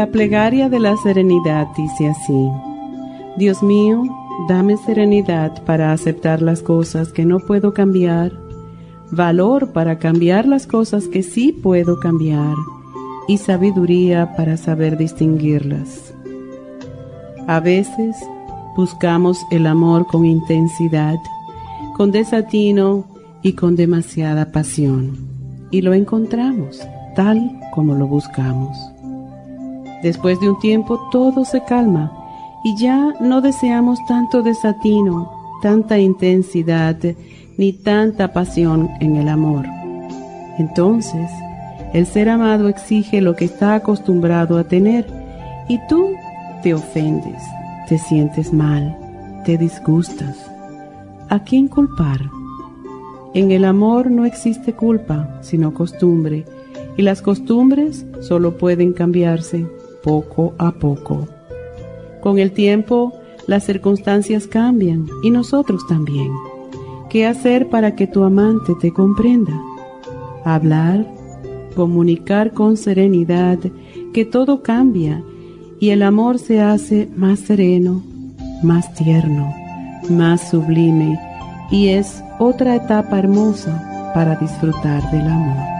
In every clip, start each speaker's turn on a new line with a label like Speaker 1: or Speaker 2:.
Speaker 1: La plegaria de la serenidad dice así, Dios mío, dame serenidad para aceptar las cosas que no puedo cambiar, valor para cambiar las cosas que sí puedo cambiar y sabiduría para saber distinguirlas. A veces buscamos el amor con intensidad, con desatino y con demasiada pasión, y lo encontramos tal como lo buscamos. Después de un tiempo todo se calma y ya no deseamos tanto desatino, tanta intensidad, ni tanta pasión en el amor. Entonces, el ser amado exige lo que está acostumbrado a tener y tú te ofendes, te sientes mal, te disgustas. ¿A quién culpar? En el amor no existe culpa, sino costumbre, y las costumbres solo pueden cambiarse poco a poco. Con el tiempo, las circunstancias cambian y nosotros también. ¿Qué hacer para que tu amante te comprenda? Hablar, comunicar con serenidad que todo cambia y el amor se hace más sereno, más tierno, más sublime y es otra etapa hermosa para disfrutar del amor.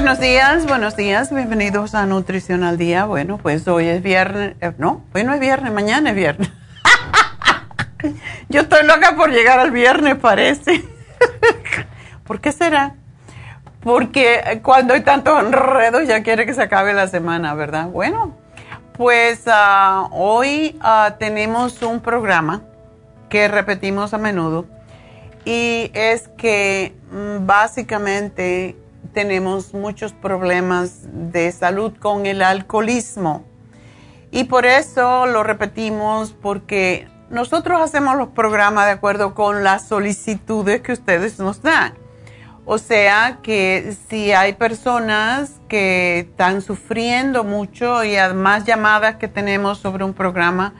Speaker 2: Días, buenos días, bienvenidos a Nutrición al Día. Bueno, pues hoy es viernes, eh, no, hoy no es viernes, mañana es viernes. Yo estoy loca por llegar al viernes, parece. ¿Por qué será? Porque cuando hay tantos enredos ya quiere que se acabe la semana, ¿verdad? Bueno, pues ah, hoy ah, tenemos un programa que repetimos a menudo
Speaker 1: y es que mm, básicamente tenemos muchos problemas de salud con el alcoholismo. Y por eso lo repetimos porque nosotros hacemos los programas de acuerdo con las solicitudes que ustedes nos dan. O sea que si hay personas que están sufriendo mucho y además llamadas que tenemos sobre un programa,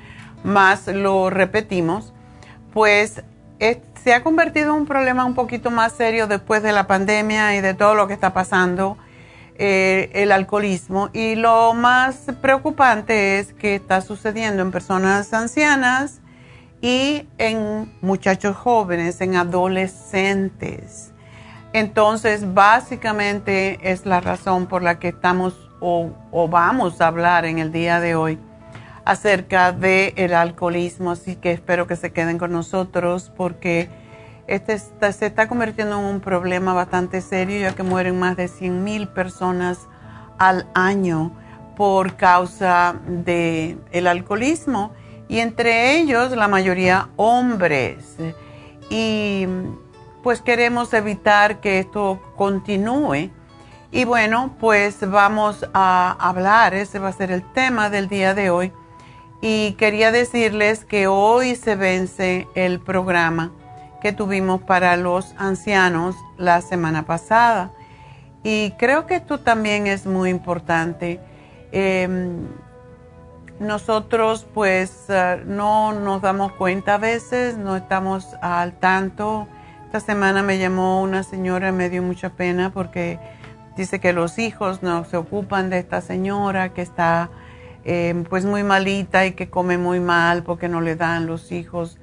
Speaker 1: más lo repetimos, pues se ha convertido en un problema un poquito más serio después de la pandemia y de todo lo que está pasando, eh, el alcoholismo. Y lo más preocupante es que está sucediendo en personas ancianas y en muchachos jóvenes, en adolescentes. Entonces, básicamente es la razón por la que estamos o, vamos a hablar en el día de hoy acerca del alcoholismo, así que espero que se queden con nosotros porque este se está convirtiendo en un problema bastante serio ya que mueren más de 100 mil personas al año por causa del el alcoholismo y entre ellos la mayoría hombres. Y pues queremos evitar que esto continúe. Y bueno, pues vamos a hablar, ese va a ser el tema del día de hoy. Y quería decirles que hoy se vence el programa que tuvimos para los ancianos la semana pasada. Y creo que esto también es muy importante. Em, nosotros pues eh, no nos damos cuenta a veces, no estamos al tanto. Esta semana me llamó una señora me dio mucha pena porque dice que los hijos no se ocupan de esta señora que está eh, pues muy malita y que come muy mal porque no le dan los hijos.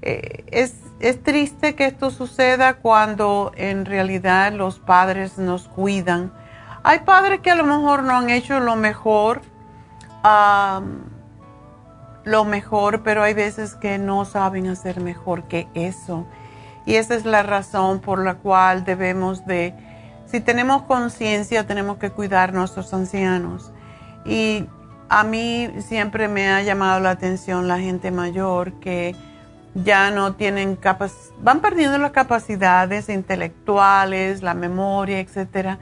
Speaker 1: Eh, es, es triste que esto suceda cuando en realidad los padres nos cuidan. Hay padres que a lo mejor no han hecho lo mejor lo mejor, pero hay veces que no saben hacer mejor que eso. Y esa es la razón por la cual debemos de, si tenemos conciencia, tenemos que cuidar a nuestros ancianos. Y a mí siempre me ha llamado la atención la gente mayor que ya no tienen capas, van perdiendo las capacidades intelectuales, la memoria, etcétera.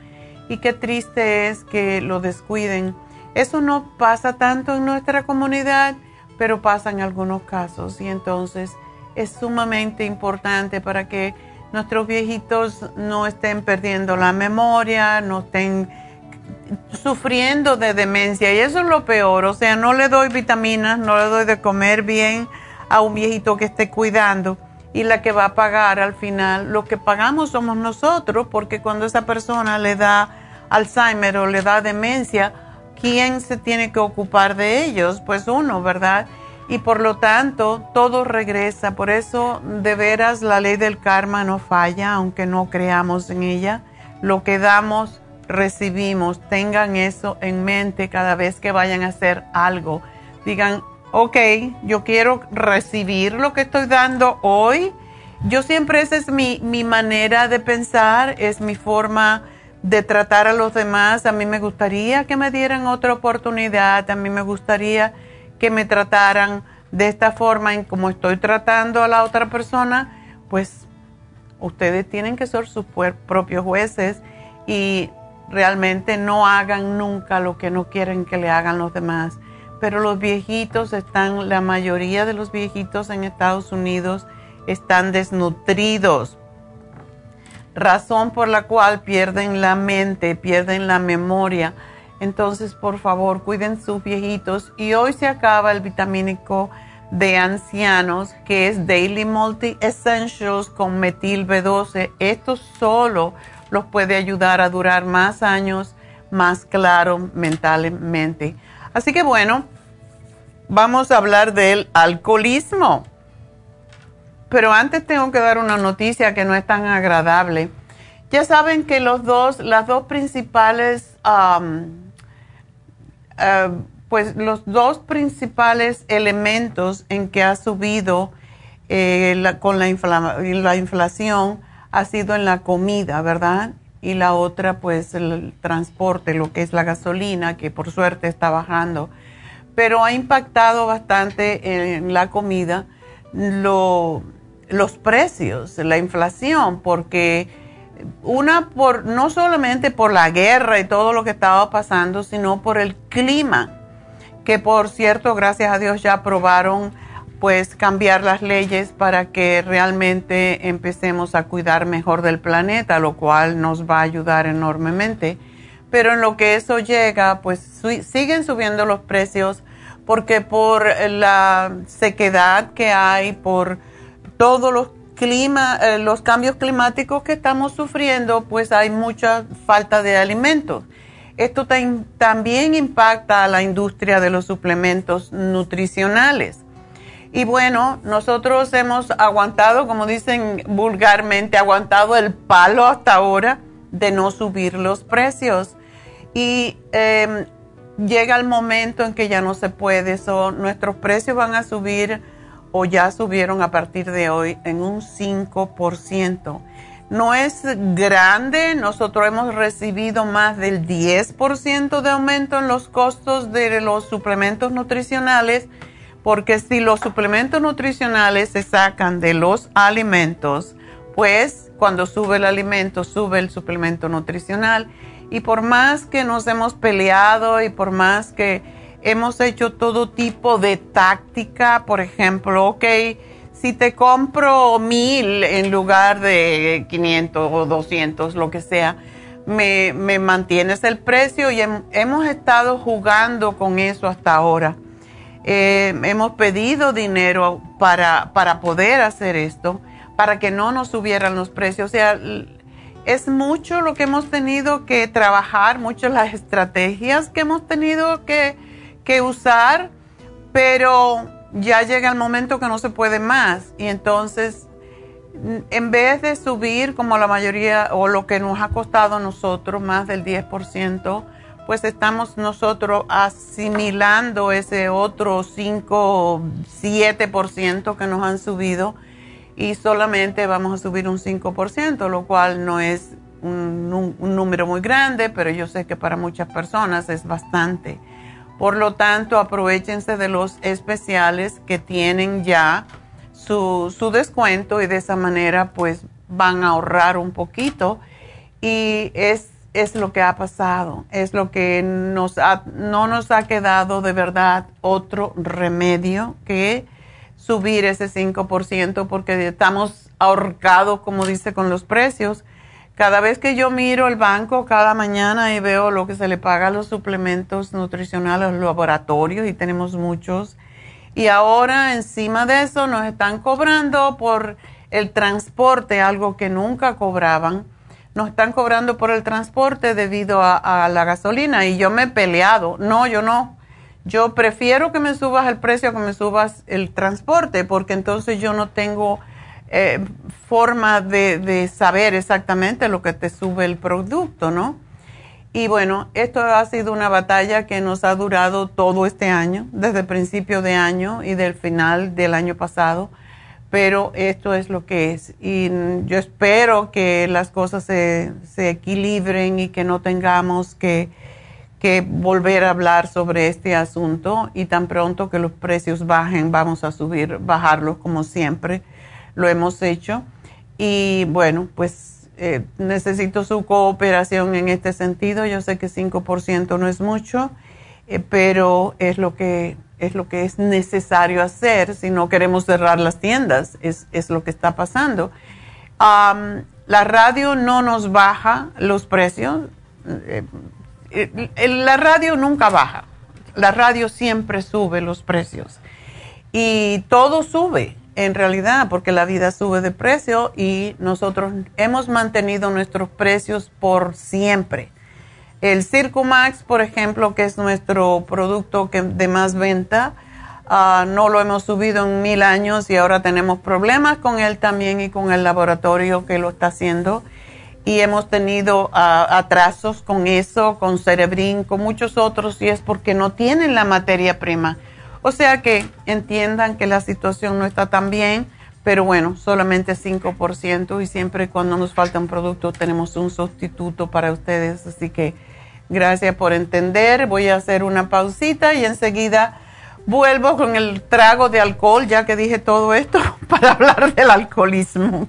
Speaker 1: Y qué triste es que lo descuiden eso no pasa tanto en nuestra comunidad, pero pasa en algunos casos y entonces es sumamente importante para que nuestros viejitos no estén perdiendo la memoria, no estén sufriendo de demencia y eso es lo peor, o sea, no le doy vitaminas, no le doy de comer bien a un viejito que esté cuidando y la que va a pagar al final, lo que pagamos somos nosotros porque cuando esa persona le da Alzheimer o le da demencia, ¿quién se tiene que ocupar de ellos? Pues uno, ¿verdad? Y por lo tanto, todo regresa. Por eso, de veras, la ley del karma no falla, aunque no creamos en ella. Lo que damos, recibimos. Tengan eso en mente cada vez que vayan a hacer algo. Digan, ok, yo quiero recibir lo que estoy dando hoy. Yo siempre esa es mi, mi manera de pensar, es mi forma de tratar a los demás. A mí me gustaría que me dieran otra oportunidad, a mí me gustaría que me trataran de esta forma en como estoy tratando a la otra persona, pues ustedes tienen que ser sus propios jueces y realmente no hagan nunca lo que no quieren que le hagan los demás. Pero los viejitos están, la mayoría de los viejitos en Estados Unidos están desnutridos razón por la cual pierden la mente, pierden la memoria. Entonces, por favor, cuiden sus viejitos. Y hoy se acaba el vitamínico de ancianos, que es Daily Multi Essentials con metil B12. Esto solo los puede ayudar a durar más años, más claro mentalmente. Así que bueno, vamos a hablar del alcoholismo. Pero antes tengo que dar una noticia que no es tan agradable. Ya saben que los dos, las dos principales, eh, pues los dos principales elementos en que ha subido eh, con la, la inflación ha sido en la comida, ¿verdad? Y la otra, pues el transporte, lo que es la gasolina, que por suerte está bajando. Pero ha impactado bastante en la comida. Lo, los precios, la inflación, porque una por no solamente por la guerra y todo lo que estaba pasando, sino por el clima, que por cierto, gracias a Dios ya aprobaron pues cambiar las leyes para que realmente empecemos a cuidar mejor del planeta, lo cual nos va a ayudar enormemente. Pero en lo que eso llega, pues siguen subiendo los precios porque por la sequedad que hay, por todos los clima, eh, los cambios climáticos que estamos sufriendo, pues hay mucha falta de alimentos. Esto también impacta a la industria de los suplementos nutricionales. Y bueno, nosotros hemos aguantado, como dicen vulgarmente, aguantado el palo hasta ahora de no subir los precios. Y em, llega el momento en que ya no se puede, so, nuestros precios van a subir o ya subieron a partir de hoy en un 5%. No es grande, nosotros hemos recibido más del 10% de aumento en los costos de los suplementos nutricionales, porque si los suplementos nutricionales se sacan de los alimentos, pues cuando sube el alimento, sube el suplemento nutricional. Y por más que nos hemos peleado y por más que hemos hecho todo tipo de táctica, por ejemplo, ok, si te compro mil en lugar de 500 o 200, lo que sea, me, mantienes el precio y hemos estado jugando con eso hasta ahora. Eh, hemos pedido dinero para, para poder hacer esto, para que no nos subieran los precios. O sea, es mucho lo que hemos tenido que trabajar, muchas las estrategias que hemos tenido que que usar, pero ya llega el momento que no se puede más y entonces en vez de subir como la mayoría o lo que nos ha costado a nosotros más del 10%, pues estamos nosotros asimilando ese otro 5 o 7% que nos han subido y solamente vamos a subir un 5%, lo cual no es un, un número muy grande, pero yo sé que para muchas personas es bastante. Por lo tanto, aprovechense de los especiales que tienen ya su, descuento y de esa manera pues van a ahorrar un poquito. Y es, es lo que ha pasado, es lo que nos no nos ha quedado de verdad otro remedio que subir ese 5% porque estamos ahorcados, como dice, con los precios. Cada vez que yo miro el banco cada mañana y veo lo que se le paga a los suplementos nutricionales a los laboratorios y tenemos muchos. Y ahora encima de eso nos están cobrando por el transporte, algo que nunca cobraban. Nos están cobrando por el transporte debido a, la gasolina y yo me he peleado. No, yo no. Yo prefiero que me subas el precio que me subas el transporte porque entonces yo no tengo eh, forma de, saber exactamente lo que te sube el producto, ¿no? Y bueno, esto ha sido una batalla que nos ha durado todo este año, desde el principio de año y del final del año pasado, pero esto es lo que es. Y yo espero que las cosas se, se equilibren y que no tengamos que, que volver a hablar sobre este asunto y tan pronto que los precios bajen, vamos a subir, bajarlos como siempre lo hemos hecho. Y bueno, pues eh, necesito su cooperación en este sentido. Yo sé que 5% no es mucho, eh, pero es lo, que, es lo que es necesario hacer si no queremos cerrar las tiendas. Es, es lo que está pasando. la radio no nos baja los precios. Eh, la radio nunca baja. La radio siempre sube los precios. Y todo sube en realidad, porque la vida sube de precio y nosotros hemos mantenido nuestros precios por siempre. El Circumax, por ejemplo, que es nuestro producto que de más venta, ah, no lo hemos subido en mil años y ahora tenemos problemas con él también y con el laboratorio que lo está haciendo. Y hemos tenido ah, atrasos con eso, con Cerebrin, con muchos otros, y es porque no tienen la materia prima o sea que entiendan que la situación no está tan bien, pero bueno, solamente 5% y siempre cuando nos falta un producto tenemos un sustituto para ustedes. Así que gracias por entender. Voy a hacer una pausita y enseguida vuelvo con el trago de alcohol, ya que dije todo esto, para hablar del alcoholismo.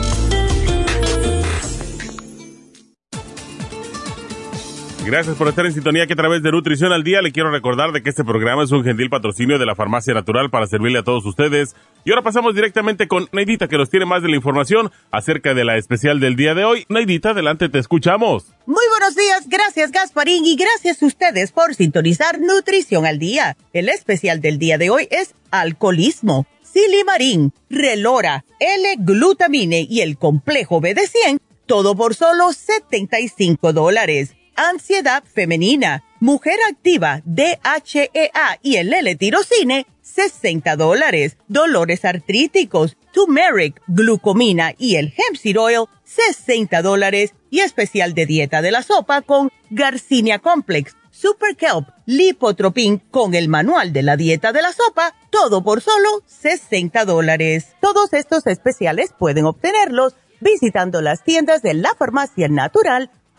Speaker 3: Gracias por estar en sintonía que a través de Nutrición al Día le quiero recordar de que este programa es un gentil patrocinio de la Farmacia Natural para servirle a todos ustedes. Y ahora pasamos directamente con Neidita que nos tiene más de la información acerca de la especial del día de hoy. Neidita, adelante, te escuchamos.
Speaker 4: Muy buenos días, gracias Gasparín y gracias a ustedes por sintonizar Nutrición al Día. El especial del día de hoy es alcoholismo, silimarín, relora, L-glutamine y el complejo BD100, todo por solo 75 dólares ansiedad femenina, mujer activa, DHEA y el L-tirocine, 60 dólares. Dolores artríticos, turmeric, glucomina y el hemp seed oil, 60 dólares. Y especial de dieta de la sopa con Garcinia Complex, Super Kelp, Lipotropin con el manual de la dieta de la sopa, todo por solo 60 dólares. Todos estos especiales pueden obtenerlos visitando las tiendas de la farmacia natural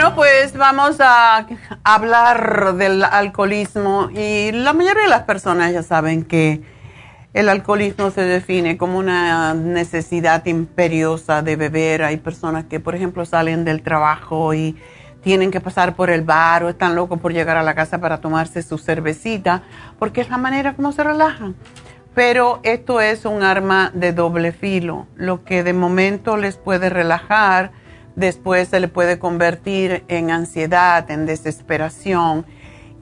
Speaker 1: Bueno, pues vamos a hablar del alcoholismo y la mayoría de las personas ya saben que el alcoholismo se define como una necesidad imperiosa de beber. Hay personas que, por ejemplo, salen del trabajo y tienen que pasar por el bar o están locos por llegar a la casa para tomarse su cervecita, porque es la manera como se relajan. Pero esto es un arma de doble filo. Lo que de momento les puede relajar, después se le puede convertir en ansiedad, en desesperación.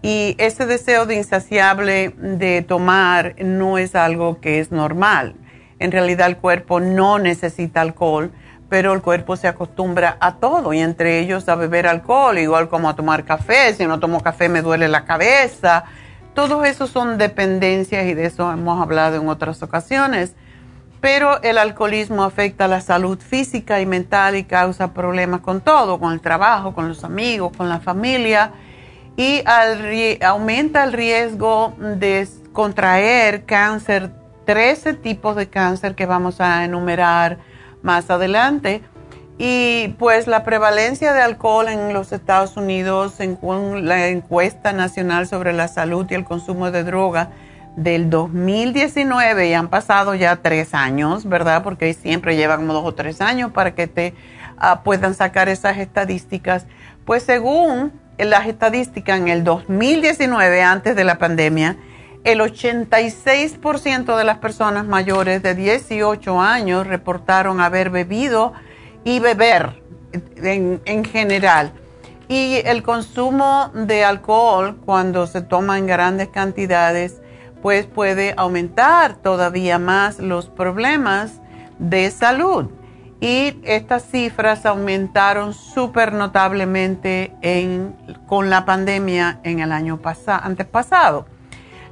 Speaker 1: Y ese deseo de insaciable de tomar no es algo que es normal. En realidad el cuerpo no necesita alcohol, pero el cuerpo se acostumbra a todo y entre ellos a beber alcohol, igual como a tomar café. Si no tomo café me duele la cabeza. Todo eso son dependencias y de eso hemos hablado en otras ocasiones pero el alcoholismo afecta la salud física y mental y causa problemas con todo, con el trabajo, con los amigos, con la familia y aumenta el riesgo de contraer cáncer, 13 tipos de cáncer que vamos a enumerar más adelante. Y pues la prevalencia de alcohol en los Estados Unidos, según la encuesta nacional sobre la salud y el consumo de droga, del 2019 y han pasado ya tres años, ¿verdad? Porque siempre lleva como dos o tres años para que te ah, puedan sacar esas estadísticas. Pues según las estadísticas en el 2019, antes de la pandemia, el 86% de las personas mayores de 18 años reportaron haber bebido y beber en, en general. Y el consumo de alcohol cuando se toma en grandes cantidades pues puede aumentar todavía más los problemas de salud. Y estas cifras aumentaron súper notablemente con la pandemia en el año pasado, antes pasado.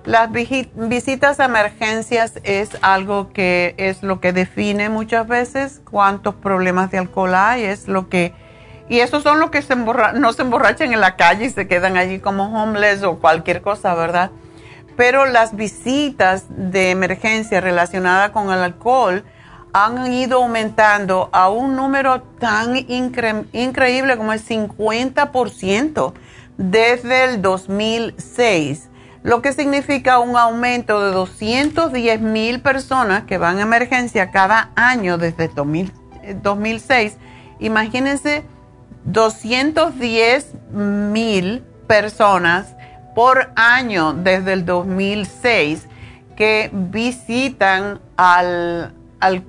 Speaker 1: Las visitas a emergencias es algo que es lo que define muchas veces cuántos problemas de alcohol hay, es lo que y esos son los que se no se emborrachan en la calle y se quedan allí como homeless o cualquier cosa, ¿verdad? Pero las visitas de emergencia relacionadas con el alcohol han ido aumentando a un número tan increíble como el 50% desde el 2006 lo que significa un aumento de 210 mil personas que van a emergencia cada año desde 2006. Eh, Imagínense 210 mil personas por año desde el 2006 que visitan al,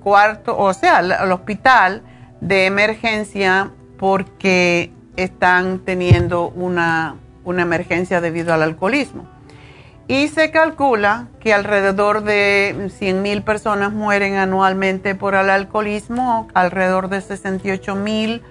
Speaker 1: cuarto, o sea, al hospital de emergencia porque están teniendo una, una emergencia debido al alcoholismo. Y se calcula que alrededor de 100 mil personas mueren anualmente por el alcoholismo, alrededor de 68 mil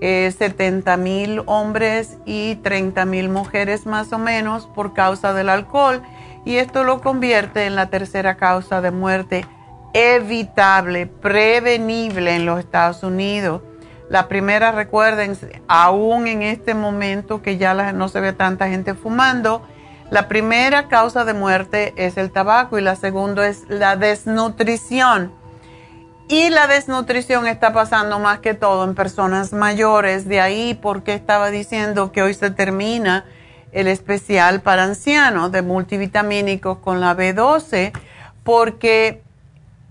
Speaker 1: hombres, 70 eh, mil hombres y 30 mil mujeres más o menos por causa del alcohol. Y esto lo convierte en la tercera causa de muerte evitable, prevenible en los Estados Unidos. La primera, recuerden, aún en este momento que ya no se ve tanta gente fumando, la primera causa de muerte es el tabaco y la segunda es la desnutrición. Y la desnutrición está pasando más que todo en personas mayores. De ahí porque estaba diciendo que hoy se termina el especial para ancianos de multivitamínicos con la B12, porque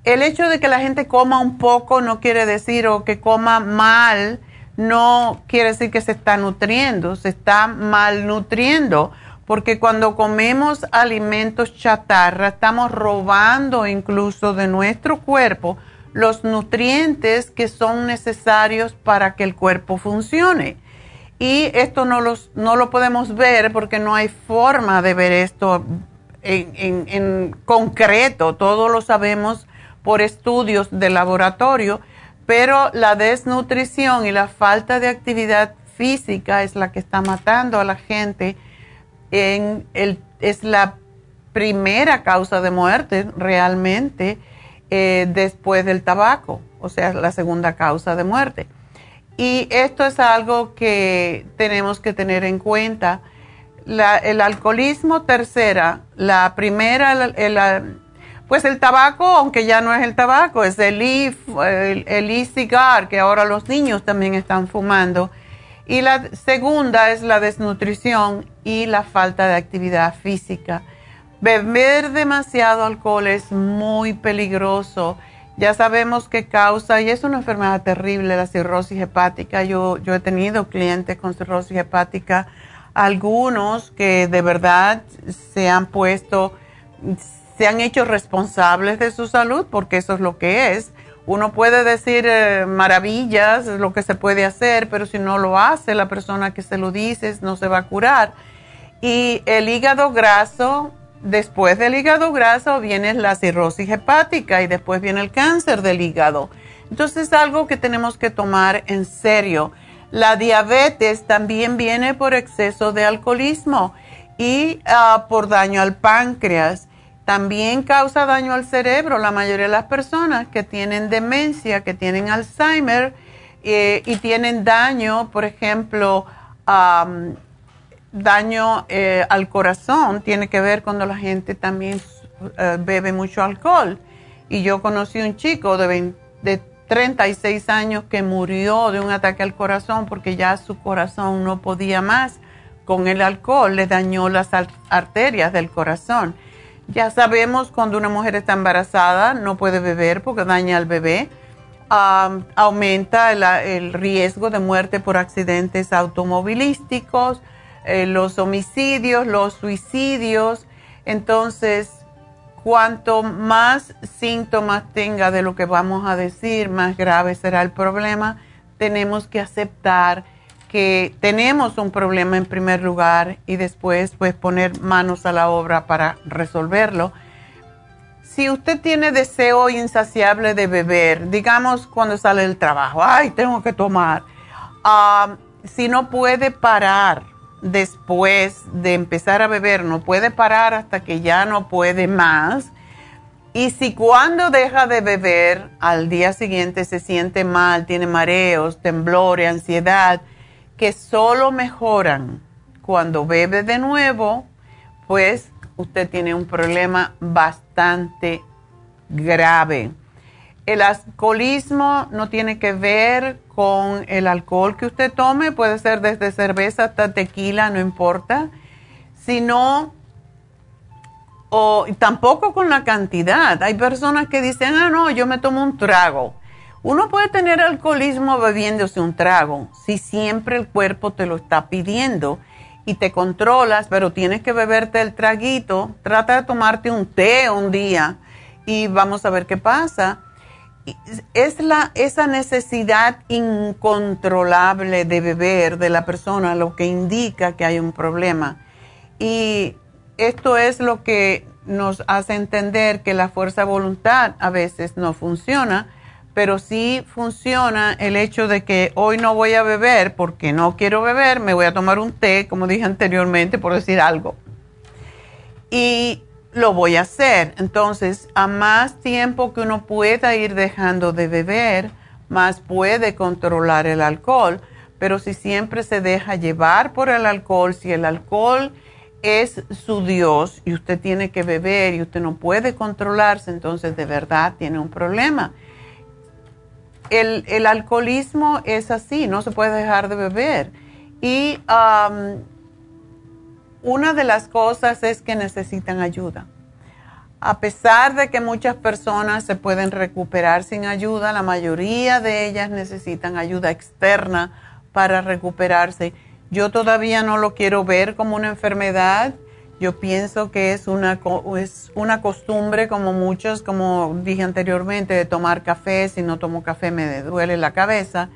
Speaker 1: el hecho de que la gente coma un poco no quiere decir o que coma mal, no quiere decir que se está nutriendo, se está malnutriendo, porque cuando comemos alimentos chatarra estamos robando incluso de nuestro cuerpo los nutrientes que son necesarios para que el cuerpo funcione. Y esto no, los, no lo podemos ver porque no hay forma de ver esto en, en concreto, todo lo sabemos por estudios de laboratorio, pero la desnutrición y la falta de actividad física es la que está matando a la gente. En el, es la primera causa de muerte realmente eh, después del tabaco, o sea, la segunda causa de muerte. Y esto es algo que tenemos que tener en cuenta. el alcoholismo, tercera, la primera, pues el tabaco, aunque ya no es el tabaco, es el e-cigar, que ahora los niños también están fumando. Y la segunda es la desnutrición y la falta de actividad física. Beber demasiado alcohol es muy peligroso. Ya sabemos que causa, y es una enfermedad terrible, la cirrosis hepática. Yo, yo he tenido clientes con cirrosis hepática, algunos que de verdad se han puesto se han hecho responsables de su salud, porque eso es lo que es. Uno puede decir eh, maravillas, lo que se puede hacer, pero si no lo hace, la persona que se lo dice no se va a curar. Y el hígado graso, después del hígado graso viene la cirrosis hepática y después viene el cáncer del hígado. Entonces es algo que tenemos que tomar en serio. La diabetes también viene por exceso de alcoholismo y ah, por daño al páncreas. También causa daño al cerebro. La mayoría de las personas que tienen demencia, que tienen Alzheimer eh, y tienen daño, por ejemplo, daño eh, al corazón, tiene que ver cuando la gente también eh, bebe mucho alcohol. Y yo conocí un chico de, de 36 años que murió de un ataque al corazón porque ya su corazón no podía más con el alcohol, le dañó las arterias del corazón. Ya sabemos cuando una mujer está embarazada no puede beber porque daña al bebé. aumenta el, riesgo de muerte por accidentes automovilísticos, eh, los homicidios, los suicidios. Entonces, cuanto más síntomas tenga de lo que vamos a decir, más grave será el problema. Tenemos que aceptar que tenemos un problema en primer lugar y después pues poner manos a la obra para resolverlo. Si usted tiene deseo insaciable de beber, digamos cuando sale del trabajo, ay, tengo que tomar, ah, si no puede parar después de empezar a beber, no puede parar hasta que ya no puede más, y si cuando deja de beber al día siguiente se siente mal, tiene mareos, temblores, ansiedad, que solo mejoran cuando bebe de nuevo, pues usted tiene un problema bastante grave. El alcoholismo no tiene que ver con el alcohol que usted tome, puede ser desde cerveza hasta tequila, no importa, sino o tampoco con la cantidad. Hay personas que dicen, ah, no, yo me tomo un trago. Uno puede tener alcoholismo bebiéndose un trago si siempre el cuerpo te lo está pidiendo y te controlas, pero tienes que beberte el traguito. Trata de tomarte un té un día y vamos a ver qué pasa. Es la, esa necesidad incontrolable de beber de la persona lo que indica que hay un problema. Y esto es lo que nos hace entender que la fuerza de voluntad a veces no funciona, pero sí funciona el hecho de que hoy no voy a beber porque no quiero beber, me voy a tomar un té, como dije anteriormente, por decir algo. Y lo voy a hacer. Entonces, a más tiempo que uno pueda ir dejando de beber, más puede controlar el alcohol. Pero si siempre se deja llevar por el alcohol, si el alcohol es su Dios y usted tiene que beber y usted no puede controlarse, entonces de verdad tiene un problema. El, alcoholismo es así, no se puede dejar de beber. Y una de las cosas es que necesitan ayuda. A pesar de que muchas personas se pueden recuperar sin ayuda, la mayoría de ellas necesitan ayuda externa para recuperarse yo todavía no lo quiero ver como una enfermedad. Yo pienso que es una, es una costumbre, como muchos, como dije anteriormente, de tomar café. Si no tomo café me duele la cabeza.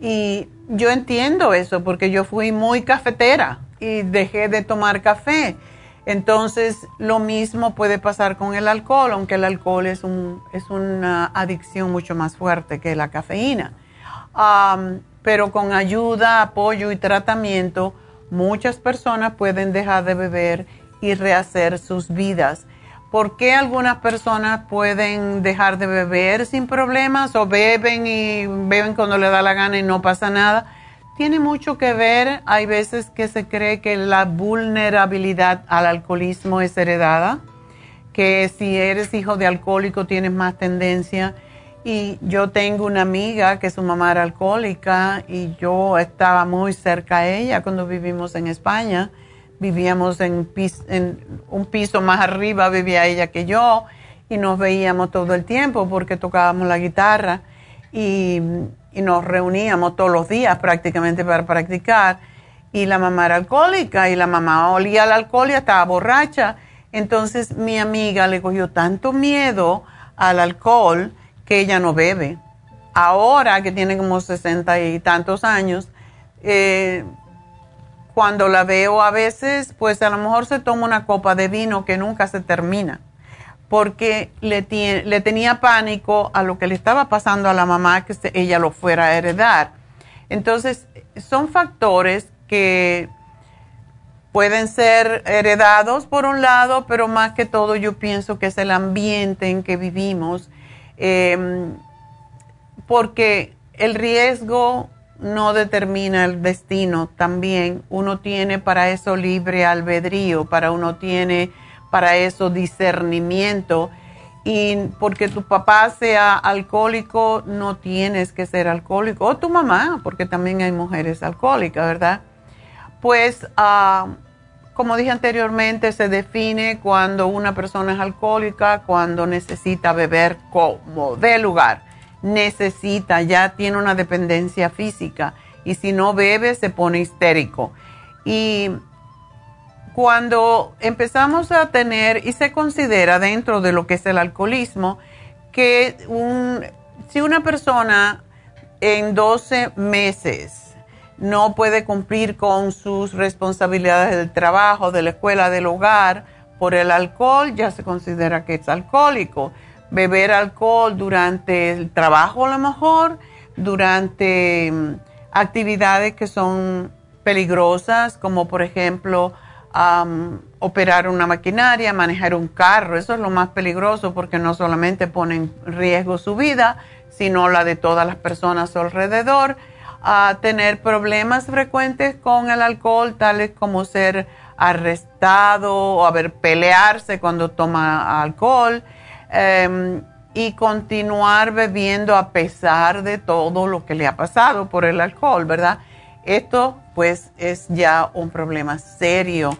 Speaker 1: Y yo entiendo eso porque yo fui muy cafetera y dejé de tomar café. Entonces, lo mismo puede pasar con el alcohol, aunque el alcohol es, un, es una adicción mucho más fuerte que la cafeína pero con ayuda, apoyo y tratamiento, muchas personas pueden dejar de beber y rehacer sus vidas. ¿Por qué algunas personas pueden dejar de beber sin problemas o beben y beben cuando le da la gana y no pasa nada? Tiene mucho que ver, hay veces que se cree que la vulnerabilidad al alcoholismo es heredada, que si eres hijo de alcohólico tienes más tendencia y yo tengo una amiga que su mamá era alcohólica y yo estaba muy cerca a ella cuando vivimos en España. Vivíamos en, un piso más arriba, vivía ella que yo y nos veíamos todo el tiempo porque tocábamos la guitarra y, y nos reuníamos todos los días prácticamente para practicar. Y la mamá era alcohólica y la mamá olía al alcohol y estaba borracha. Entonces mi amiga le cogió tanto miedo al alcohol ella no bebe. Ahora que tiene como sesenta y tantos años, eh, cuando la veo a veces, pues a lo mejor se toma una copa de vino que nunca se termina, porque le, tenía pánico a lo que le estaba pasando a la mamá que ella lo fuera a heredar. Entonces, son factores que pueden ser heredados por un lado, pero más que todo yo pienso que es el ambiente en que vivimos Em, porque el riesgo no determina el destino también. Uno tiene para eso libre albedrío, para uno tiene para eso discernimiento. Y porque tu papá sea alcohólico, no tienes que ser alcohólico. O tu mamá, porque también hay mujeres alcohólicas, ¿verdad? Pues ah, como dije anteriormente, se define cuando una persona es alcohólica, cuando necesita beber como de lugar. Necesita, ya tiene una dependencia física y si no bebe se pone histérico. Y cuando empezamos a tener, y se considera dentro de lo que es el alcoholismo, que si una persona en 12 meses no puede cumplir con sus responsabilidades del trabajo, de la escuela, del hogar por el alcohol, ya se considera que es alcohólico. Beber alcohol durante el trabajo a lo mejor, durante mm, actividades que son peligrosas, como por ejemplo operar una maquinaria, manejar un carro, eso es lo más peligroso porque no solamente pone en riesgo su vida, sino la de todas las personas alrededor a tener problemas frecuentes con el alcohol, tales como ser arrestado o haber pelearse cuando toma alcohol em, y continuar bebiendo a pesar de todo lo que le ha pasado por el alcohol, ¿verdad? Esto pues es ya un problema serio.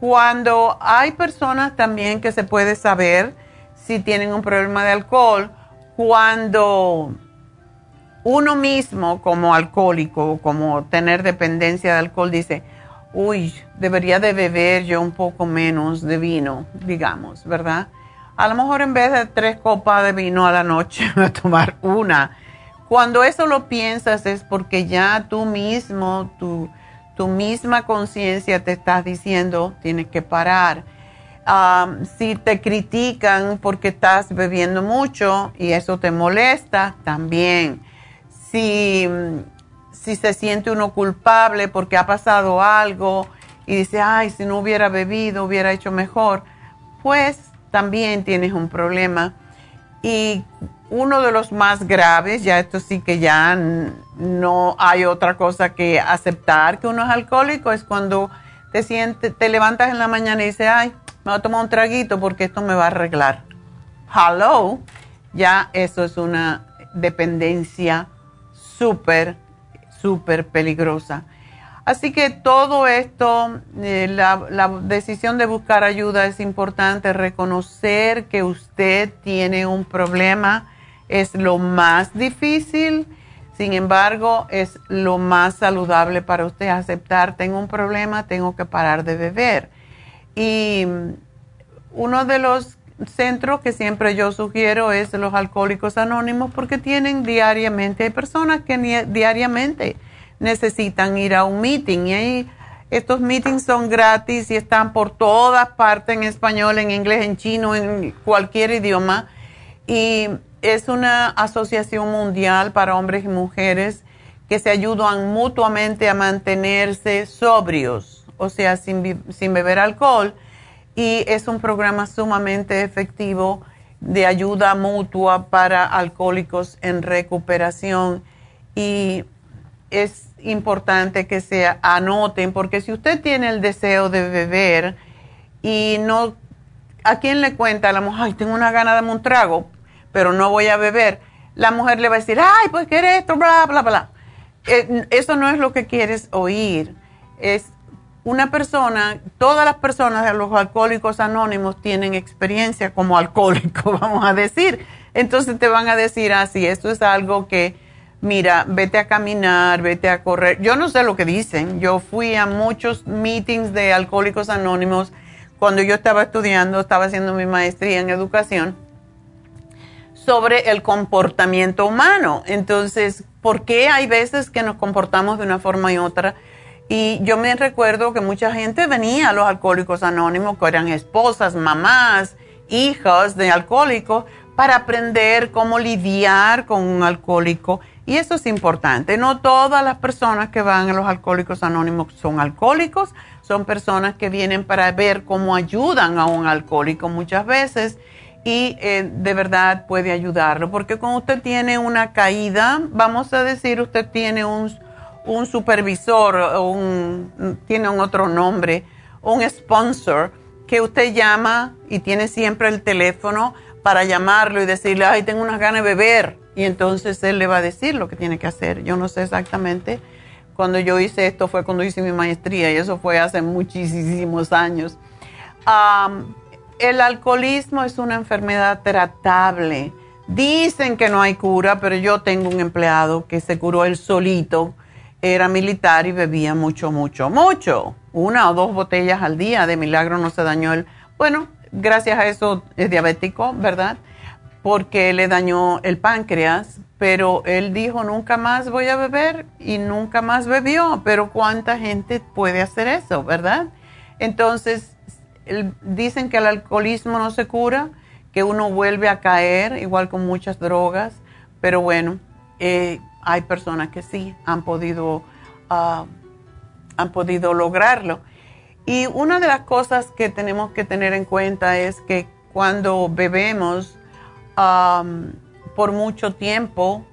Speaker 1: cuando hay personas también que se puede saber si tienen un problema de alcohol, cuando uno mismo como alcohólico, como tener dependencia de alcohol, dice, uy, debería de beber yo un poco menos de vino, digamos, ¿verdad? A lo mejor en vez de tres copas de vino a la noche, voy a tomar una. Cuando eso lo piensas es porque ya tú mismo, tu, tu misma conciencia te estás diciendo, tienes que parar si te critican porque estás bebiendo mucho y eso te molesta, también. Si, si se siente uno culpable porque ha pasado algo y dice, ay, si no hubiera bebido, hubiera hecho mejor, pues también tienes un problema. Y uno de los más graves, ya esto sí que ya no hay otra cosa que aceptar que uno es alcohólico, es cuando te sientes, te levantas en la mañana y dices, ay, me voy a tomar un traguito porque esto me va a arreglar. Hello, ya eso es una dependencia súper, súper peligrosa. Así que todo esto, eh, la, la, decisión de buscar ayuda es importante, reconocer que usted tiene un problema es lo más difícil, sin embargo es lo más saludable para usted aceptar, tengo un problema, tengo que parar de beber. Y uno de los centros que siempre yo sugiero es los alcohólicos anónimos porque tienen diariamente, hay personas que diariamente necesitan ir a un meeting y estos meetings son gratis y están por todas partes en español, en inglés, en chino, en cualquier idioma. Y es una asociación mundial para hombres y mujeres que se ayudan mutuamente a mantenerse sobrios o sea, sin, sin beber alcohol. Y es un programa sumamente efectivo de ayuda mutua para alcohólicos en recuperación. Y es importante que se anoten, porque si usted tiene el deseo de beber y no, ¿a quién le cuenta? A la mujer, ay, tengo una gana de un trago, pero no voy a beber. La mujer le va a decir, ay, pues qué esto, bla, bla, bla. Eh, eso no es lo que quieres oír. Es una persona, todas las personas de los alcohólicos anónimos tienen experiencia como alcohólico, vamos a decir. Entonces te van a decir así, ah, esto es algo que, mira, vete a caminar, vete a correr. Yo no sé lo que dicen. Yo fui a muchos meetings de alcohólicos anónimos cuando yo estaba estudiando, estaba haciendo mi maestría en educación sobre el comportamiento humano. Entonces, ¿por qué hay veces que nos comportamos de una forma y otra? Y yo me recuerdo que mucha gente venía a los alcohólicos anónimos, que eran esposas, mamás, hijas de alcohólicos, para aprender cómo lidiar con un alcohólico. Y eso es importante. No todas las personas que van a los alcohólicos anónimos son alcohólicos, son personas que vienen para ver cómo ayudan a un alcohólico muchas veces y eh, de verdad puede ayudarlo. Porque cuando usted tiene una caída, vamos a decir, usted tiene un un supervisor, un, tiene un otro nombre, un sponsor que usted llama y tiene siempre el teléfono para llamarlo y decirle, ay, tengo unas ganas de beber. Y entonces él le va a decir lo que tiene que hacer. Yo no sé exactamente. Cuando yo hice esto fue cuando hice mi maestría y eso fue hace muchísimos años. El alcoholismo es una enfermedad tratable. Dicen que no hay cura, pero yo tengo un empleado que se curó él solito era militar y bebía mucho, mucho, mucho. Una o dos botellas al día. De milagro no se dañó el... Bueno, gracias a eso es diabético, ¿verdad? Porque le dañó el páncreas pero él dijo nunca más voy a beber y nunca más bebió, pero ¿cuánta gente puede hacer eso, verdad? Entonces, dicen que el alcoholismo no se cura, que uno vuelve a caer, igual con muchas drogas, pero bueno, eh, hay personas que sí han podido, ah, han podido lograrlo. Y una de las cosas que tenemos que tener en cuenta es que cuando bebemos por mucho tiempo,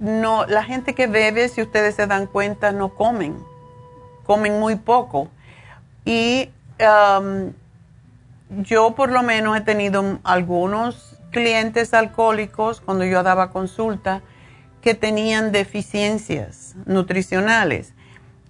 Speaker 1: no, la gente que bebe, si ustedes se dan cuenta, no comen, comen muy poco. Y yo por lo menos he tenido algunos clientes alcohólicos cuando yo daba consulta que tenían deficiencias nutricionales.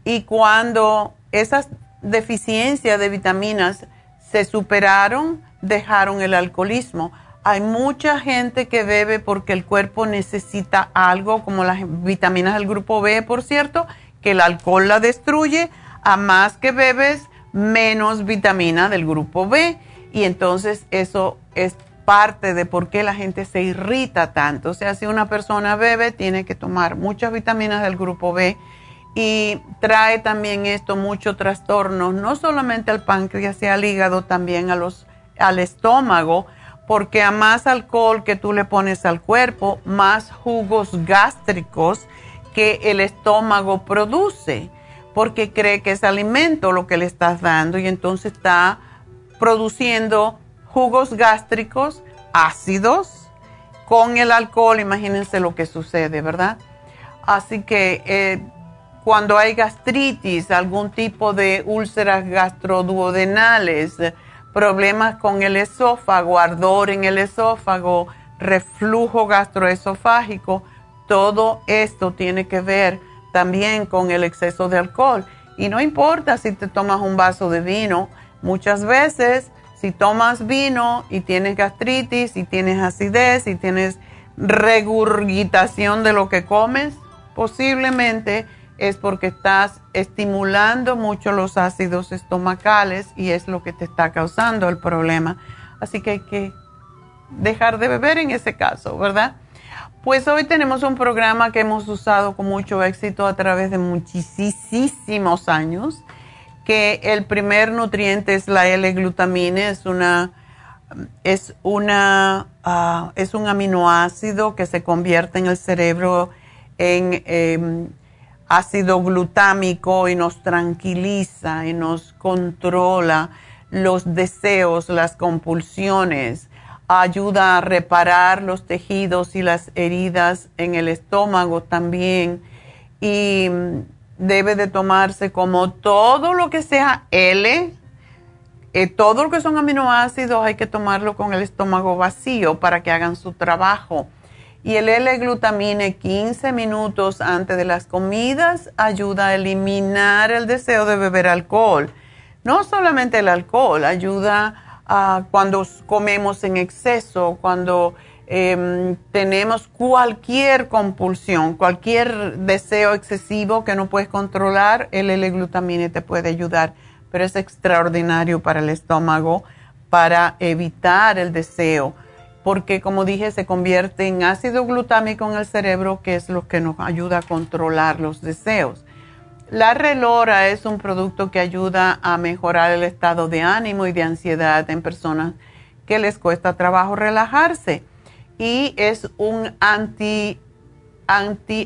Speaker 1: Y cuando esas deficiencias de vitaminas se superaron, dejaron el alcoholismo. Hay mucha gente que bebe porque el cuerpo necesita algo, como las vitaminas del grupo B, por cierto, que el alcohol la destruye. A más que bebes, menos vitamina del grupo B. Y entonces eso es parte de por qué la gente se irrita tanto. O sea, si una persona bebe, tiene que tomar muchas vitaminas del grupo B y trae también esto muchos trastornos, no solamente al páncreas y al hígado, también a los, al estómago, porque a más alcohol que tú le pones al cuerpo, más jugos gástricos que el estómago produce, porque cree que es alimento lo que le estás dando y entonces está produciendo jugos gástricos ácidos con el alcohol, imagínense lo que sucede, ¿verdad? Así que eh, cuando hay gastritis, algún tipo de úlceras gastroduodenales, problemas con el esófago, ardor en el esófago, reflujo gastroesofágico, todo esto tiene que ver también con el exceso de alcohol. Y no importa si te tomas un vaso de vino, muchas veces si tomas vino y tienes gastritis y tienes acidez y tienes regurgitación de lo que comes, posiblemente es porque estás estimulando mucho los ácidos estomacales y es lo que te está causando el problema. Así que hay que dejar de beber en ese caso, ¿verdad? Pues hoy tenemos un programa que hemos usado con mucho éxito a través de muchísimos años que el primer nutriente es la L-glutamina, es una es una ah, es un aminoácido que se convierte en el cerebro en em, ácido glutámico y nos tranquiliza y nos controla los deseos, las compulsiones, ayuda a reparar los tejidos y las heridas en el estómago también y debe de tomarse como todo lo que sea L, eh, todo lo que son aminoácidos hay que tomarlo con el estómago vacío para que hagan su trabajo. Y el L-glutamine 15 minutos antes de las comidas ayuda a eliminar el deseo de beber alcohol. No solamente el alcohol, ayuda a cuando comemos en exceso, cuando Em, tenemos cualquier compulsión, cualquier deseo excesivo que no puedes controlar, el L-glutamine te puede ayudar, pero es extraordinario para el estómago para evitar el deseo, porque como dije, se convierte en ácido glutámico en el cerebro, que es lo que nos ayuda a controlar los deseos. La relora es un producto que ayuda a mejorar el estado de ánimo y de ansiedad en personas que les cuesta trabajo relajarse y es un anti,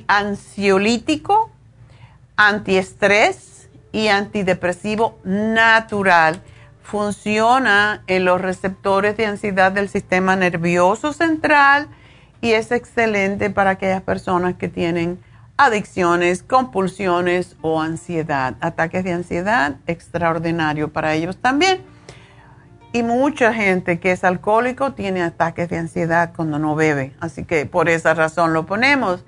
Speaker 1: ansiolítico, antiestrés y antidepresivo natural. Funciona en los receptores de ansiedad del sistema nervioso central y es excelente para aquellas personas que tienen adicciones, compulsiones o ansiedad. Ataques de ansiedad, extraordinario para ellos también y mucha gente que es alcohólico tiene ataques de ansiedad cuando no bebe. Así que por esa razón lo ponemos.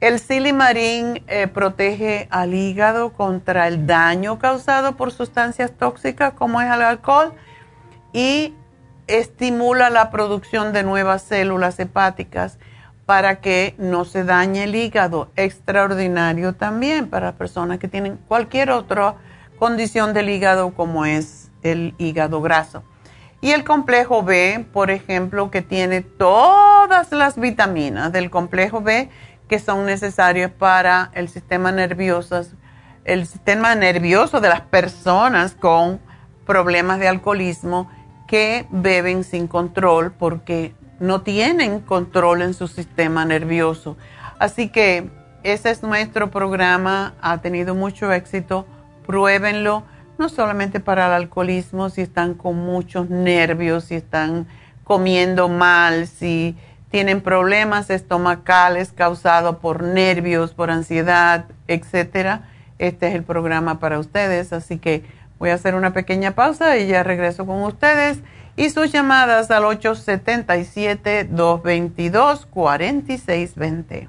Speaker 1: El silimarín eh, protege al hígado contra el daño causado por sustancias tóxicas como es el alcohol y estimula la producción de nuevas células hepáticas para que no se dañe el hígado. Extraordinario también para personas que tienen cualquier otra condición del hígado como es el hígado graso. Y el complejo B, por ejemplo, que tiene todas las vitaminas del complejo B que son necesarias para el sistema nervioso, el sistema nervioso de las personas con problemas de alcoholismo que beben sin control porque no tienen control en su sistema nervioso. Así que ese es nuestro programa, ha tenido mucho éxito, pruébenlo, no solamente para el alcoholismo, si están con muchos nervios, si están comiendo mal, si tienen problemas estomacales causados por nervios, por ansiedad, etcétera. Este es el programa para ustedes, así que voy a hacer una pequeña pausa y ya regreso con ustedes y sus llamadas al 877-222-4620.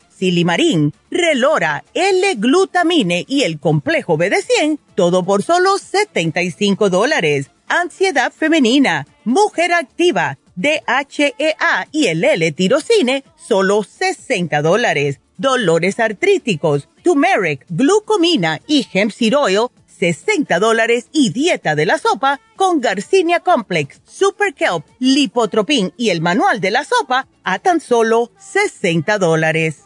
Speaker 4: silimarín, relora, L-glutamine y el complejo BD100, todo por solo 75 dólares. Ansiedad femenina, mujer activa, DHEA y el L-tirocine, solo 60 dólares. Dolores artríticos, turmeric, glucomina y hemp seed oil, 60 dólares. Y dieta de la sopa con Garcinia Complex, Super Kelp, Lipotropin y el manual de la sopa a tan solo 60 dólares.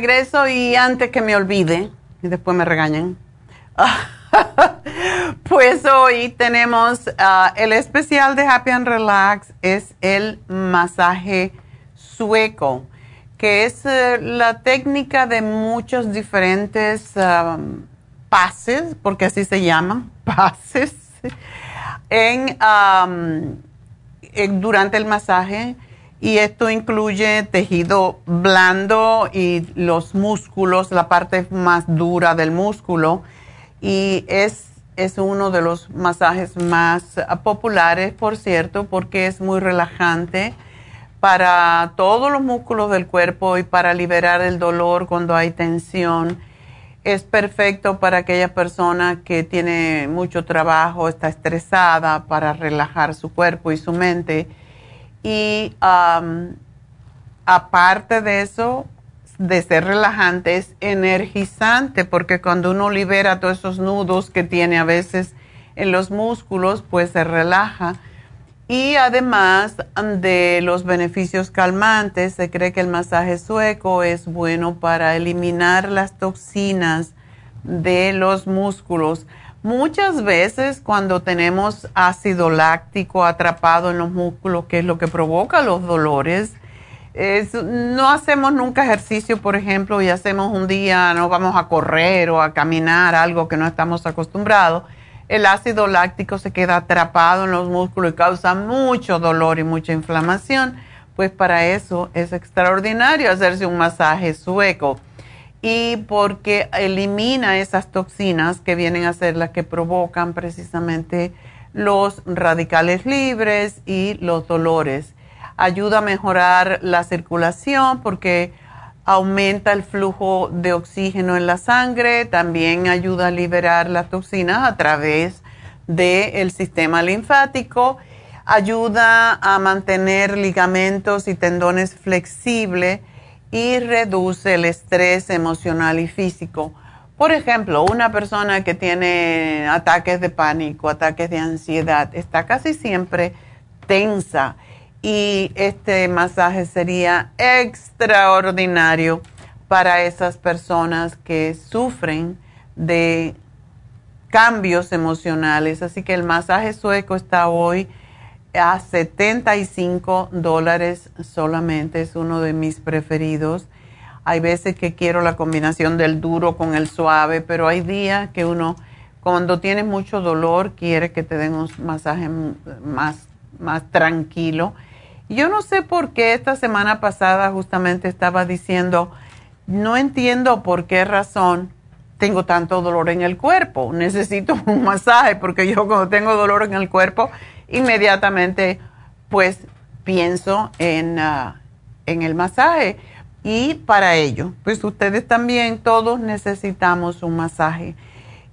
Speaker 1: Regreso y antes que me olvide, y después me regañen, pues hoy tenemos ah, el especial de Happy and Relax, es el masaje sueco, que es eh, la técnica de muchos diferentes pases, porque así se llaman, pases, en, durante el masaje y esto incluye tejido blando y los músculos, la parte más dura del músculo y es, es uno de los masajes más populares, por cierto, porque es muy relajante para todos los músculos del cuerpo y para liberar el dolor cuando hay tensión. Es perfecto para aquella persona que tiene mucho trabajo, está estresada, para relajar su cuerpo y su mente y aparte de eso, de ser relajante, es energizante, porque cuando uno libera todos esos nudos que tiene a veces en los músculos, pues se relaja. Y además de los beneficios calmantes, se cree que el masaje sueco es bueno para eliminar las toxinas de los músculos. Muchas veces cuando tenemos ácido láctico atrapado en los músculos, que es lo que provoca los dolores, no hacemos nunca ejercicio, por ejemplo, y hacemos un día, no vamos a correr o a caminar, algo que no estamos acostumbrados, el ácido láctico se queda atrapado en los músculos y causa mucho dolor y mucha inflamación. Pues para eso es extraordinario hacerse un masaje sueco y porque elimina esas toxinas que vienen a ser las que provocan precisamente los radicales libres y los dolores. Ayuda a mejorar la circulación porque aumenta el flujo de oxígeno en la sangre, también ayuda a liberar las toxinas a través del sistema linfático, ayuda a mantener ligamentos y tendones flexibles y reduce el estrés emocional y físico. Por ejemplo, una persona que tiene ataques de pánico, ataques de ansiedad, está casi siempre tensa y este masaje sería extraordinario para esas personas que sufren de cambios emocionales. Así que el masaje sueco está hoy a 75 dólares solamente, es uno de mis preferidos. Hay veces que quiero la combinación del duro con el suave, pero hay días que uno, cuando tiene mucho dolor, quiere que te den un masaje más, más tranquilo. Yo no sé por qué esta semana pasada justamente estaba diciendo, no entiendo por qué razón tengo tanto dolor en el cuerpo. Necesito un masaje porque yo cuando tengo dolor en el cuerpo inmediatamente pues pienso en, ah, en el masaje. Y para ello, pues ustedes también, todos necesitamos un masaje.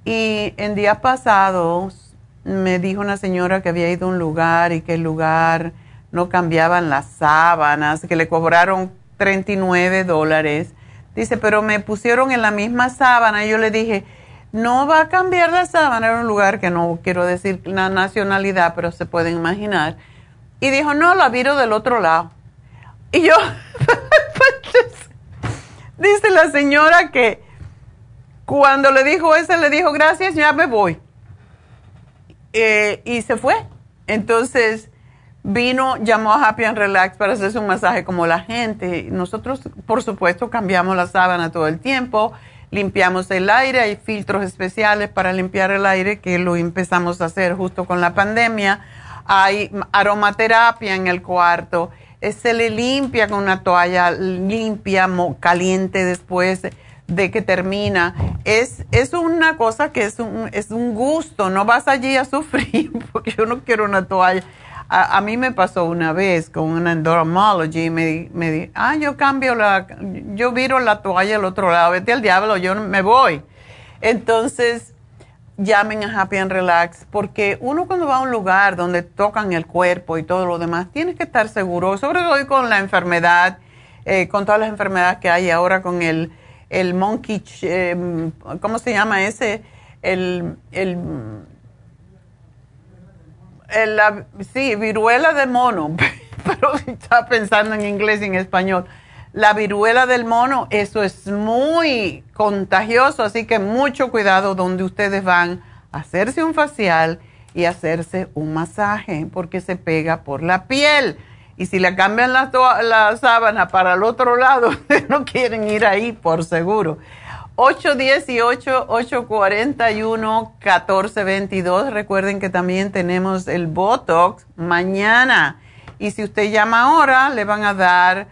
Speaker 1: Y en días pasados me dijo una señora que había ido a un lugar y que el lugar no cambiaban las sábanas, que le cobraron 39 dólares. Dice, pero me pusieron en la misma sábana. Y yo le dije, no va a cambiar la sábana, era un lugar que no quiero decir la nacionalidad, pero se pueden imaginar. Y dijo, no, la viro del otro lado. Y yo, dice la señora que cuando le dijo eso, le dijo, gracias, ya me voy. Eh, y se fue. Entonces vino, llamó a Happy and Relax para hacerse un masaje como la gente. Nosotros, por supuesto, cambiamos la sábana todo el tiempo limpiamos el aire, hay filtros especiales para limpiar el aire que lo empezamos a hacer justo con la pandemia, hay aromaterapia en el cuarto, eh, se le limpia con una toalla limpia, caliente después de que termina. Es, es una cosa que es un, es un gusto, no vas allí a sufrir porque yo no quiero una toalla a, mí me pasó una vez con una endomology y me, me di, ah, yo cambio la, yo viro la toalla al otro lado, vete al diablo, yo me voy. Entonces, llamen a Happy and Relax, porque uno cuando va a un lugar donde tocan el cuerpo y todo lo demás, tiene que estar seguro, sobre todo con la enfermedad, eh, con todas las enfermedades que hay ahora con el, el monkey, eh, ¿cómo se llama ese? El, el la, sí, viruela de mono, pero estaba pensando en inglés y en español. La viruela del mono, eso es muy contagioso, así que mucho cuidado donde ustedes van a hacerse un facial y hacerse un masaje, porque se pega por la piel. Y si le cambian la, la sábana para el otro lado, no quieren ir ahí, por seguro. 818-841-1422. Recuerden que también tenemos el Botox mañana. Y si usted llama ahora, le van a dar,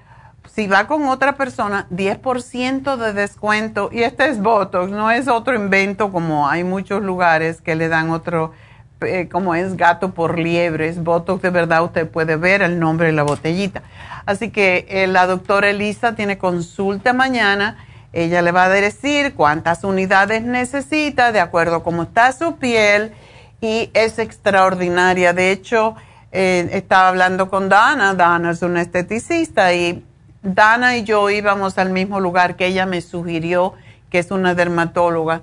Speaker 1: si va con otra persona, 10% de descuento. Y este es Botox, no es otro invento como hay muchos lugares que le dan otro, eh, como es gato por liebres. Botox de verdad usted puede ver el nombre de la botellita. Así que eh, la doctora Elisa tiene consulta mañana ella le va a decir cuántas unidades necesita de acuerdo a cómo está su piel y es extraordinaria. De hecho, eh, estaba hablando con Dana. Dana es una esteticista y Dana y yo íbamos al mismo lugar que ella me sugirió, que es una dermatóloga.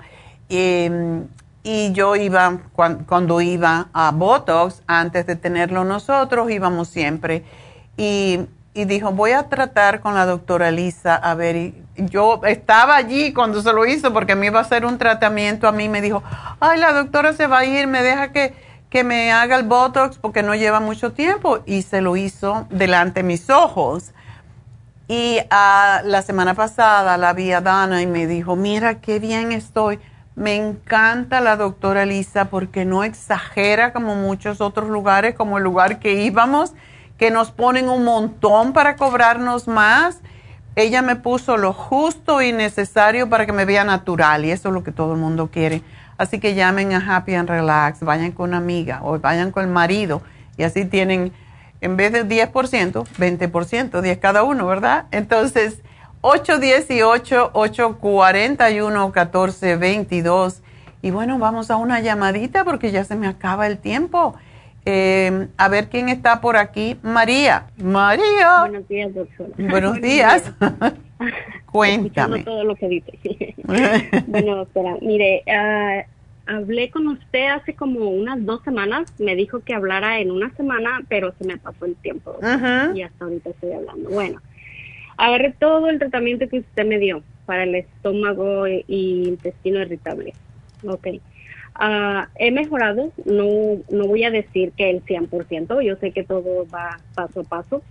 Speaker 1: Y, y yo iba, cuando, iba a Botox, antes de tenerlo nosotros, íbamos siempre. Y, y, dijo, voy a tratar con la doctora Lisa, a ver, y yo estaba allí cuando se lo hizo porque me iba a hacer un tratamiento, a mí me dijo, ay, la doctora se va a ir, me deja que, que me haga el Botox porque no lleva mucho tiempo. Y se lo hizo delante de mis ojos. Y uh, la semana pasada la vi a Dana y me dijo, mira qué bien estoy me encanta la doctora Lisa porque no exagera como muchos otros lugares, como el lugar que íbamos, que nos ponen un montón para cobrarnos más. Ella me puso lo justo y necesario para que me vea natural y eso es lo que todo el mundo quiere. Así que llamen a Happy and Relax, vayan con una amiga o vayan con el marido y así tienen, en vez de 10%, 20%, 10 cada uno, ¿verdad? Entonces, 818-841-1422. Y bueno, vamos a una llamadita porque ya se me acaba el tiempo. Eh, a ver quién está por aquí. María. María.
Speaker 5: Buenos días, doctora.
Speaker 1: Buenos días. Cuéntame.
Speaker 5: todo lo que dice. bueno, doctora, mire, uh, hablé con usted hace como unas dos semanas. Me dijo que hablara en una semana, pero se me pasó el tiempo. Y hasta ahorita estoy hablando. Bueno, agarré todo el tratamiento que usted me dio para el estómago y intestino irritable. Ok. Uh, he mejorado, no, no voy a decir que el 100%, yo sé que todo va paso a paso,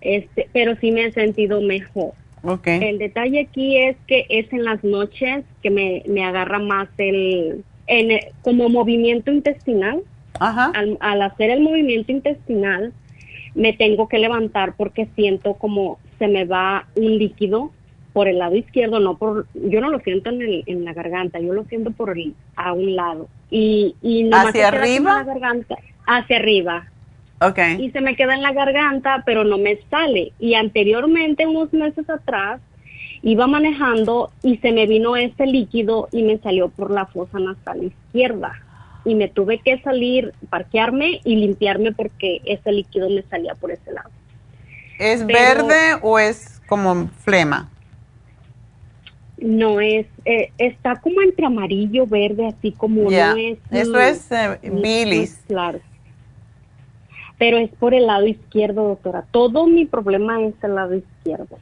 Speaker 5: este, pero sí me he sentido mejor.
Speaker 1: Okay.
Speaker 5: El detalle aquí es que es en las noches que me, me agarra más el, en, como movimiento intestinal.
Speaker 1: Ajá.
Speaker 5: Al, al hacer el movimiento intestinal, me tengo que levantar porque siento como se me va un líquido por el lado izquierdo, no por, yo no lo siento en, el, en la garganta, yo lo siento por el, a un lado. Y, y
Speaker 1: ¿Hacia arriba?
Speaker 5: La garganta, hacia arriba.
Speaker 1: Okay.
Speaker 5: Y se me queda en la garganta, pero no me sale. Y anteriormente, unos meses atrás, iba manejando y se me vino ese líquido y me salió por la fosa nasal izquierda y me tuve que salir, parquearme y limpiarme porque ese líquido me salía por ese lado.
Speaker 1: ¿Es verde o es como flema?
Speaker 5: No, es, eh, está como entre amarillo, verde, así como no es...
Speaker 1: Eso es eh, bilis.
Speaker 5: claro. Pero es por el lado izquierdo, doctora. Todo mi problema es el lado izquierdo.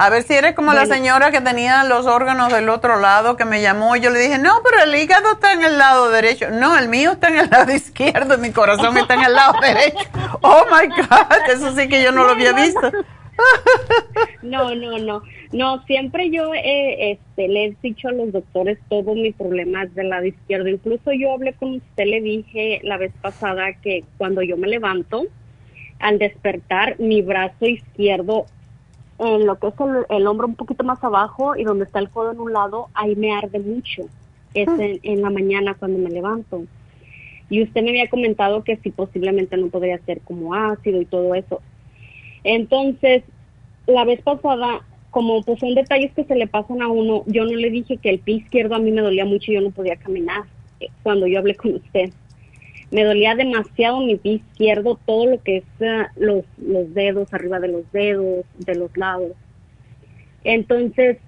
Speaker 1: A ver si eres como la señora que tenía los órganos del otro lado que me llamó y yo le dije, no, pero el hígado está en el lado derecho. No, el mío está en el lado izquierdo mi corazón está en el lado derecho. Oh my God, eso sí que yo no, lo había visto.
Speaker 5: No, no, no. No, siempre yo eh, este, le he dicho a los doctores todo mi problema es del lado izquierdo. Incluso yo hablé con usted, le dije la vez pasada que cuando yo me levanto, al despertar, mi brazo izquierdo en lo que es el, hombro un poquito más abajo y donde está el codo en un lado, ahí me arde mucho. Es mm. en, la mañana cuando me levanto. Y usted me había comentado que si posiblemente no podría ser como ácido y todo eso. Entonces, la vez pasada, como pues son detalles que se le pasan a uno, yo no le dije que el pie izquierdo a mí me dolía mucho y yo no podía caminar eh, cuando yo hablé con usted me dolía demasiado mi pie izquierdo, todo lo que es eh, los, los dedos, arriba de los dedos, de los lados. Entonces,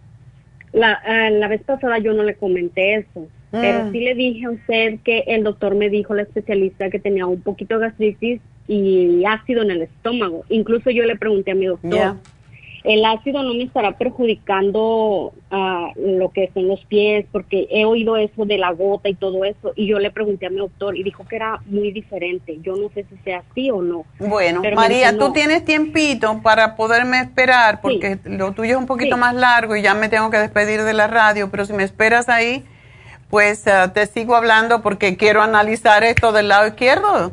Speaker 5: la, eh, la vez pasada yo no le comenté eso, pero mm. sí le dije a usted que el doctor me dijo, la especialista, que tenía un poquito de gastritis y ácido en el estómago. Incluso yo le pregunté a mi doctor el ácido no me estará perjudicando a lo que son los pies, porque he oído eso de la gota y todo eso, y yo le pregunté a mi doctor y dijo que era muy diferente. Yo no sé si sea así o no.
Speaker 1: Bueno, María, tú tienes tiempito para poderme esperar, porque lo tuyo es un poquito más largo y ya me tengo que despedir de la radio, pero si me esperas ahí, pues eh, te sigo hablando porque quiero analizar esto del lado izquierdo.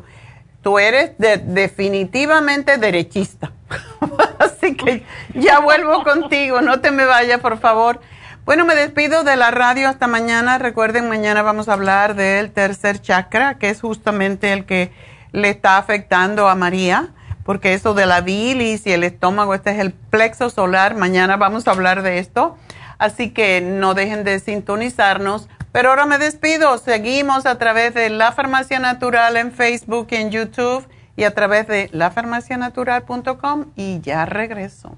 Speaker 1: Tú eres definitivamente derechista. Así que ya vuelvo contigo, no te me vayas, por favor. Bueno, me despido de la radio hasta mañana. Recuerden, mañana vamos a hablar del tercer chakra, que es justamente el que le está afectando a María, porque eso de la bilis y el estómago, este es el plexo solar. Mañana vamos a hablar de esto. Así que no dejen de sintonizarnos. Pero ahora me despido. Seguimos a través de La Farmacia Natural en Facebook y en YouTube y a través de lafarmacianatural.com y ya regreso.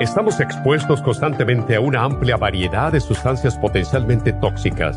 Speaker 6: Estamos expuestos constantemente a una amplia variedad de sustancias potencialmente tóxicas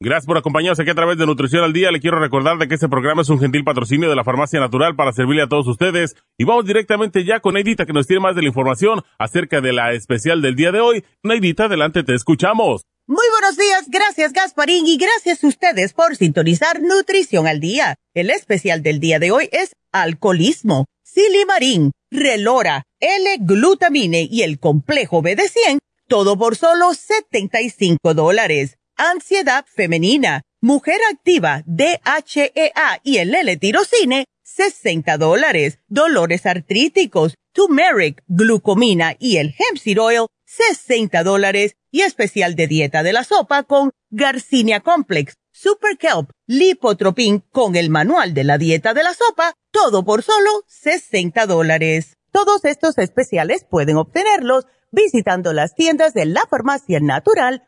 Speaker 3: Gracias por acompañarnos aquí a través de Nutrición al Día. Le quiero recordar de que este programa es un gentil patrocinio de la Farmacia Natural para servirle a todos ustedes. Y vamos directamente ya con Neidita que nos tiene más de la información acerca de la especial del día de hoy. Neidita, adelante, te escuchamos.
Speaker 4: Muy buenos días, gracias Gasparín y gracias a ustedes por sintonizar Nutrición al Día. El especial del día de hoy es alcoholismo, silimarín, relora, L-glutamine y el complejo BD100, todo por solo 75 dólares ansiedad femenina, mujer activa, DHEA y el L-tirocine, 60 dólares, dolores artríticos, turmeric, glucomina y el hemp seed oil, 60 dólares. Y especial de dieta de la sopa con Garcinia Complex, Super Kelp, Lipotropin con el manual de la dieta de la sopa, todo por solo 60 dólares. Todos estos especiales pueden obtenerlos visitando las tiendas de la farmacia natural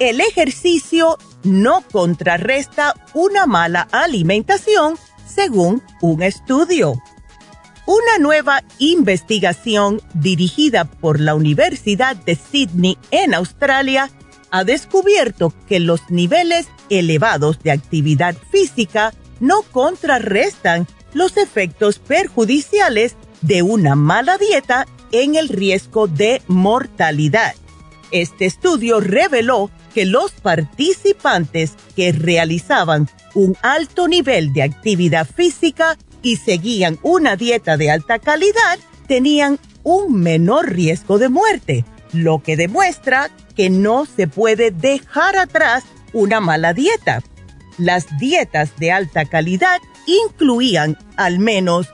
Speaker 4: El ejercicio no contrarresta una mala alimentación, según un estudio. Una nueva investigación dirigida por la Universidad de Sydney en Australia ha descubierto que los niveles elevados de actividad física no contrarrestan los efectos perjudiciales de una mala dieta en el riesgo de mortalidad. Este estudio reveló que los participantes que realizaban un alto nivel de actividad física y seguían una dieta de alta calidad tenían un menor riesgo de muerte, lo que demuestra que no se puede dejar atrás una mala dieta. Las dietas de alta calidad incluían al menos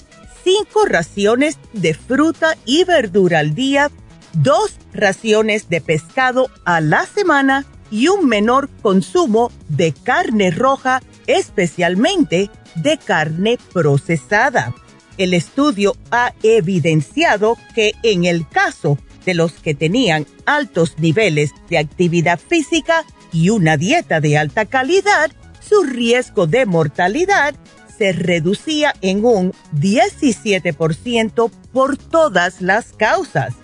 Speaker 4: cinco raciones de fruta y verdura al día, dos raciones de pescado a la semana y un menor consumo de carne roja, especialmente de carne procesada. El estudio ha evidenciado que en el caso de los que tenían altos niveles de actividad física y una dieta de alta calidad, su riesgo de mortalidad se reducía en un 17% por todas las causas,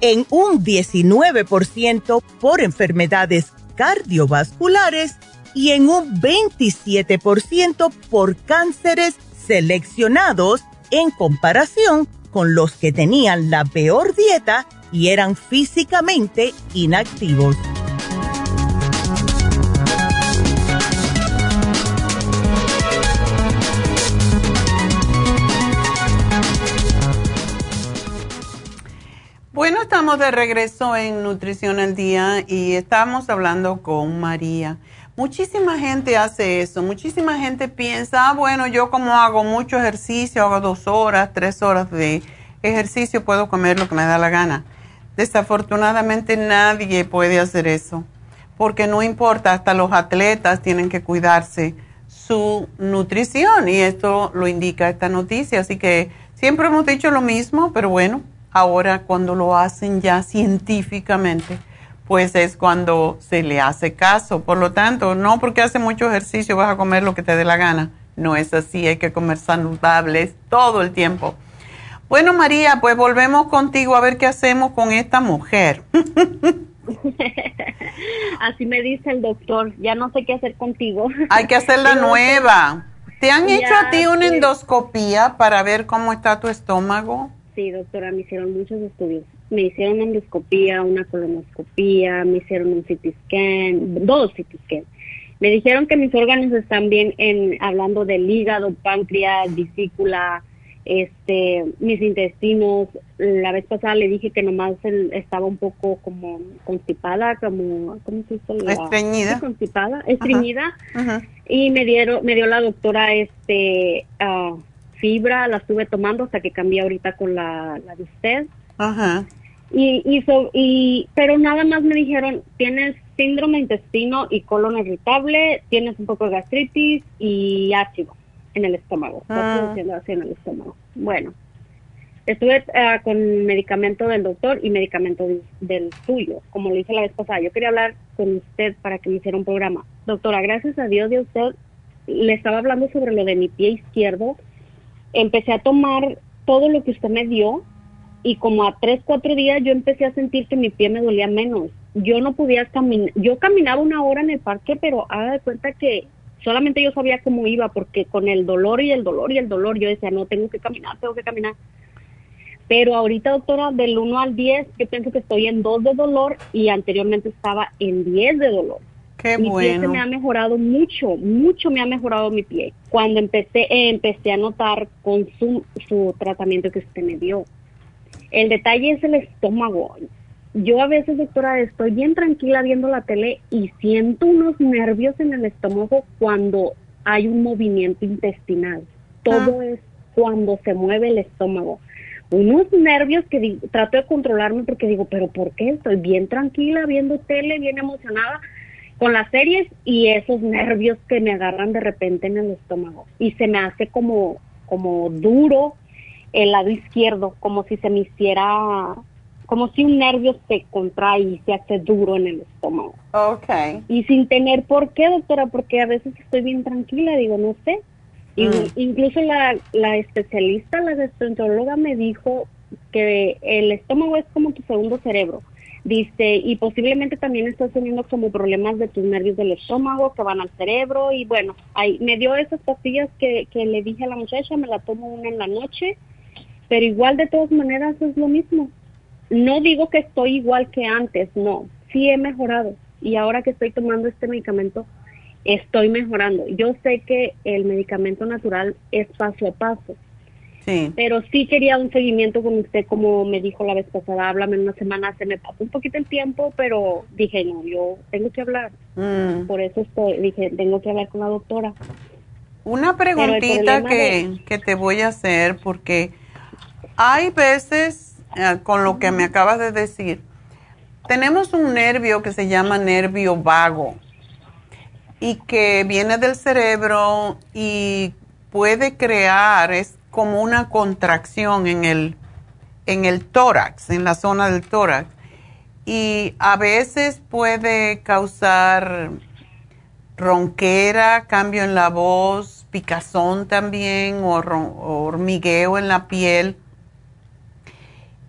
Speaker 4: en un 19% por enfermedades cardiovasculares y en un 27% por cánceres seleccionados en comparación con los que tenían la peor dieta y eran físicamente inactivos.
Speaker 1: Estamos de regreso en Nutrición al Día y estamos hablando con María. Muchísima gente hace eso, muchísima gente piensa, ah, bueno, yo como hago mucho ejercicio, hago dos horas, tres horas de ejercicio, puedo comer lo que me da la gana. Desafortunadamente nadie puede hacer eso, porque no importa, hasta los atletas tienen que cuidarse su nutrición y esto lo indica esta noticia. Así que siempre hemos dicho lo mismo, pero bueno, ahora cuando lo hacen ya científicamente, pues es cuando se le hace caso. Por lo tanto, no porque hace mucho ejercicio vas a comer lo que te dé la gana. No es así, hay que comer saludables todo el tiempo. Bueno, María, pues volvemos contigo a ver qué hacemos con esta mujer.
Speaker 5: Así me dice el doctor, ya no sé qué hacer contigo.
Speaker 1: Hay que hacer la nueva. ¿Te han hecho a ti una endoscopía para ver cómo está tu estómago?
Speaker 5: Sí, doctora, me hicieron muchos estudios. Me hicieron una endoscopía, una colonoscopía, me hicieron un CT scan, dos CT scan. Me dijeron que mis órganos están bien en hablando del hígado, páncreas, vesícula, este, mis intestinos. La vez pasada le dije que nomás estaba un poco como constipada, como, ¿cómo se dice?
Speaker 1: Estreñida.
Speaker 5: Constipada, estreñida. Y me dieron, me dio la doctora, este, uh, fibra, la estuve tomando hasta que cambié ahorita con la, la de usted.
Speaker 1: Ajá.
Speaker 5: Y, y, y, pero nada más me dijeron, tienes síndrome intestino y colon irritable, tienes un poco de gastritis y ácido en el estómago. Ah. así en el estómago. Bueno, estuve ah, con medicamento del doctor y medicamento del suyo, como le dije la vez pasada. Yo quería hablar con usted para que me hiciera un programa. Doctora, gracias a Dios de usted, le estaba hablando sobre lo de mi pie izquierdo empecé a tomar todo lo que usted me dio y como a tres, cuatro días yo empecé a sentir que mi pie me dolía menos. Yo no podía caminar, yo caminaba una hora en el parque, pero haga de cuenta que solamente yo sabía cómo iba, porque con el dolor y el dolor y el dolor yo decía, no, tengo que caminar, tengo que caminar. Pero ahorita, doctora, del 1 al 10, yo pienso que estoy en 2 de dolor y anteriormente estaba en 10 de dolor.
Speaker 1: Qué
Speaker 5: mi
Speaker 1: bueno.
Speaker 5: pie se me ha mejorado mucho, mucho me ha mejorado mi pie. Cuando empecé, eh, empecé a notar con su, su tratamiento que usted me dio. El detalle es el estómago. Yo a veces, doctora, estoy bien tranquila viendo la tele y siento unos nervios en el estómago cuando hay un movimiento intestinal. Todo
Speaker 1: Ah.
Speaker 5: es cuando se mueve el estómago. Unos nervios que trato de controlarme porque digo, pero ¿por qué? Estoy bien tranquila viendo tele, bien emocionada con las series y esos nervios que me agarran de repente en el estómago y se me hace como como duro el lado izquierdo, como si se me hiciera como si un nervio se contrae y se hace duro en el estómago.
Speaker 1: Ok.
Speaker 5: Y sin tener por qué, doctora, porque a veces estoy bien tranquila, digo, no sé. Y
Speaker 1: Mm.
Speaker 5: Incluso la, la especialista, la gastroenteróloga me dijo que el estómago es como tu segundo cerebro. Dice, y posiblemente también estás teniendo como problemas de tus nervios del estómago que van al cerebro. Y bueno, ahí me dio esas pastillas que, que le dije a la muchacha, me la tomo una en la noche, pero igual de todas maneras es lo mismo. No digo que estoy igual que antes, no, sí he mejorado. Y ahora que estoy tomando este medicamento, estoy mejorando. Yo sé que el medicamento natural es paso a paso,
Speaker 1: Sí.
Speaker 5: pero sí quería un seguimiento con usted, como me dijo la vez pasada, háblame en una semana, se me pasó un poquito el tiempo, pero dije, no, yo tengo que hablar.
Speaker 1: Mm.
Speaker 5: Por eso estoy, dije, tengo que hablar con la doctora.
Speaker 1: Una preguntita que,
Speaker 5: de-
Speaker 1: que te voy a hacer porque hay veces, eh, con lo que me acabas de decir, tenemos un nervio que se llama nervio vago y que viene del cerebro y puede crear, es como una contracción en el, en el tórax, en la zona del tórax. Y a veces puede causar ronquera, cambio en la voz, picazón también o, hormigueo en la piel.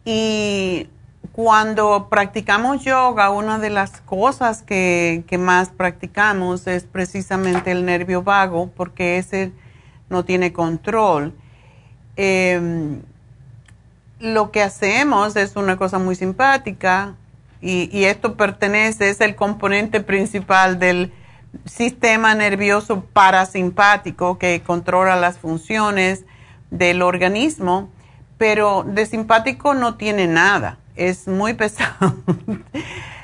Speaker 1: Y cuando practicamos yoga, una de las cosas que, más practicamos es precisamente el nervio vago, porque ese no tiene control. Em, lo que hacemos es una cosa muy simpática y, y, esto pertenece, es el componente principal del sistema nervioso parasimpático que controla las funciones del organismo, pero de simpático no tiene nada es muy pesado.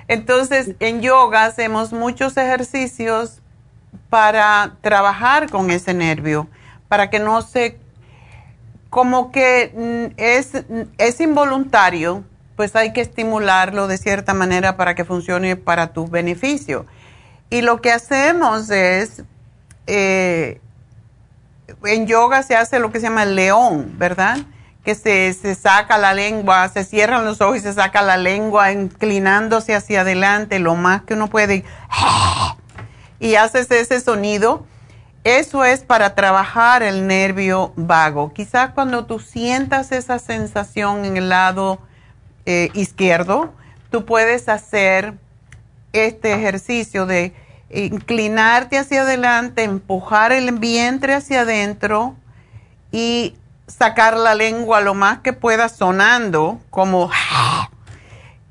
Speaker 1: Entonces, en yoga hacemos muchos ejercicios para trabajar con ese nervio, para que no se, como que mm, es, es involuntario, pues hay que estimularlo de cierta manera para que funcione para tu beneficio. Y lo que hacemos es, eh, en yoga se hace lo que se llama el león, ¿verdad? que se, se, saca la lengua, se cierran los ojos y se saca la lengua inclinándose hacia adelante lo más que uno puede y haces ese sonido. Eso es para trabajar el nervio vago. Quizás cuando tú sientas esa sensación en el lado eh, izquierdo, tú puedes hacer este ejercicio de inclinarte hacia adelante, empujar el vientre hacia adentro y sacar la lengua lo más que pueda sonando como...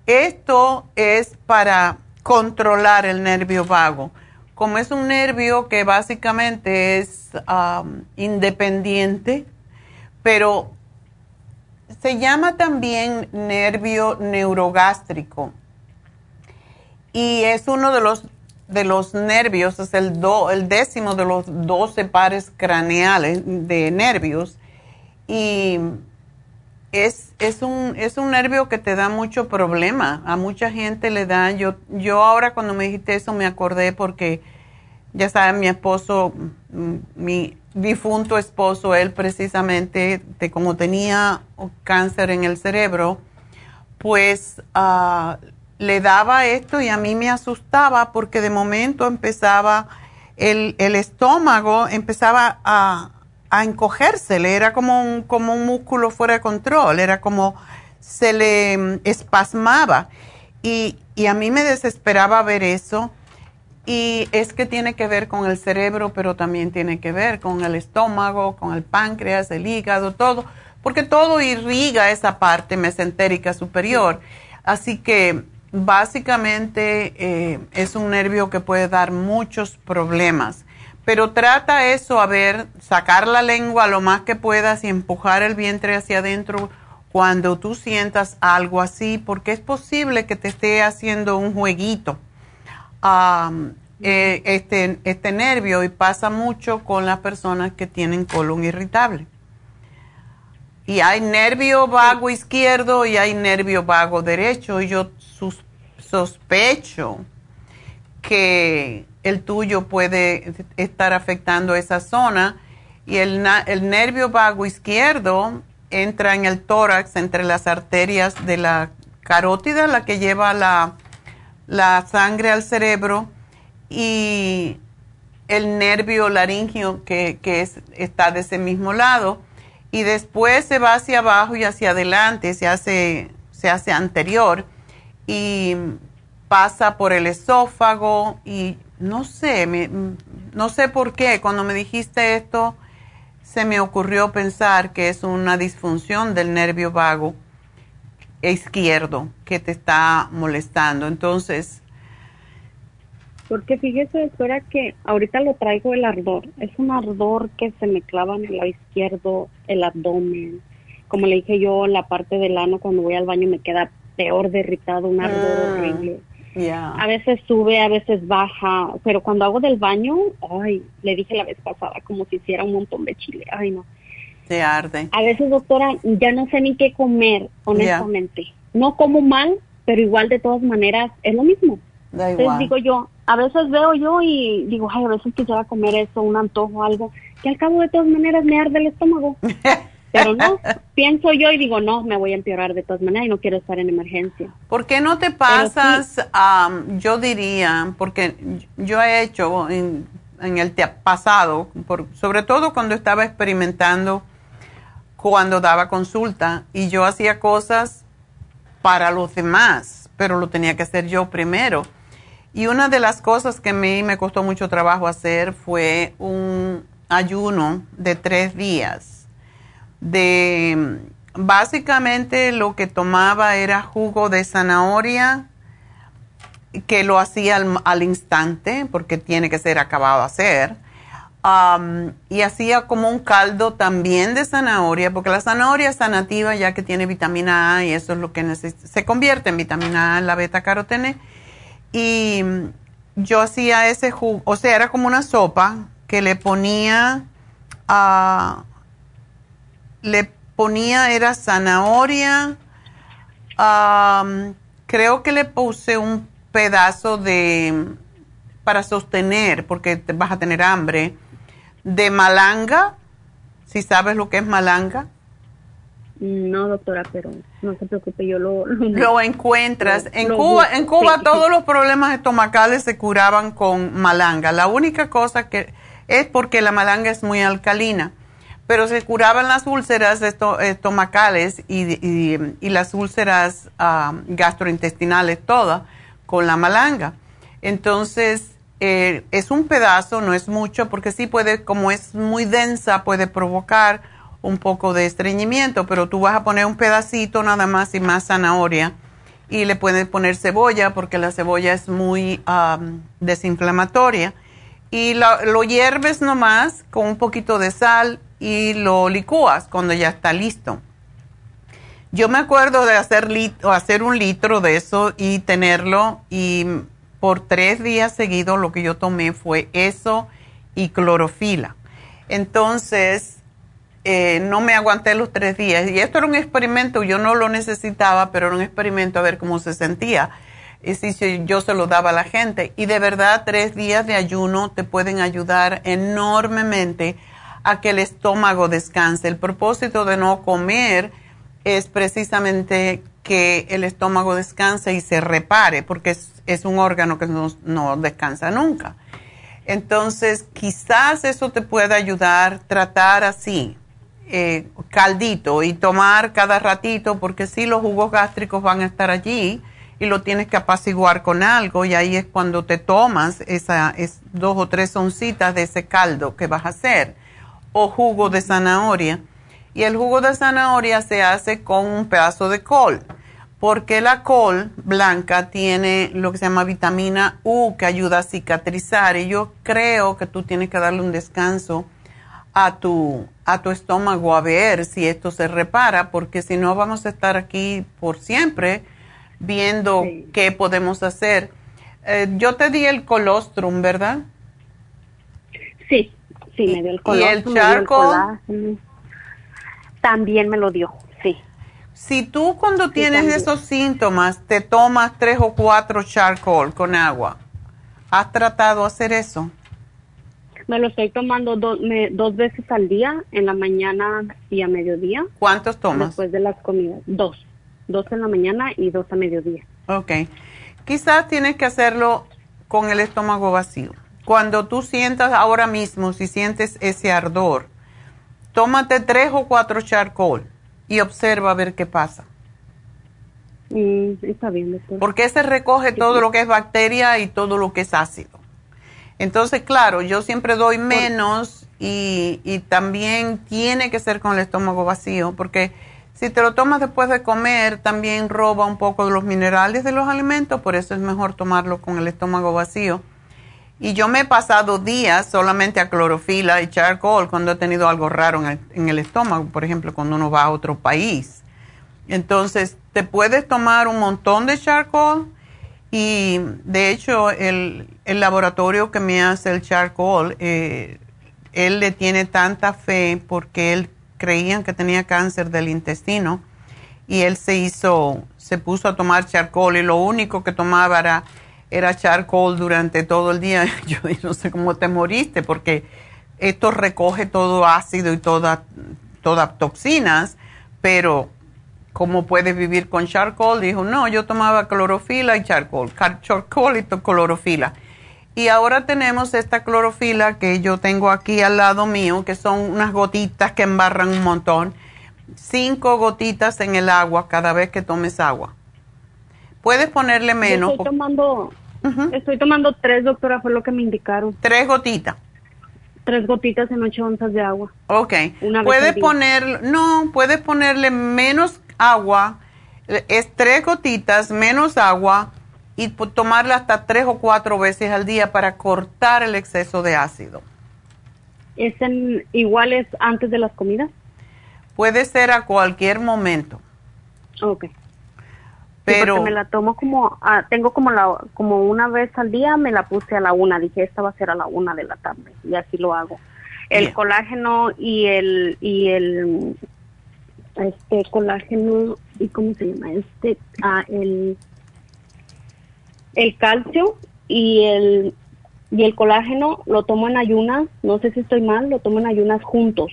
Speaker 1: Esto es para controlar el nervio vago. Como es un nervio que básicamente es independiente, pero se llama también nervio neurogástrico. Y es uno de los de los nervios, es el, el décimo de los 12 pares craneales de nervios. Y es, es, un, es un nervio que te da mucho problema. A mucha gente le da. Yo, yo ahora cuando me dijiste eso me acordé porque, ya saben, mi esposo, mm, mi difunto esposo, él precisamente, de como tenía cáncer en el cerebro, pues ah, le daba esto y a mí me asustaba porque de momento empezaba el, el estómago, empezaba a a encogérsele, era como un, como un músculo fuera de control, era como se le mm, espasmaba. Y, y a mí me desesperaba ver eso. Y es que tiene que ver con el cerebro, pero también tiene que ver con el estómago, con el páncreas, el hígado, todo, porque todo irriga esa parte mesentérica superior. Así que básicamente eh, es un nervio que puede dar muchos problemas pero trata eso, a ver, sacar la lengua lo más que puedas y empujar el vientre hacia adentro cuando tú sientas algo así, porque es posible que te esté haciendo un jueguito. Eh, este, este nervio y pasa mucho con las personas que tienen colon irritable. Y hay nervio vago izquierdo y hay nervio vago derecho. Y yo sospecho que el tuyo puede estar afectando esa zona. Y el, el nervio vago izquierdo entra en el tórax entre las arterias de la carótida, la que lleva la, la sangre al cerebro, y el nervio laringio que, que es, está de ese mismo lado, y después se va hacia abajo y hacia adelante, se hace, se hace anterior, y pasa por el esófago y no sé, no sé por qué, cuando me dijiste esto, se me ocurrió pensar que es una disfunción del nervio vago izquierdo que te está molestando. Entonces...
Speaker 5: Porque fíjese, doctora, que ahorita lo traigo el ardor. Es un ardor que se me clava en el lado izquierdo, el abdomen. Como le dije yo, la parte del ano cuando voy al baño me queda peor de irritado, un ardor ah. horrible. A veces sube, a veces baja, pero cuando hago del baño, ay, le dije la vez pasada, como si hiciera un montón de chile, ay no.
Speaker 1: Se arde.
Speaker 5: A veces, doctora, ya no sé ni qué comer, honestamente. No como mal, pero igual de todas maneras es lo mismo. Da Entonces digo yo, a veces veo yo y digo, ay, a veces quisiera comer eso, un antojo, algo, que al cabo de todas maneras me arde el estómago. Pero no, pienso yo y digo, no, me voy a empeorar de todas maneras y no quiero estar en emergencia.
Speaker 1: ¿Por qué no te pasas, yo diría, porque yo he hecho en, el pasado, por, sobre todo cuando estaba experimentando, cuando daba consulta, y yo hacía cosas para los demás, pero lo tenía que hacer yo primero. Y una de las cosas que a mí me costó mucho trabajo hacer fue un ayuno de tres días. De básicamente lo que tomaba era jugo de zanahoria, que lo hacía al, instante, porque tiene que ser acabado de hacer. y hacía como un caldo también de zanahoria, porque la zanahoria es sanativa ya que tiene vitamina A y eso es lo que necesita. Se convierte en vitamina A en la beta carotene. Y yo hacía ese jugo, o sea, era como una sopa que le ponía, uh, le ponía, era zanahoria, creo que le puse un pedazo de, para sostener, porque te vas a tener hambre, de malanga, si sabes lo que es malanga.
Speaker 5: No, doctora, pero no se preocupe, yo lo...
Speaker 1: Lo, encuentras. en Cuba, en Cuba todos los problemas estomacales se curaban con malanga. La única cosa que es porque la malanga es muy alcalina, pero se curaban las úlceras estomacales y, las úlceras ah, gastrointestinales todas con la malanga. Entonces, eh, es un pedazo, no es mucho, porque sí puede, como es muy densa, puede provocar un poco de estreñimiento, pero tú vas a poner un pedacito nada más y más zanahoria y le puedes poner cebolla porque la cebolla es muy desinflamatoria y lo, lo, hierves nomás con un poquito de sal y lo licúas cuando ya está listo. Yo me acuerdo de hacer, hacer un litro de eso y tenerlo y por tres días seguidos lo que yo tomé fue eso y clorofila. Entonces, eh, no me aguanté los tres días. Y esto era un experimento, yo no lo necesitaba, pero era un experimento a ver cómo se sentía. Y si yo se lo daba a la gente. Y de verdad, tres días de ayuno te pueden ayudar enormemente a que el estómago descanse. El propósito de no comer es precisamente que el estómago descanse y se repare, porque es, un órgano que no, descansa nunca. Entonces, quizás eso te pueda ayudar, tratar así, eh, caldito y tomar cada ratito, porque si los jugos gástricos van a estar allí y lo tienes que apaciguar con algo y ahí es cuando te tomas esa, es dos o tres oncitas de ese caldo que vas a hacer o jugo de zanahoria y el jugo de zanahoria se hace con un pedazo de col, porque la col blanca tiene lo que se llama vitamina U que ayuda a cicatrizar y yo creo que tú tienes que darle un descanso a tu, a tu estómago a ver si esto se repara, porque si no vamos a estar aquí por siempre viendo qué podemos hacer. Eh, yo te di el colostrum, ¿verdad?
Speaker 5: Sí, sí, me dio el colostrum.
Speaker 1: ¿Y el charcoal?
Speaker 5: También me lo dio, sí.
Speaker 1: Si tú cuando tienes esos síntomas te tomas tres o cuatro charcoal con agua, ¿has tratado de hacer eso?
Speaker 5: Me lo estoy tomando dos veces al día, en la mañana y a mediodía.
Speaker 1: ¿Cuántos tomas?
Speaker 5: Después de las comidas, dos. Dos en la mañana y dos a mediodía.
Speaker 1: Ok. Quizás tienes que hacerlo con el estómago vacío. Cuando tú sientas ahora mismo, si sientes ese ardor, tómate tres o cuatro charcoal y observa a ver qué pasa.
Speaker 5: Mm, está bien, doctor.
Speaker 1: Porque se recoge todo lo que es bacteria y todo lo que es ácido. Entonces, claro, yo siempre doy menos y, y también tiene que ser con el estómago vacío, porque si te lo tomas después de comer, también roba un poco de los minerales de los alimentos, por eso es mejor tomarlo con el estómago vacío. Y yo me he pasado días solamente a clorofila y charcoal cuando he tenido algo raro en el, estómago, por ejemplo, cuando uno va a otro país. Entonces, te puedes tomar un montón de charcoal y de hecho el, laboratorio que me hace el charcoal, eh, él le tiene tanta fe porque él creían que tenía cáncer del intestino y él se hizo, se puso a tomar charcoal y lo único que tomaba era era charcoal durante todo el día. Yo no sé cómo te moriste porque esto recoge todo ácido y todas toda toxinas, pero ¿cómo puedes vivir con charcoal? Dijo, no, yo tomaba clorofila y charcoal, charcoal y clorofila. Y ahora tenemos esta clorofila que yo tengo aquí al lado mío, que son unas gotitas que embarran un montón. Cinco gotitas en el agua cada vez que tomes agua Puedes ponerle menos.
Speaker 5: estoy tomando, estoy tomando tres, doctora, fue lo que me indicaron.
Speaker 1: Tres gotitas.
Speaker 5: Tres gotitas en ocho onzas de agua.
Speaker 1: Ok. Puedes poner, no, puedes ponerle menos agua, es tres gotitas, menos agua y tomarla hasta tres o cuatro veces al día para cortar el exceso de ácido.
Speaker 5: ¿Es en, iguales antes de las comidas?
Speaker 1: Puede ser a cualquier momento.
Speaker 5: Ok. Pero me la tomo como, ah, tengo como la, como una vez al día, me la puse a la una, dije esta va a ser a la una de la tarde y así lo hago. El colágeno y el, y el, este colágeno, ¿y cómo se llama? Este, ah, el, el calcio y el, y el colágeno lo tomo en ayunas, no sé si estoy mal, lo tomo en ayunas juntos.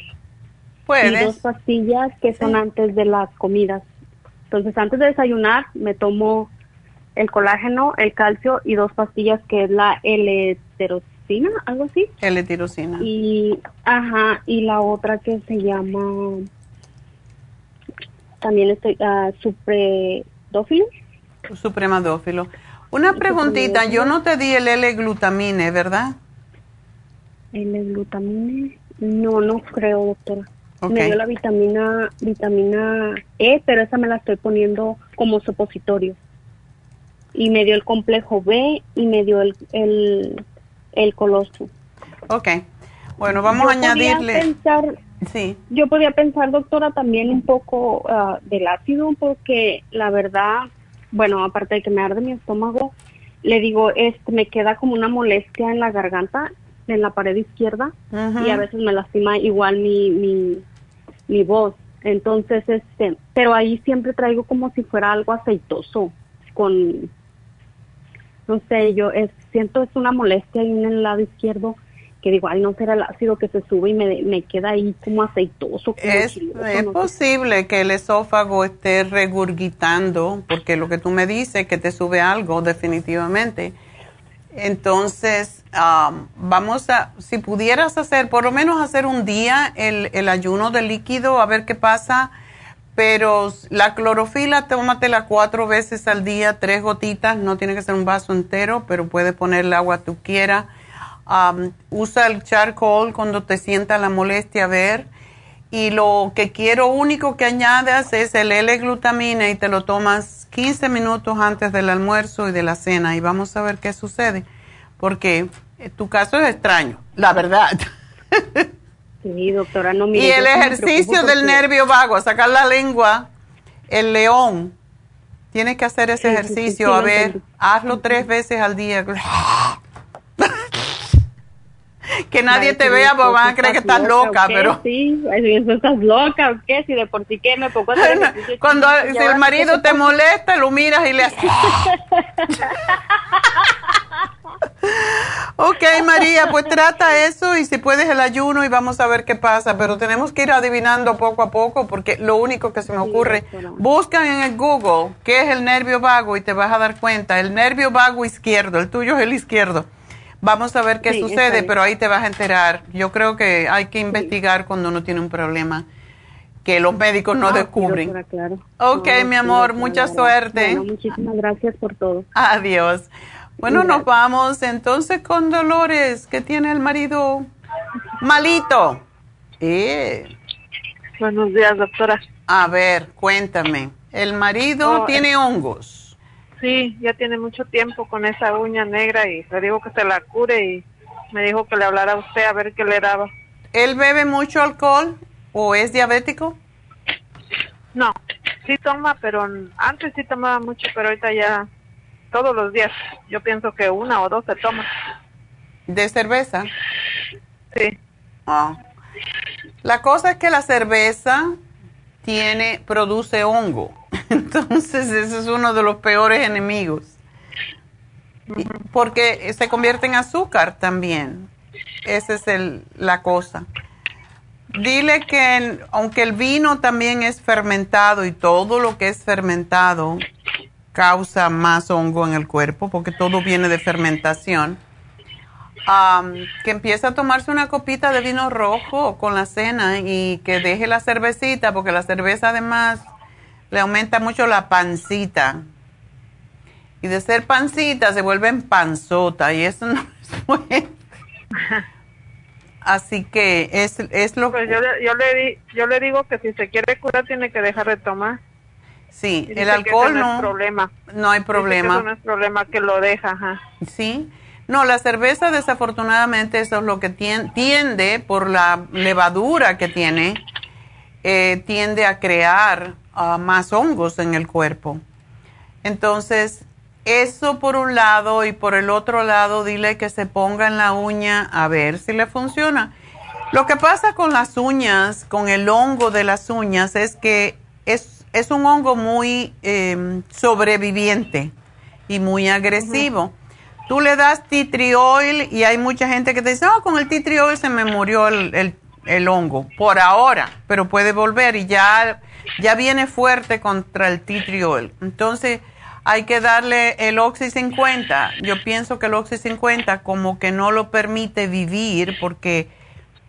Speaker 1: Puedes.
Speaker 5: Y dos pastillas que son antes de las comidas. Entonces, antes de desayunar, me tomo el colágeno, el calcio y dos pastillas que es la L-tirosina, algo así.
Speaker 1: L-tirosina.
Speaker 5: Y, ajá, y la otra que se llama, también estoy, uh, supredófilo.
Speaker 1: Supremadófilo. Una preguntita, yo no te di el L-glutamine, ¿verdad?
Speaker 5: L-glutamine, no, no creo, doctora. Me dio la vitamina, vitamina E, pero esa me la estoy poniendo como supositorio. Y me dio el complejo B y me dio el, el, el coloso.
Speaker 1: Ok. Bueno, vamos a añadirle.
Speaker 5: Pensar, sí. Yo podía pensar, doctora, también un poco ah, del ácido, porque la verdad, bueno, aparte de que me arde mi estómago, le digo, este, me queda como una molestia en la garganta, en la pared izquierda, y a veces me lastima igual mi, mi, mi voz. Entonces, este, pero ahí siempre traigo como si fuera algo aceitoso, con, no sé, yo es, siento es una molestia ahí en el lado izquierdo que digo, ay, no será el ácido que se sube y me, me queda ahí como aceitoso.
Speaker 1: es, posible que el esófago esté regurgitando, porque lo que tú me dices que te sube algo, definitivamente. Entonces, vamos a, si pudieras hacer, por lo menos hacer un día el, el ayuno de líquido, a ver qué pasa. Pero la clorofila, tómatela cuatro veces al día, tres gotitas, no tiene que ser un vaso entero, pero puedes ponerle agua tú quieras. usa el charcoal cuando te sienta la molestia a ver. Y lo que quiero único que añadas es el L-glutamina y te lo tomas 15 minutos antes del almuerzo y de la cena y vamos a ver qué sucede, porque eh, tu caso es extraño, la verdad.
Speaker 5: Sí, doctora, no
Speaker 1: Y el ejercicio del nervio vago, sacar la lengua, el león, tienes que hacer ese ejercicio, a ver, hazlo tres veces al día. Que nadie te vea porque van a creer que estás loca, pero...
Speaker 5: Sí, estás loca, ¿o qué? Si de por sí que me pongo a hacer
Speaker 1: Cuando si el marido te molesta, lo miras y le haces... ok, María, pues trata eso y si puedes el ayuno y vamos a ver qué pasa, pero tenemos que ir adivinando poco a poco porque lo único que se me ocurre, buscan en el Google qué es el nervio vago y te vas a dar cuenta, el nervio vago izquierdo, el tuyo es el izquierdo. Vamos a ver qué sucede, pero ahí te vas a enterar. Yo creo que hay que investigar cuando uno tiene un problema que los médicos no, descubren.
Speaker 5: claro.
Speaker 1: Ok, mi amor, mucha suerte.
Speaker 5: muchísimas gracias por todo.
Speaker 1: Adiós. Bueno, nos vamos entonces con Dolores, que tiene el marido malito. Eh.
Speaker 7: Buenos días, doctora.
Speaker 1: A ver, cuéntame. El marido oh, tiene hongos.
Speaker 7: Sí, ya tiene mucho tiempo con esa uña negra y le digo que se la cure y me dijo que le hablara a usted a ver qué le daba.
Speaker 1: ¿Él bebe mucho alcohol o es diabético?
Speaker 7: No, sí toma, pero antes sí tomaba mucho, pero ahorita ya todos los días. Yo pienso que una o dos se toma.
Speaker 1: ¿De cerveza?
Speaker 7: Sí.
Speaker 1: Ah. La cosa es que la cerveza tiene, produce hongo. Entonces, ese es uno de los peores enemigos. Porque se convierte en azúcar también. Esa es el, la cosa. Dile que aunque el vino también es fermentado y todo lo que es fermentado causa más hongo en el cuerpo, porque todo viene de fermentación, que empiece a tomarse una copita de vino rojo con la cena y que deje la cervecita, porque la cerveza además le aumenta mucho la pancita. Y de ser pancita se vuelven panzota y eso no es bueno. Así que es, es lo
Speaker 7: pues yo, le, yo, le, yo le digo que si se quiere curar tiene que dejar de tomar.
Speaker 1: Sí, el alcohol no,
Speaker 7: hay problema.
Speaker 1: No hay problema.
Speaker 7: no es problema que lo deja, ajá.
Speaker 1: Sí. No, la cerveza desafortunadamente eso es lo que tiende, por la levadura que tiene, eh, tiende a crear ah, más hongos en el cuerpo. Entonces, eso por un lado y por el otro lado dile que se ponga en la uña a ver si le funciona. Lo que pasa con las uñas, con el hongo de las uñas, es que es, es un hongo muy em, sobreviviente y muy agresivo. Tú le das tea tree oil y hay mucha gente que te dice, oh, con el tea tree oil se me murió el, el, hongo, por ahora, pero puede volver y ya, ya viene fuerte contra el oil. Entonces, hay que darle el Oxy 50. Yo pienso que el Oxy 50 como que no lo permite vivir porque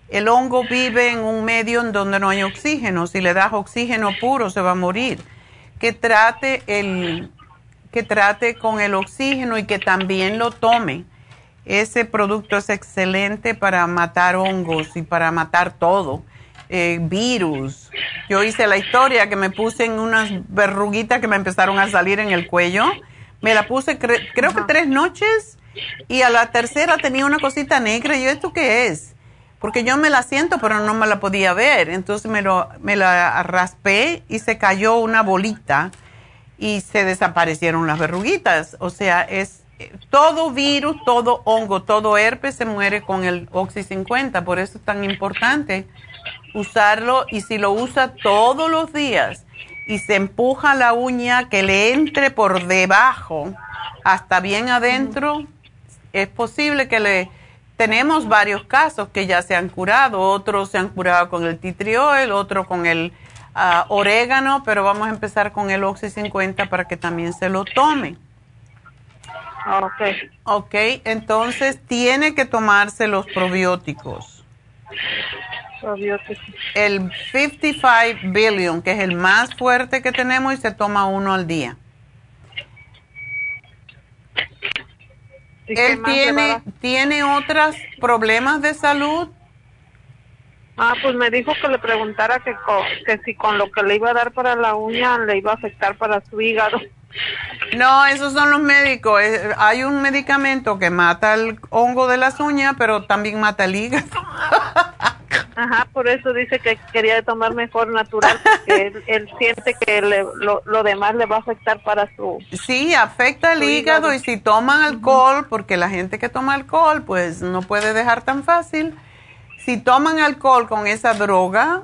Speaker 1: el hongo vive en un medio en donde no hay oxígeno. Si le das oxígeno puro se va a morir. Que trate el que trate con el oxígeno y que también lo tome. Ese producto es excelente para matar hongos y para matar todo. Eh, virus. Yo hice la historia que me puse en unas verruguitas que me empezaron a salir en el cuello. Me la puse creo que tres noches y a la tercera tenía una cosita negra. Y yo, ¿esto qué es? Porque yo me la siento, pero no me la podía ver. Entonces me, lo, me la raspé y se cayó una bolita y se desaparecieron las verruguitas. O sea, es todo virus, todo hongo, todo herpes se muere con el Oxy 50, por eso es tan importante usarlo y si lo usa todos los días y se empuja la uña que le entre por debajo hasta bien adentro, es posible que le tenemos varios casos que ya se han curado, otros se han curado con el titriol, otros con el Ah, orégano, pero vamos a empezar con el Oxy 50 para que también se lo tome.
Speaker 7: Ok.
Speaker 1: Ok, entonces tiene que tomarse los probióticos.
Speaker 7: Probióticos.
Speaker 1: El 55 billion, que es el más fuerte que tenemos y se toma uno al día. Él tiene, tiene otros problemas de salud
Speaker 7: Ah, pues me dijo que le preguntara que, que si con lo que le iba a dar para la uña le iba a afectar para su hígado.
Speaker 1: No, esos son los médicos. Hay un medicamento que mata el hongo de las uñas, pero también mata el hígado.
Speaker 7: Ajá, por eso dice que quería tomar mejor natural, porque él, siente que lo, demás le va a afectar para su...
Speaker 1: Sí, afecta el hígado, y si toman alcohol, porque la gente que toma alcohol, pues no puede dejar tan fácil si toman alcohol con esa droga,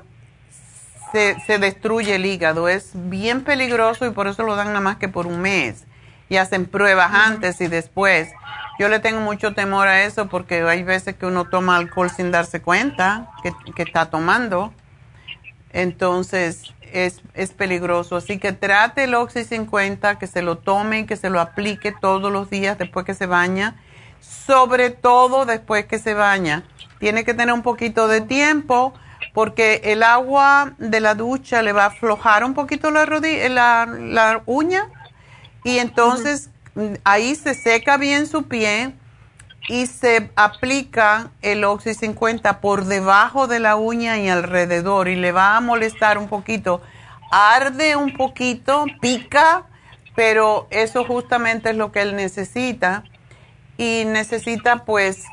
Speaker 1: se, destruye el hígado. Es bien peligroso y por eso lo dan nada más que por un mes. Y hacen pruebas antes y después. Yo le tengo mucho temor a eso porque hay veces que uno toma alcohol sin darse cuenta que, está tomando. Entonces es, es, peligroso. Así que trate el Oxy 50, que se lo tome que se lo aplique todos los días después que se baña. Sobre todo después que se baña tiene que tener un poquito de tiempo porque el agua de la ducha le va a aflojar un poquito la, la, la uña y entonces ahí se seca bien su pie y se aplica el Oxy 50 por debajo de la uña y alrededor y le va a molestar un poquito. Arde un poquito, pica, pero eso justamente es lo que él necesita y necesita pues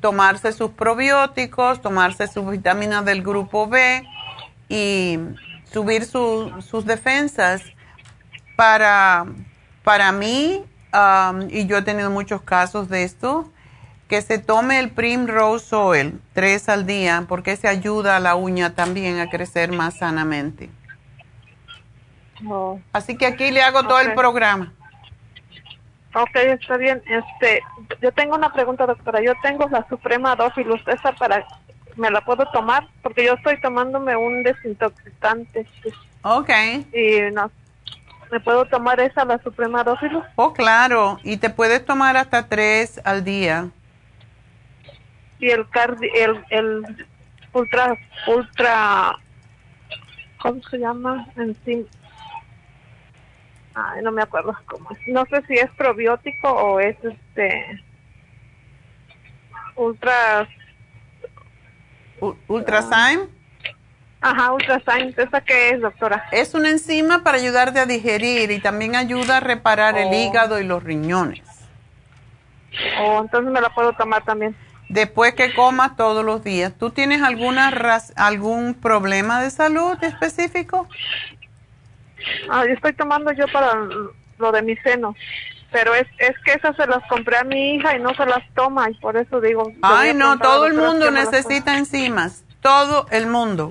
Speaker 1: tomarse sus probióticos, tomarse sus vitaminas del grupo B y subir sus defensas. Para, para mí, um, y yo he tenido muchos casos de esto, que se tome el Primrose Oil tres al día porque se ayuda a la uña también a crecer más sanamente. Oh. Así que aquí le hago todo el programa.
Speaker 7: Ok, está bien. Este, yo tengo una pregunta, doctora. Yo tengo la Suprema Dófilus. ¿Esa para, me la puedo tomar? Porque yo estoy tomándome un desintoxicante.
Speaker 1: Ok.
Speaker 7: Y no, ¿me puedo tomar esa, la Suprema Dófilus?
Speaker 1: Oh, claro. Y te puedes tomar hasta tres al día.
Speaker 7: Y el cardi, el, el ultra, ultra, ¿cómo se llama? En Ay, no me acuerdo cómo es. No sé si es probiótico o es este. Ultra.
Speaker 1: ¿Ultrasign?
Speaker 7: Ajá, Ultrasign. ¿Esa qué es, doctora?
Speaker 1: Es una enzima para ayudarte a digerir y también ayuda a reparar el
Speaker 7: Oh.
Speaker 1: hígado y los riñones.
Speaker 7: O entonces me la puedo tomar también.
Speaker 1: Después que comas todos los días. ¿Tú tienes alguna algún problema de salud específico?
Speaker 7: Ah, yo estoy tomando yo para lo de mi seno. Pero es, es que esas se las compré a mi hija y no se las toma y por eso digo.
Speaker 1: Ay, no, todo el mundo necesita enzimas. Todo el mundo.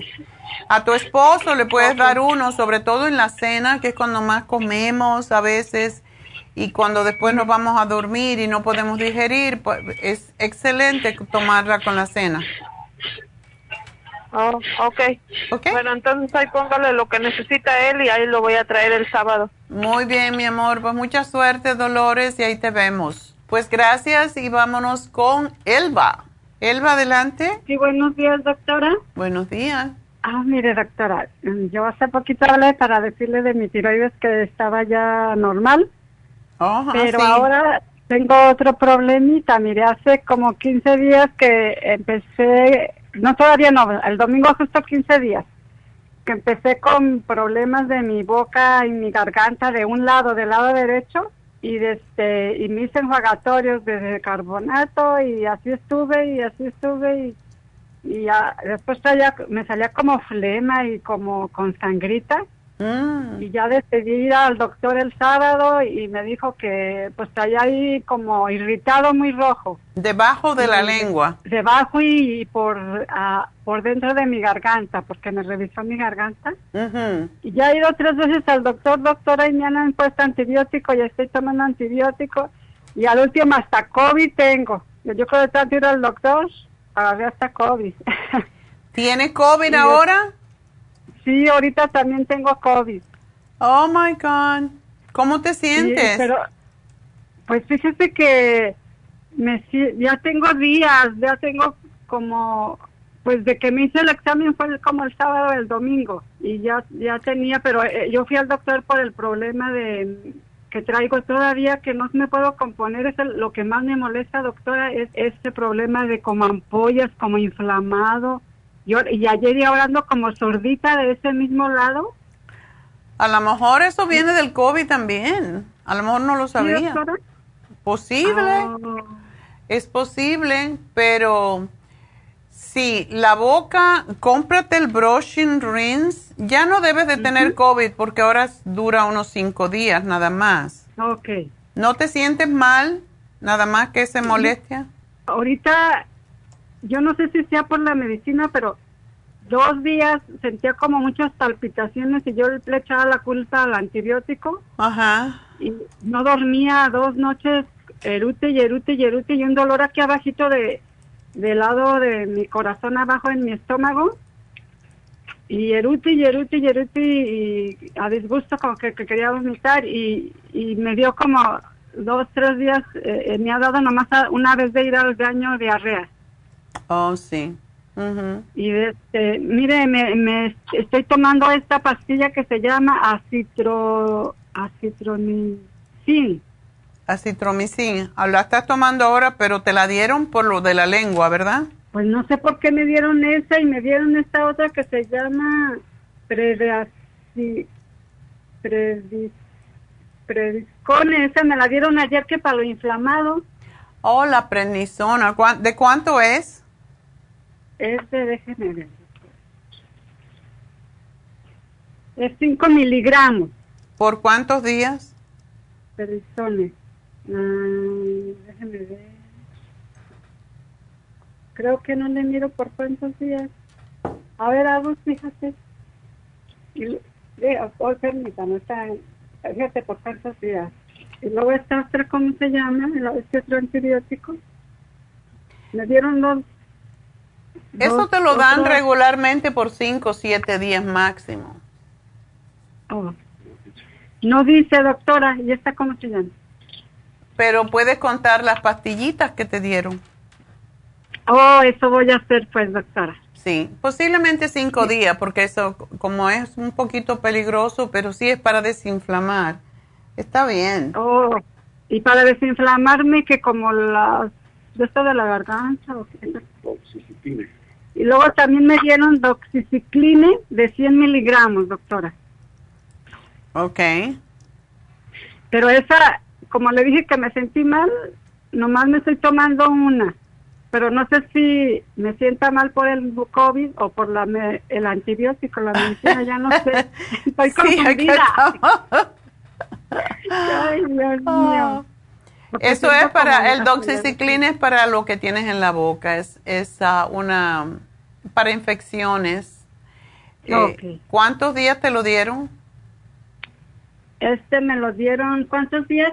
Speaker 1: A tu esposo le puedes dar uno, sobre todo en la cena, que es cuando más comemos a veces, y cuando después nos vamos a dormir y no podemos digerir, pues es excelente tomarla con la cena.
Speaker 7: Oh, okay. Bueno, entonces ahí póngale lo que necesita él y ahí lo voy a traer el sábado.
Speaker 1: Muy bien, mi amor, pues mucha suerte, Dolores, y ahí te vemos. Pues gracias y vámonos con Elba. Elba, adelante.
Speaker 8: Sí, buenos días, doctora.
Speaker 1: Buenos días.
Speaker 8: Ah, mire, doctora, mm, yo hace poquito hablé para decirle de mi tiroides que estaba ya normal,
Speaker 1: Ajá,
Speaker 8: pero
Speaker 1: sí.
Speaker 8: ahora tengo otro problemita. Mire, hace como 15 días que empecé, no todavía no, el domingo justo 15 días, que empecé con problemas de mi boca y mi garganta de un lado, del lado derecho, y de este, y mis enjuagatorios de carbonato, y así estuve, y así estuve, y y ya, después traía, me salía como flema y como con sangrita.
Speaker 1: Mm.
Speaker 8: y ya decidí ir al doctor el sábado y me dijo que pues traía ahí como irritado muy rojo.
Speaker 1: Debajo de la
Speaker 8: Y-
Speaker 1: lengua.
Speaker 8: debajo y, y por ah, por dentro de mi garganta porque me revisó mi garganta. Y ya he ido tres veces al doctor doctora y me han puesto antibiótico y estoy tomando antibiótico. Y al último hasta COVID tengo. Yo, creo que tanto ir al doctor agarré hasta COVID
Speaker 1: ¿Tiene COVID ahora?
Speaker 8: Sí, ahorita también tengo COVID.
Speaker 1: Oh my God. ¿Cómo te sientes?
Speaker 8: Sí, pero, pues fíjese que me, ya tengo días, ya tengo como, pues de que me hice el examen fue como el sábado o el domingo y ya, ya tenía, pero eh, yo fui al doctor por el problema de que traigo todavía que no me puedo componer, es el- lo que más me molesta, doctora, es este problema de como ampollas, como inflamado. Yo, y ayer y ahora ando como sordita de ese mismo lado.
Speaker 1: A lo mejor eso viene del COVID también. A lo mejor no lo sabía. Posible.
Speaker 8: Ah.
Speaker 1: Es posible, pero sí, la boca, cómprate el brushing rinse. Ya no debes de tener COVID porque ahora dura unos cinco días nada más.
Speaker 8: Ok.
Speaker 1: ¿No te sientes mal? Nada más que esa molestia.
Speaker 8: Ahorita, yo no sé si sea por la medicina, pero dos días sentía como muchas palpitaciones y yo le echaba la culpa al antibiótico
Speaker 1: Ajá.
Speaker 8: y no dormía dos noches, erute y erute y erute y un dolor aquí abajito de, del lado de mi corazón abajo en mi estómago y erute y erute y a disgusto como que, que quería vomitar y, y me dio como dos, tres días, eh, eh, me ha dado nomás una vez de ir al baño diarrea.
Speaker 1: Oh, sí. Ujú.
Speaker 8: Y este, mire, me, me estoy tomando esta pastilla que se llama acitro, acitromicin.
Speaker 1: Acitromicin. La estás tomando ahora, pero te la dieron por lo de la lengua, ¿verdad?
Speaker 8: Pues no sé por qué me dieron esa y me dieron esta otra que se llama Predis, Prediscone. Esa me la dieron ayer que para lo inflamado.
Speaker 1: Oh, la prednisona. ¿Cuán- ¿De cuánto es?
Speaker 8: Este, déjeme ver. Es 5 miligramos.
Speaker 1: ¿Por cuántos días?
Speaker 8: Prednisone. Déjeme ver. Creo que no le miro por cuántos días. A ver, a vos, fíjate. Y, oh, permítame, está, fíjate por cuántos días. Y luego esta otra, ¿cómo se llama? La- Este otro antibiótico. Me dieron dos.
Speaker 1: Eso
Speaker 8: dos
Speaker 1: te lo dan regularmente por 5 o 7 días máximo.
Speaker 8: Oh. No dice, doctora, ¿y esta cómo se llama?
Speaker 1: Pero puedes contar las pastillitas que te dieron.
Speaker 8: Oh, eso voy a hacer, pues, doctora.
Speaker 1: Sí, posiblemente 5 días, porque eso como es un poquito peligroso, pero sí es para desinflamar. Está bien.
Speaker 8: Oh, y para desinflamarme que como las de esto de la garganta. ¿o qué? Y luego también me dieron doxicicline de 100 miligramos, doctora.
Speaker 1: Ok.
Speaker 8: Pero esa, como le dije que me sentí mal, nomás me estoy tomando una. Pero no sé si me sienta mal por el COVID o por la me- el antibiótico, la medicina, ya no sé. Estoy
Speaker 1: Sí,
Speaker 8: confundida. Ay, Dios mío. Porque
Speaker 1: Eso es para, el doxiciclina es para lo que tienes en la boca, es, es ah, una, para infecciones. Eh. ¿Cuántos días te lo dieron?
Speaker 8: Este me lo dieron, ¿cuántos días?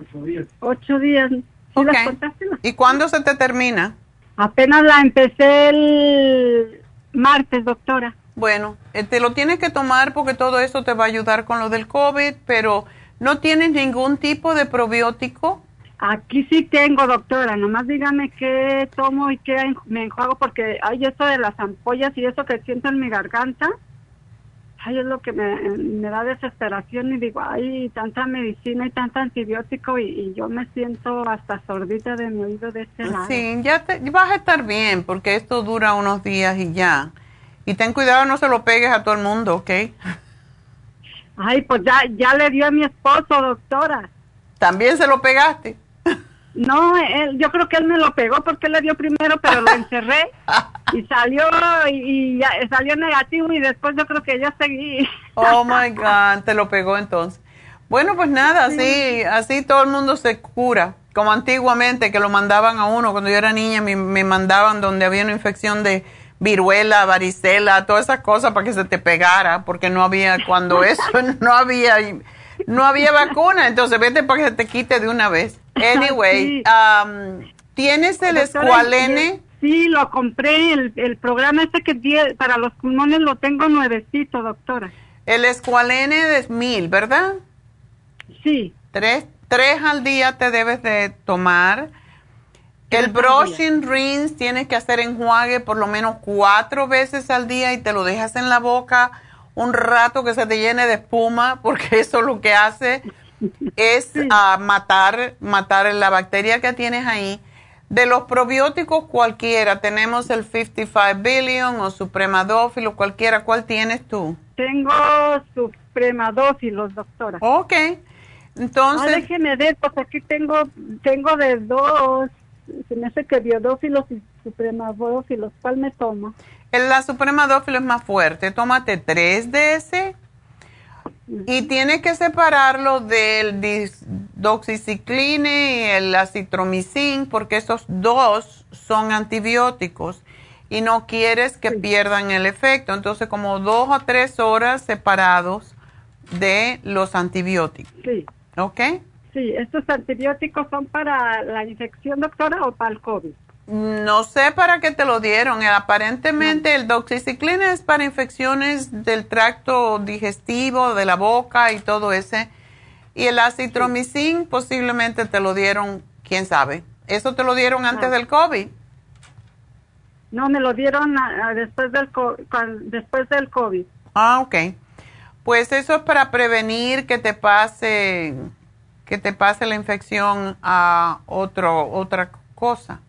Speaker 8: Ocho días. Ocho días. ¿Sí
Speaker 1: Ok.
Speaker 8: las contaste?
Speaker 1: ¿Y cuándo se te termina?
Speaker 8: Apenas la empecé el martes, doctora.
Speaker 1: Bueno, eh, te lo tienes que tomar porque todo eso te va a ayudar con lo del COVID, pero ¿no tienes ningún tipo de probiótico?
Speaker 8: Aquí sí tengo, doctora. Nomás dígame qué tomo y qué me enjuago porque hay eso de las ampollas y eso que siento en mi garganta. Ay, es lo que me, me da desesperación y digo, ay, tanta medicina y tanto antibiótico y, y yo me siento hasta sordita de mi oído de este lado.
Speaker 1: Sí, ya te, vas a estar bien porque esto dura unos días y ya. Y ten cuidado, no se lo pegues a todo el mundo, ¿ok?
Speaker 8: Ay, pues ya, ya le dio a mi esposo, doctora.
Speaker 1: ¿También se lo pegaste?
Speaker 8: No, él, yo creo que él me lo pegó porque él le dio primero, pero lo encerré y salió y, y ya, salió negativo y después yo creo que yo seguí.
Speaker 1: Oh my God, te lo pegó entonces. Bueno, pues nada, así, así todo el mundo se cura. Como antiguamente que lo mandaban a uno, cuando yo era niña me, me mandaban donde había una infección de viruela, varicela, todas esas cosas para que se te pegara, porque no había, cuando eso no había, no había vacuna, entonces vete para que se te quite de una vez. Anyway,
Speaker 8: Sí.
Speaker 1: um, ¿tienes el escualene?
Speaker 8: Sí, lo compré, el, el programa este que die- para los pulmones lo tengo nuevecito, doctora.
Speaker 1: El escualene de mil, ¿verdad?
Speaker 8: Sí.
Speaker 1: Tres, tres al día te debes de tomar. El brushing rinse tienes que hacer enjuague por lo menos cuatro veces al día y te lo dejas en la boca un rato que se te llene de espuma porque eso lo que hace es ah, matar, matar la bacteria que tienes ahí. De los probióticos cualquiera, tenemos el 55 billion o supremadófilo, cualquiera. ¿Cuál tienes tú?
Speaker 8: Tengo supremadófilos, doctora.
Speaker 1: Ok. Entonces...
Speaker 8: Ah, déjeme ver, pues aquí tengo, tengo de dos, se me hace que biodófilos y supremadófilos. ¿Cuál me tomo?
Speaker 1: El- La supremadófilo es más fuerte. Tómate tres de ese y tienes que separarlo del doxicicline y el acitromicin porque esos dos son antibióticos y no quieres que pierdan el efecto. Entonces, como dos o tres horas separados de los antibióticos.
Speaker 8: Sí,
Speaker 1: ¿Ok?
Speaker 8: sí, ¿estos antibióticos son para la infección, doctora, o para el COVID?
Speaker 1: No sé para qué te lo dieron. Eh, Aparentemente el doxiciclina es para infecciones del tracto digestivo, de la boca y todo ese. Y el acitromicin posiblemente te lo dieron, quién sabe. ¿Eso te lo dieron antes
Speaker 8: Ah.
Speaker 1: del COVID?
Speaker 8: No, me lo dieron después del después del COVID.
Speaker 1: Ah, ok. Pues eso es para prevenir que te pase, que te pase la infección a otro, otra cosa.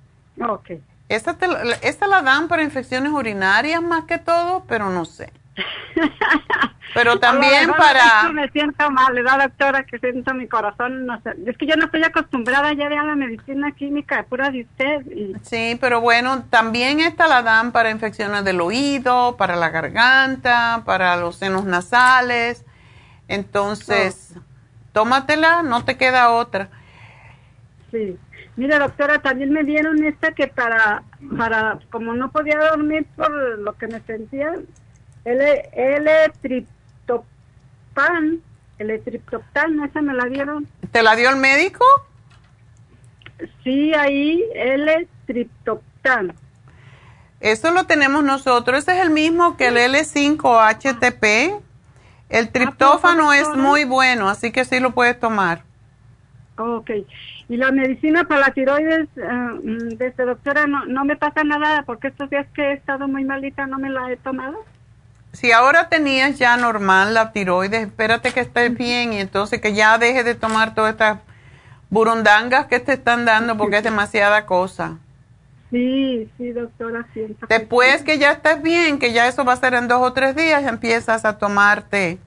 Speaker 8: Ok.
Speaker 1: Esta, te la- esta la dan para infecciones urinarias más que todo, pero no sé. Pero también
Speaker 8: mejor
Speaker 1: para...
Speaker 8: Me siento mal, ¿verdad, doctora? Que siento mi corazón, no sé. Es que yo no estoy acostumbrada ya a la medicina química pura de usted. Y,
Speaker 1: Sí, pero bueno, también esta la dan para infecciones del oído, para la garganta, para los senos nasales. Entonces, tómatela, no te queda otra.
Speaker 8: sí. Mira, doctora, también me dieron esta que para, para, como no podía dormir por lo que me sentía, L, L-triptopan, L-triptoptan, esa me la dieron.
Speaker 1: ¿Te la dio el médico?
Speaker 8: Sí, ahí, L-triptoptan.
Speaker 1: Eso lo tenemos nosotros. Ese es el mismo que el L5-HTP. El triptófano es muy bueno, así que sí lo puedes tomar.
Speaker 8: Ok. Y la medicina para la tiroides, eh, mm, desde doctora, no, no me pasa nada porque estos días que he estado muy malita no me la he tomado.
Speaker 1: si ahora tenías ya normal la tiroides, espérate que estés bien y entonces que ya dejes de tomar todas estas burundangas que te están dando porque es demasiada cosa.
Speaker 8: Sí, sí, doctora, siento.
Speaker 1: Después que ya estés bien, que ya eso va a ser en dos o tres días, empiezas a tomarte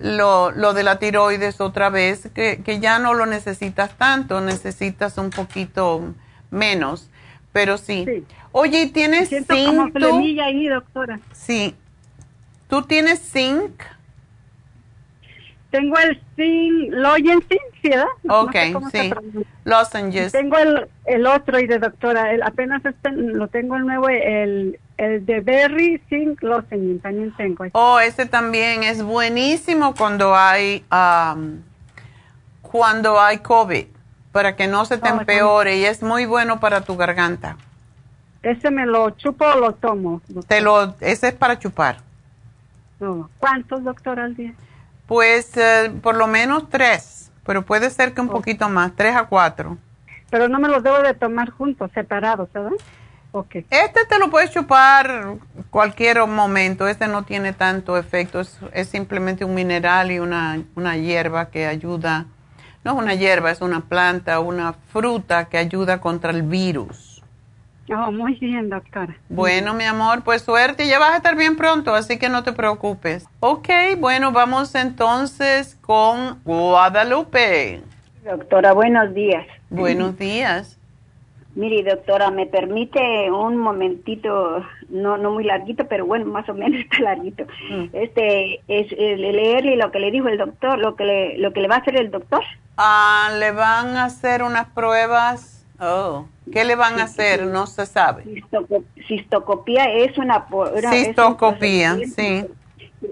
Speaker 1: lo, lo de la tiroides otra vez, que, que ya no lo necesitas tanto, necesitas un poquito menos, pero sí. Oye, ¿y tienes
Speaker 8: Siento
Speaker 1: zinc?
Speaker 8: como ahí, doctora.
Speaker 1: Sí. ¿Tú tienes zinc?
Speaker 8: Tengo el zinc, zinc, ¿sí, ¿verdad? No
Speaker 1: Ok,
Speaker 8: sé cómo se
Speaker 1: sí. Lozenges.
Speaker 8: Tengo el, el otro y de doctora, el, apenas este, lo tengo el nuevo, el, el de Berry Zinc Lozenge, también tengo.
Speaker 1: Oh, ese también es buenísimo cuando hay am, cuando hay COVID, para que no se te
Speaker 8: Oh,
Speaker 1: empeore y es muy bueno para tu garganta.
Speaker 8: Ese me lo chupo o lo tomo.
Speaker 1: Te lo, ese es para chupar.
Speaker 8: ¿Cuántos, doctora, al día?
Speaker 1: Pues eh, por lo menos tres, pero puede ser que un poquito más, tres a cuatro.
Speaker 8: Pero no me los debo de tomar juntos, separados, ¿verdad? Ok.
Speaker 1: Este te lo puedes chupar cualquier momento, este no tiene tanto efecto, es, es simplemente un mineral y una, una hierba que ayuda, no es una hierba, es una planta, una fruta que ayuda contra el virus.
Speaker 8: Oh, muy bien, doctora.
Speaker 1: Bueno, mi amor, pues suerte, ya vas a estar bien pronto, así que no te preocupes. Ok, bueno, vamos entonces con Guadalupe.
Speaker 9: Doctora, buenos días.
Speaker 1: Buenos días.
Speaker 9: Mire, doctora, ¿me permite un momentito, no no muy larguito, pero bueno, más o menos está larguito?
Speaker 1: Mm.
Speaker 9: Este, es eh, leerle lo que le dijo el doctor, lo que le, lo que le va a hacer el doctor.
Speaker 1: Ah, le van a hacer unas pruebas. Oh, ¿qué le van a hacer? No se sabe.
Speaker 9: Cistoco- cistocopía es una... una- es un
Speaker 1: Cistocopía, sí.
Speaker 9: que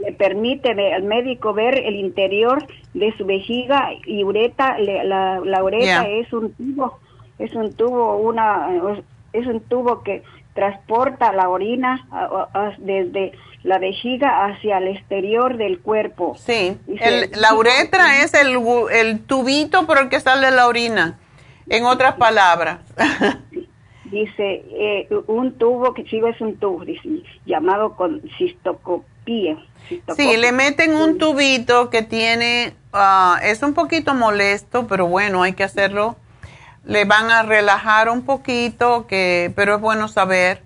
Speaker 9: Le permite al médico ver el interior de su vejiga y ureta. le- la, la ureta es un tubo, es un tubo, una, es un tubo que transporta la orina a- a- a- desde la vejiga hacia el exterior del cuerpo.
Speaker 1: Sí, la uretra es el, el tubito por el que sale la orina. En otras palabras.
Speaker 9: Dice, eh, un tubo, que sí es un tubo, dice, llamado con cistocopía.
Speaker 1: Sí, le meten un tubito que tiene, ah, es un poquito molesto, pero bueno, hay que hacerlo. Le van a relajar un poquito, que, pero es bueno saber.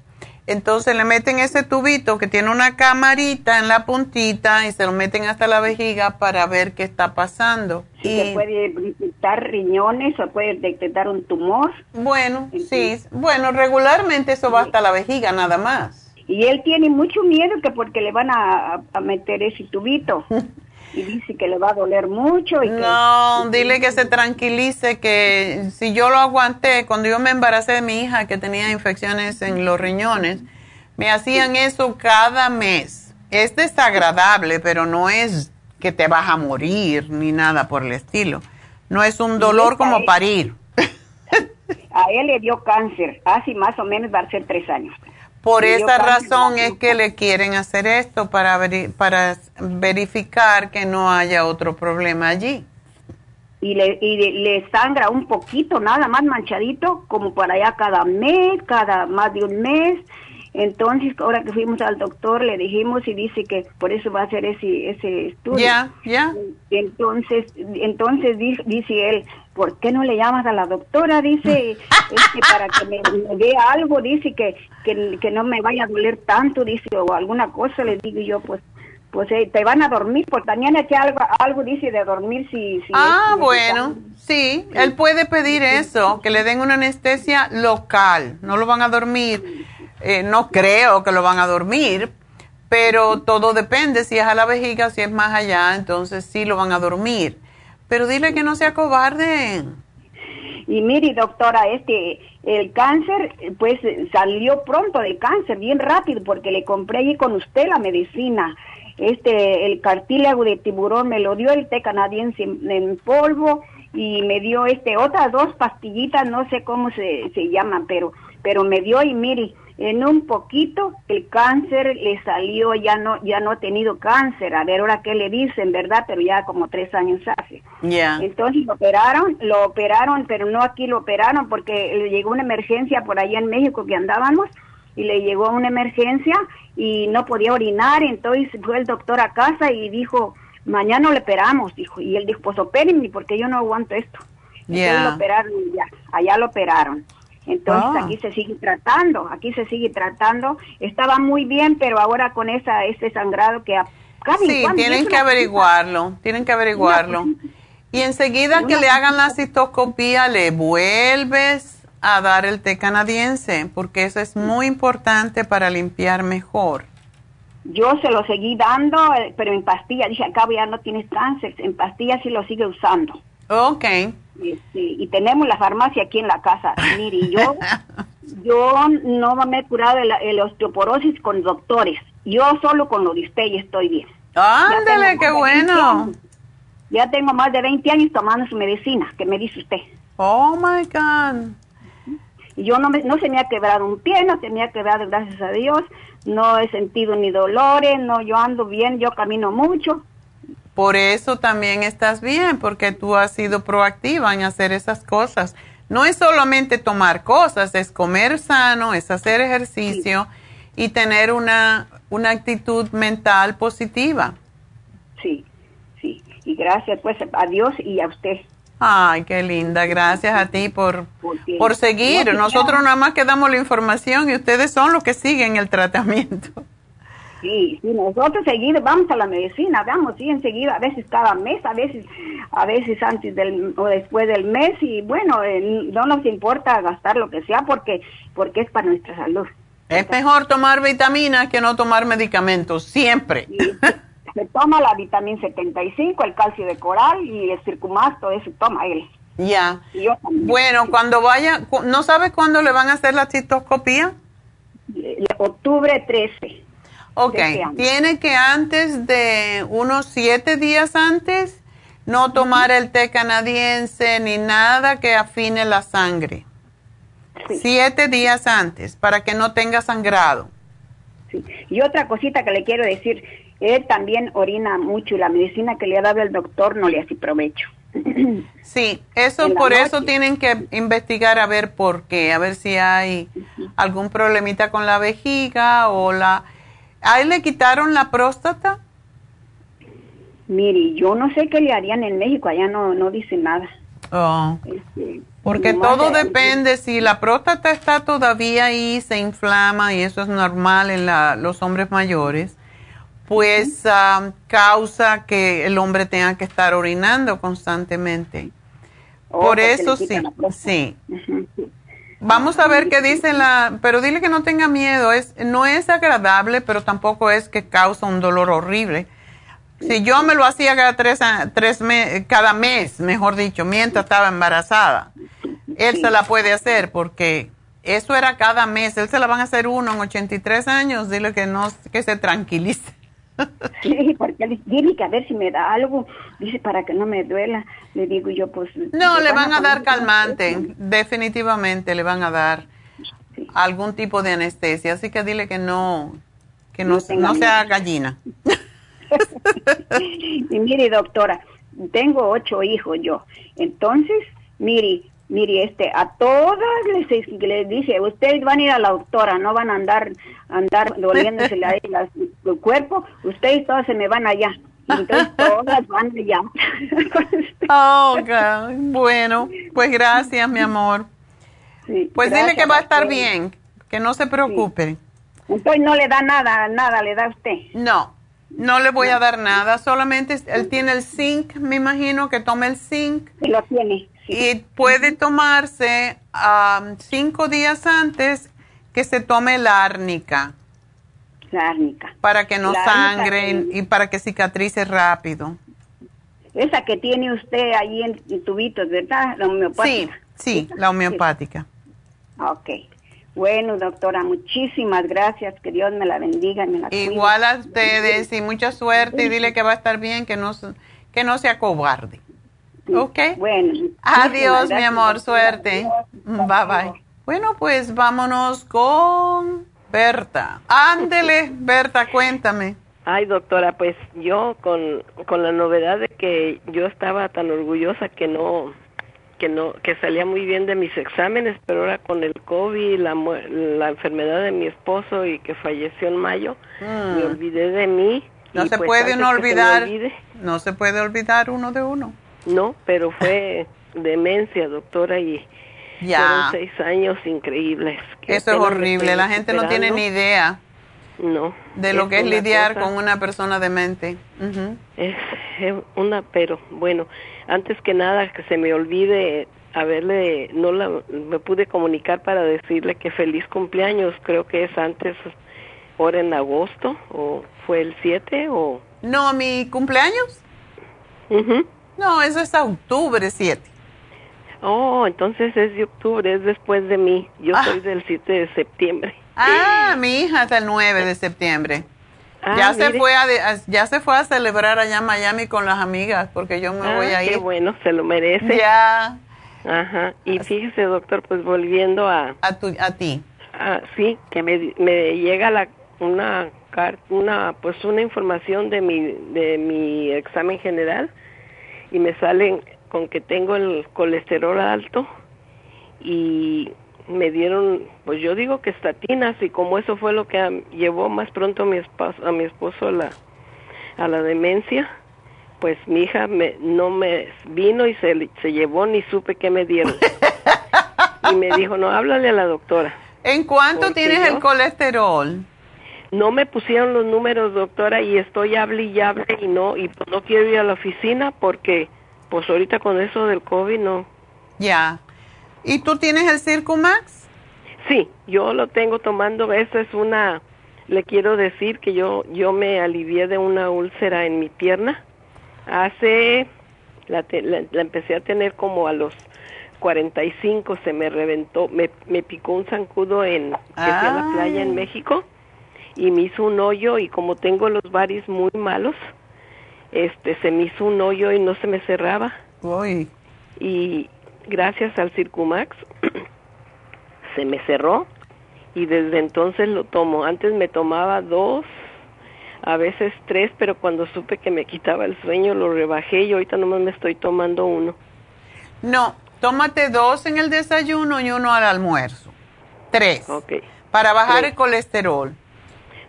Speaker 1: Entonces le meten ese tubito que tiene una camarita en la puntita y se lo meten hasta la vejiga para ver qué está pasando.
Speaker 9: Sí,
Speaker 1: Y-
Speaker 9: se puede detectar riñones o puede detectar un tumor.
Speaker 1: Bueno, sí, bueno, regularmente eso va hasta la vejiga nada más.
Speaker 9: Y él tiene mucho miedo que porque le van a, a meter ese tubito. y dice que le va a doler mucho. Y que-
Speaker 1: No, dile que se tranquilice, que si yo lo aguanté, cuando yo me embaracé de mi hija que tenía infecciones en los riñones, me hacían eso cada mes. Es desagradable, pero no es que te vas a morir ni nada por el estilo. No es un dolor como parir.
Speaker 9: A él le dio cáncer, hace más o menos va a ser tres años.
Speaker 1: Por esa razón es que le quieren hacer esto para, veri- para verificar que no haya otro problema allí.
Speaker 9: Y le, y le, sangra un poquito, nada más manchadito, como para allá cada mes, cada más de un mes. Entonces, ahora que fuimos al doctor, le dijimos y dice que por eso va a hacer ese, ese estudio.
Speaker 1: Ya, ya.
Speaker 9: Entonces, entonces di- dice él, ¿por qué no le llamas a la doctora? Dice, este, para que me, me dé algo, dice que, que, que no me vaya a doler tanto, dice, o alguna cosa, le digo yo, pues, pues eh, te van a dormir, porque también aquí algo, algo dice de dormir si... si
Speaker 1: Ah,
Speaker 9: es
Speaker 1: bueno, sí, él puede pedir eso, que le den una anestesia local, no lo van a dormir, eh, no creo que lo van a dormir, pero todo depende, si es a la vejiga, si es más allá, entonces sí lo van a dormir. Pero dile que no sea cobarde.
Speaker 9: Y mire, doctora, este, el cáncer, pues salió pronto del cáncer, bien rápido, porque le compré ahí con usted la medicina. Este, el cartílago de tiburón me lo dio el té canadiense en, en polvo y me dio este otras dos pastillitas, no sé cómo se, se llaman, pero, pero me dio y mire, en un poquito el cáncer le salió, ya no, ya no ha tenido cáncer, a ver ahora qué le dicen, ¿verdad? Pero ya como tres años hace. Entonces lo operaron, lo operaron, pero no aquí lo operaron porque le llegó una emergencia por allá en México que andábamos y le llegó una emergencia y no podía orinar, entonces fue el doctor a casa y dijo, mañana lo operamos, dijo, y él dijo, pues opérenme porque yo no aguanto esto. Entonces lo operaron y ya, allá lo operaron. Entonces
Speaker 1: Ah.
Speaker 9: aquí se sigue tratando, aquí se sigue tratando. Estaba muy bien, pero ahora con esa ese sangrado que cada
Speaker 1: Sí, tienen que averiguarlo, tienen que averiguarlo. Y enseguida que le hagan la citoscopía, le vuelves a dar el té canadiense, porque eso es muy importante para limpiar mejor.
Speaker 9: Yo se lo seguí dando, eh, pero en pastillas. Dije, acá ya no tienes cáncer. En pastillas sí lo sigue usando.
Speaker 1: Ok.
Speaker 9: Este, y tenemos la farmacia aquí en la casa. Mire, yo, yo no me he curado el, el osteoporosis con doctores. Yo solo con lo de usted y estoy bien.
Speaker 1: Ándale, qué
Speaker 9: más de 20
Speaker 1: bueno.
Speaker 9: años. Ya tengo más de 20 años tomando su medicina, que me dice usted.
Speaker 1: Oh, my God.
Speaker 9: Y yo no, me, no se me ha quebrado un pie, no se me ha quebrado, gracias a Dios. No he sentido ni dolores, no, yo ando bien, yo camino mucho.
Speaker 1: Por eso también estás bien, porque tú has sido proactiva en hacer esas cosas. No es solamente tomar cosas, es comer sano, es hacer ejercicio y tener una, una actitud mental positiva.
Speaker 9: Sí, sí. Y gracias pues a Dios y a usted.
Speaker 1: Ay, qué linda. Gracias a ti por,
Speaker 9: Porque-
Speaker 1: por seguir. Nosotros nada más que damos la información y ustedes son los que siguen el tratamiento.
Speaker 9: Sí, sí, nosotros seguido vamos a la medicina, vamos, sí, enseguida, a veces cada mes, a veces, a veces antes del o después del mes y bueno, eh, no nos importa gastar lo que sea porque, porque es para nuestra salud.
Speaker 1: Es mejor tomar vitaminas que no tomar medicamentos, siempre.
Speaker 9: Se toma la vitamina 75, el calcio de coral y el circumax, todo eso toma él.
Speaker 1: Ya.
Speaker 9: Y yo también.
Speaker 1: Bueno, cuando vaya, ¿no sabe cuándo le van a hacer la citoscopía?
Speaker 9: Eh, Octubre 13.
Speaker 1: Ok,
Speaker 9: este
Speaker 1: tiene que antes de unos siete días antes no tomar el té canadiense ni nada que afine la sangre. Siete días antes para que no tenga sangrado.
Speaker 9: Sí. Y otra cosita que le quiero decir, él también orina mucho y la medicina que le ha dado el doctor no le hace provecho.
Speaker 1: Sí, eso por eso tienen que investigar a ver por qué, a ver si hay algún problemita con la vejiga o la... ¿A él le quitaron la próstata?
Speaker 9: Mire, yo no sé qué le harían en México, allá no, no dice nada.
Speaker 1: Oh.
Speaker 9: Este,
Speaker 1: Porque todo
Speaker 9: de-
Speaker 1: depende, si la próstata está todavía ahí, se inflama y eso es normal en la- los hombres mayores, pues ah, causa que el hombre tenga que estar orinando constantemente.
Speaker 9: Oh,
Speaker 1: Por eso sí, sí. Vamos a ver qué dice la, pero dile que no tenga miedo, es, no es agradable, pero tampoco es que causa un dolor horrible. Si yo me lo hacía cada tres, tres me- cada mes, mejor dicho, mientras estaba embarazada, él se la puede hacer porque eso era cada mes, él se la van a hacer uno en 83 años, dile que no, que se tranquilice.
Speaker 9: Porque dile que a ver si me da algo, dice para que no me duela. Le digo yo, pues...
Speaker 1: No, le van a dar calmante, definitivamente le van a dar
Speaker 9: Sí.
Speaker 1: algún tipo de anestesia, así que dile que no, que no,
Speaker 9: No
Speaker 1: sea gallina.
Speaker 9: y mire, doctora, tengo ocho hijos yo. Entonces, mire, mire, este, a todas les, les dice, ustedes van a ir a la doctora, no van a andar, andar doliéndose la, la- el cuerpo, ustedes todas se me van allá. Entonces todas van allá.
Speaker 1: Oh, God. Bueno, pues gracias, mi amor.
Speaker 9: Sí,
Speaker 1: Pues dile que va a estar bien, que no se preocupe.
Speaker 9: Entonces no le da nada, nada le da a usted.
Speaker 1: No, no le voy a dar nada, solamente él tiene el zinc, me imagino que tome el zinc
Speaker 9: Se lo tiene. Sí.
Speaker 1: y puede tomarse ah, cinco días antes que se tome la árnica
Speaker 9: La árnica.
Speaker 1: para que no
Speaker 9: La
Speaker 1: sangre
Speaker 9: sí.
Speaker 1: y para que cicatrice rápido.
Speaker 9: Esa que tiene usted ahí en, tubitos, ¿verdad? La
Speaker 1: Sí,
Speaker 9: homeopática.
Speaker 1: sí, la homeopática.
Speaker 9: Ok. Bueno, doctora, muchísimas gracias. Que Dios me la bendiga y me la cuide.
Speaker 1: Igual a ustedes y mucha suerte y dile que va a estar bien, que no, que no sea cobarde. ¿Ok?
Speaker 9: Bueno.
Speaker 1: Adiós, mi amor, suerte. Bye bye. Bueno, pues vámonos con Berta. Ándele, Berta, cuéntame.
Speaker 10: Ay, doctora, pues yo con, con la novedad de que yo estaba tan orgullosa que no que no que salía muy bien de mis exámenes, pero ahora con el COVID, la, la enfermedad de mi esposo y que falleció en mayo, me
Speaker 1: Mm.
Speaker 10: olvidé de mí.
Speaker 1: No
Speaker 10: y
Speaker 1: se
Speaker 10: pues
Speaker 1: puede uno
Speaker 10: me
Speaker 1: olvidar,
Speaker 10: olvide-
Speaker 1: no se puede olvidar uno de uno.
Speaker 10: No, pero fue demencia, doctora, y
Speaker 1: Ya.
Speaker 10: fueron seis años increíbles.
Speaker 1: Eso es horrible, la gente no tiene ni idea
Speaker 10: No.
Speaker 1: de lo que es lidiar
Speaker 10: cosa-
Speaker 1: con una persona demente. Ujú.
Speaker 10: Es es una, pero bueno, antes que nada que se me olvide haberle, no la, me pude comunicar para decirle que feliz cumpleaños, creo que es antes, ahora en agosto, o fue el 7, o...
Speaker 1: No, mi cumpleaños. No, eso es a octubre 7.
Speaker 10: Oh, entonces es de octubre, es después de mí, yo
Speaker 1: Ah.
Speaker 10: soy del 7 de septiembre.
Speaker 1: Ah, mi hija es el 9 de septiembre.
Speaker 10: Ah,
Speaker 1: ya se fue a, a- ya se fue a celebrar allá en Miami con las amigas porque yo me
Speaker 10: Ah,
Speaker 1: voy a
Speaker 10: qué
Speaker 1: ir.
Speaker 10: bueno, se lo merece.
Speaker 1: Ya
Speaker 10: Ajá, y fíjese, doctor, pues volviendo a...
Speaker 1: a tu a ti.
Speaker 10: Ah, sí, que me, me llega la una una pues una información de mi de mi examen general y me salen con que tengo el colesterol alto y me dieron pues yo digo que estatinas y como eso fue lo que llevó más pronto a mi esposo a mi esposo a la a la demencia pues mi hija me, no me vino y se, se llevó ni supe qué me dieron y me dijo no háblale a la doctora
Speaker 1: ¿En cuánto tienes
Speaker 10: yo-
Speaker 1: el colesterol?
Speaker 10: No me pusieron los números, doctora, y estoy hable y hable y no, y pues no quiero ir a la oficina porque, pues ahorita con eso del COVID no.
Speaker 1: Ya. ¿Y tú tienes el Circumax?
Speaker 10: Sí, yo lo tengo tomando, esa es una, le quiero decir que yo, yo me alivié de una úlcera en mi pierna. Hace, la, te- la, la empecé a tener como a los 45, se me reventó, me, me picó un zancudo en, que fui a la playa en
Speaker 1: Ay.
Speaker 10: México y me hizo un hoyo y como tengo los varis muy malos, este, se me hizo un hoyo y no se me cerraba
Speaker 1: Uy.
Speaker 10: y gracias al Circumax se me cerró y desde entonces lo tomo. Antes me tomaba dos, a veces tres, pero cuando supe que me quitaba el sueño lo rebajé y ahorita nomás me estoy tomando uno.
Speaker 1: No, tómate dos en el desayuno y uno al almuerzo. Tres.
Speaker 10: Ok.
Speaker 1: Para bajar
Speaker 10: Tres.
Speaker 1: el colesterol.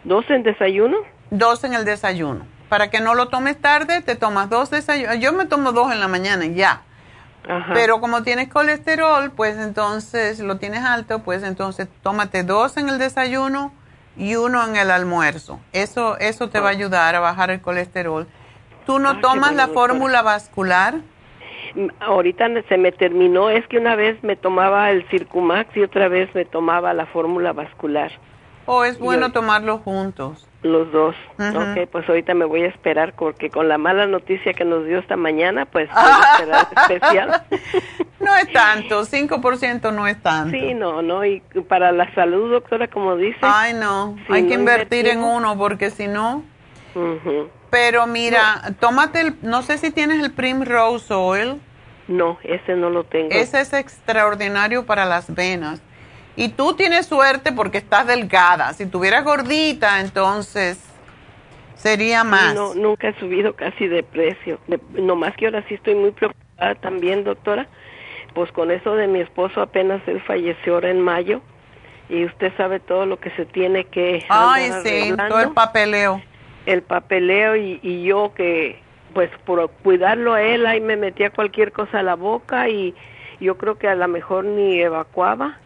Speaker 10: ¿Dos en desayuno?
Speaker 1: Dos en el desayuno. Para que no lo tomes tarde, te tomas dos desayunos. Yo me tomo dos en la mañana y ya.
Speaker 10: Ajá.
Speaker 1: Pero como tienes colesterol, pues entonces lo tienes alto, pues entonces tómate dos en el desayuno y uno en el almuerzo. Eso, eso te va a ayudar a bajar el colesterol. ¿Tú no
Speaker 10: Ah,
Speaker 1: tomas
Speaker 10: bueno,
Speaker 1: la fórmula vascular?
Speaker 10: Mm, Ahorita se me terminó, es que una vez me tomaba el Circumax y otra vez me tomaba la fórmula vascular.
Speaker 1: ¿O es bueno tomarlos juntos?
Speaker 10: Los dos.
Speaker 1: Ujú.
Speaker 10: Ok, pues ahorita me voy a esperar porque con la mala noticia que nos dio esta mañana, pues voy a esperar especial.
Speaker 1: No es tanto, 5% no es tanto.
Speaker 10: Sí, no, no, y para la salud, doctora, como dice.
Speaker 1: Ay, no,
Speaker 10: si
Speaker 1: hay que
Speaker 10: no
Speaker 1: invertir en uno porque si no...
Speaker 10: Ujú.
Speaker 1: Pero mira, tómate el, no sé si tienes el Primrose Oil.
Speaker 10: No, ese no lo tengo.
Speaker 1: Ese es extraordinario para las venas. Y tú tienes suerte porque estás delgada. Si tuvieras gordita, entonces sería más.
Speaker 10: No, nunca he subido casi de precio. De, nomás que ahora sí estoy muy preocupada también, doctora. Pues con eso de mi esposo apenas él falleció ahora en mayo. Y usted sabe todo lo que se tiene que
Speaker 1: Ay, sí, todo el papeleo.
Speaker 10: el papeleo y, y yo que pues por cuidarlo a él ahí me metía cualquier cosa a la boca y yo creo que a lo mejor ni evacuaba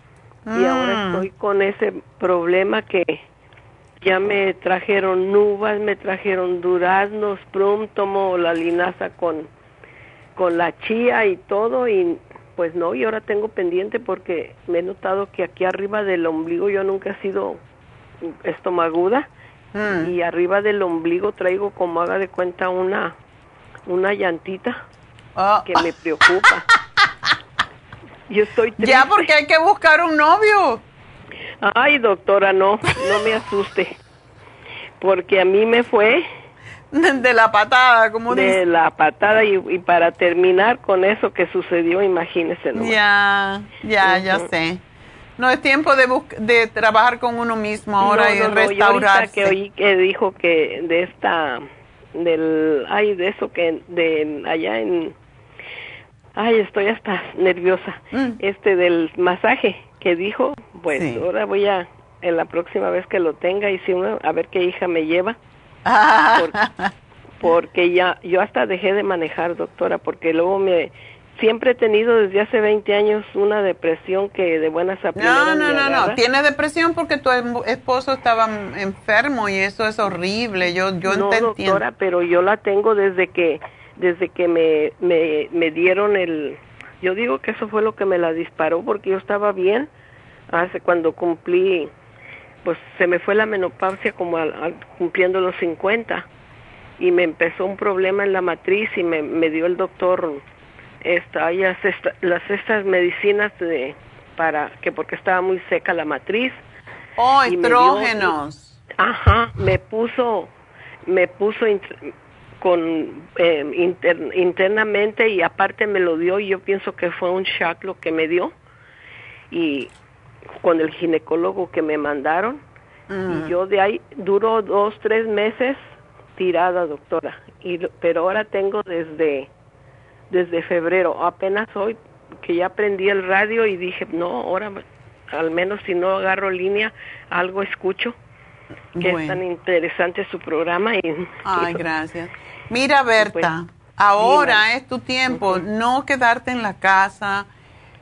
Speaker 10: y ahora
Speaker 1: Mm.
Speaker 10: estoy con ese problema que ya me trajeron nubas, me trajeron duraznos, prum, tomo la linaza con con la chía y todo y pues no, y ahora tengo pendiente porque me he notado que aquí arriba del ombligo yo nunca he sido estomaguda
Speaker 1: Mm.
Speaker 10: y arriba del ombligo traigo como haga de cuenta una una llantita
Speaker 1: Ah.
Speaker 10: que me preocupa. Yo estoy triste.
Speaker 1: Ya porque hay que buscar un novio.
Speaker 10: Ay, doctora, no, no me asuste. Porque a mí me fue
Speaker 1: De la patada, como
Speaker 10: de
Speaker 1: dice.
Speaker 10: la patada y, y para terminar con eso que sucedió, imagínese nomás.
Speaker 1: Ya, ya, ya sé. No es tiempo de, de trabajar con uno mismo ahora
Speaker 10: No,
Speaker 1: y
Speaker 10: no, no, yo ahorita
Speaker 1: restaurarse.
Speaker 10: que oí que dijo que de esta del ay de eso que de allá en Ay, estoy hasta nerviosa.
Speaker 1: Mm.
Speaker 10: Este del masaje que dijo, pues ahora voy a, en la próxima vez que lo tenga, y si uno, a ver qué hija me lleva. Por- porque ya, yo hasta dejé de manejar, doctora, porque luego me, siempre he tenido desde hace 20 años una depresión que de buenas a
Speaker 1: No,
Speaker 10: primeras
Speaker 1: no, no, no.
Speaker 10: agarra.
Speaker 1: Tienes depresión porque tu em- esposo estaba enfermo y eso es horrible. Yo, yo
Speaker 10: no,
Speaker 1: te entiendo.
Speaker 10: doctora, pero yo la tengo desde que desde que me, me, me dieron el... Yo digo que eso fue lo que me la disparó porque yo estaba bien hace cuando cumplí, pues se me fue la menopausia como al, al- cumpliendo los 50 y me empezó un problema en la matriz y me, me dio el doctor esta, esta- las estas medicinas de para que porque estaba muy seca la matriz.
Speaker 1: Oh,
Speaker 10: y me dio-
Speaker 1: estrógenos.
Speaker 10: Ajá, me puso, me puso con eh, inter- internamente y aparte me lo dio y yo pienso que fue un shock lo que me dio. Y con el ginecólogo que me mandaron. Y yo de ahí duró dos tres meses tirada doctora. Y pero ahora tengo desde desde febrero. Apenas hoy que ya aprendí el radio y dije no ahora al menos si no agarro línea algo escucho que es tan interesante su programa y
Speaker 1: Ay, gracias. Mira, Berta, ahora es tu tiempo, no quedarte en la casa.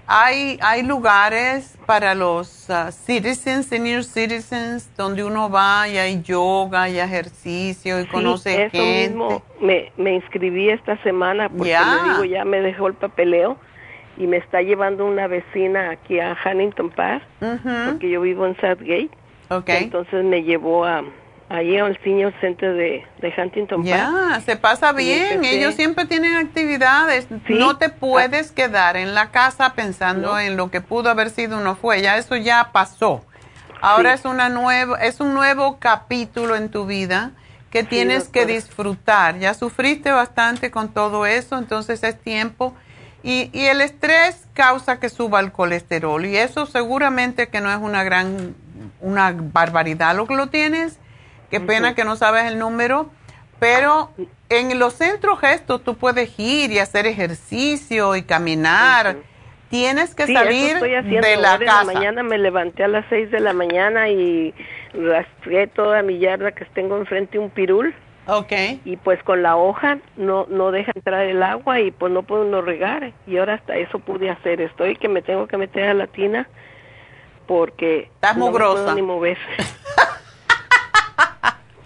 Speaker 1: Hay, hay lugares para los ah, citizens, senior citizens, donde uno va y hay yoga y ejercicio y
Speaker 10: Sí,
Speaker 1: conoce
Speaker 10: eso
Speaker 1: gente.
Speaker 10: mismo me, me inscribí esta semana porque
Speaker 1: Ya.
Speaker 10: le digo ya me dejó el papeleo y me está llevando una vecina aquí a Huntington Park porque yo vivo en Southgate entonces me llevó a allí al senior center de, de Huntington Park
Speaker 1: Ya, se pasa bien.
Speaker 10: empecé-
Speaker 1: Ellos siempre tienen actividades. No te puedes quedar en la casa pensando
Speaker 10: No.
Speaker 1: en lo que pudo haber sido o no fue. Ya eso ya pasó. Ahora
Speaker 10: Sí.
Speaker 1: es una nueva, es un nuevo capítulo en tu vida que tienes que disfrutar. Ya sufriste bastante con todo eso, entonces es tiempo. Y, y el estrés causa que suba el colesterol y eso seguramente que no es una gran, una barbaridad lo que lo tienes. Qué pena que no sabes el número, pero en los centros gestos tú puedes ir y hacer ejercicio y caminar. Tienes que
Speaker 10: Sí,
Speaker 1: salir
Speaker 10: estoy haciendo.
Speaker 1: de la
Speaker 10: Ahora
Speaker 1: casa.
Speaker 10: En la mañana me levanté a las 6 de la mañana y rastré toda mi yarda que tengo enfrente un pirul.
Speaker 1: Ok.
Speaker 10: Y pues con la hoja no no deja entrar el agua y pues no puedo no regar. Y ahora hasta eso pude hacer. Estoy que me tengo que meter a la tina porque
Speaker 1: Estás
Speaker 10: no me
Speaker 1: mugrosa.
Speaker 10: puedo ni mover.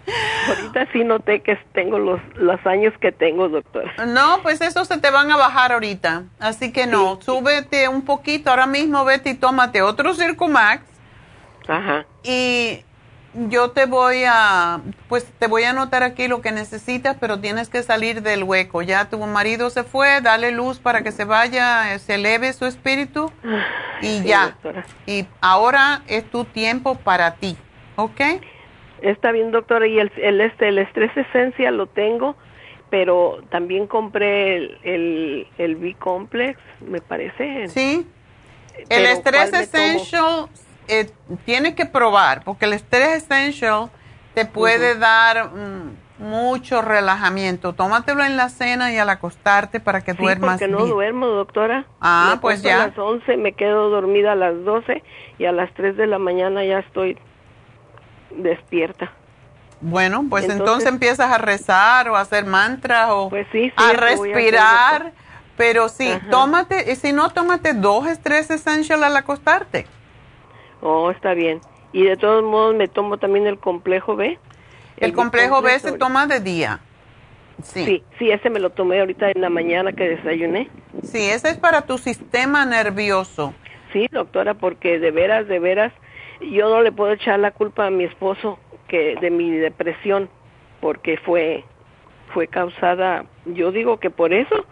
Speaker 10: Ahorita sí noté que tengo los, los años que tengo, doctora.
Speaker 1: No, pues eso se te van a bajar ahorita. Así que no, súbete un poquito. Ahora mismo vete y tómate otro Circumax.
Speaker 10: Ajá.
Speaker 1: Y yo te voy a, pues te voy a anotar aquí lo que necesitas, pero tienes que salir del hueco. Ya tu marido se fue, dale luz para que se vaya, eh, se eleve su espíritu y
Speaker 10: Sí,
Speaker 1: ya.
Speaker 10: doctora.
Speaker 1: Y ahora es tu tiempo para ti, ¿ok?
Speaker 10: Está bien, doctora, y el, el, este, el estrés esencia lo tengo, pero también compré el, el, el B-Complex, me parece.
Speaker 1: Sí. El estrés essential eh, tiene que probar, porque el estrés essential te puede dar mm, mucho relajamiento. Tómatelo en la cena y al acostarte para que
Speaker 10: Sí,
Speaker 1: duermas
Speaker 10: porque no
Speaker 1: bien.
Speaker 10: duermo, doctora.
Speaker 1: Ah,
Speaker 10: Me
Speaker 1: pues ya.
Speaker 10: A las 11 me quedo dormida a las 12 y a las 3 de la mañana ya estoy despierta.
Speaker 1: Bueno, pues entonces,
Speaker 10: Entonces-
Speaker 1: empiezas a rezar o a hacer mantras o
Speaker 10: Pues sí, sí,
Speaker 1: a respirar. pero sí,
Speaker 10: Ajá.
Speaker 1: tómate, y si no, tómate dos estrés essential al acostarte.
Speaker 10: Oh, está bien. Y de todos modos me tomo también el complejo B.
Speaker 1: El, complejo B
Speaker 10: B
Speaker 1: se toma de día. Sí.
Speaker 10: Sí, sí, ese me lo tomé ahorita en la mañana que desayuné.
Speaker 1: Sí, ese es para tu sistema nervioso.
Speaker 10: Sí, doctora, porque de veras, de veras, yo no le puedo echar la culpa a mi esposo que de mi depresión, porque fue fue causada, yo digo que por eso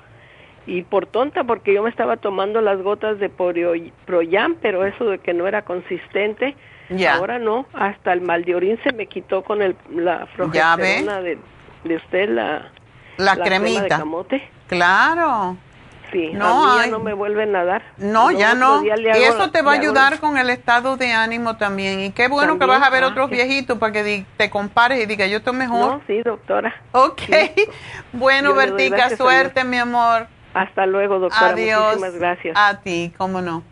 Speaker 10: y por tonta, porque yo me estaba tomando las gotas de Proyam, pero eso de que no era consistente,
Speaker 1: Ya.
Speaker 10: ahora no, hasta el mal de orín se me quitó con el la progesterona de, de usted la
Speaker 1: La
Speaker 10: crema de
Speaker 1: cremita.
Speaker 10: camote.
Speaker 1: Claro.
Speaker 10: Sí,
Speaker 1: No,
Speaker 10: a mí ya no me vuelven a dar.
Speaker 1: No, ya no. Y eso te va a ayudar con el estado de ánimo también. Y qué bueno que vas a ver
Speaker 10: ah,
Speaker 1: otros
Speaker 10: que-
Speaker 1: viejitos para que te compares y digas, yo estoy mejor.
Speaker 10: No, sí, doctora.
Speaker 1: Ok. Bueno,
Speaker 10: Yo le doy
Speaker 1: Bertica,
Speaker 10: gracias a
Speaker 1: suerte, mi amor.
Speaker 10: Hasta luego, doctora.
Speaker 1: Adiós.
Speaker 10: Muchísimas gracias.
Speaker 1: A ti, cómo no.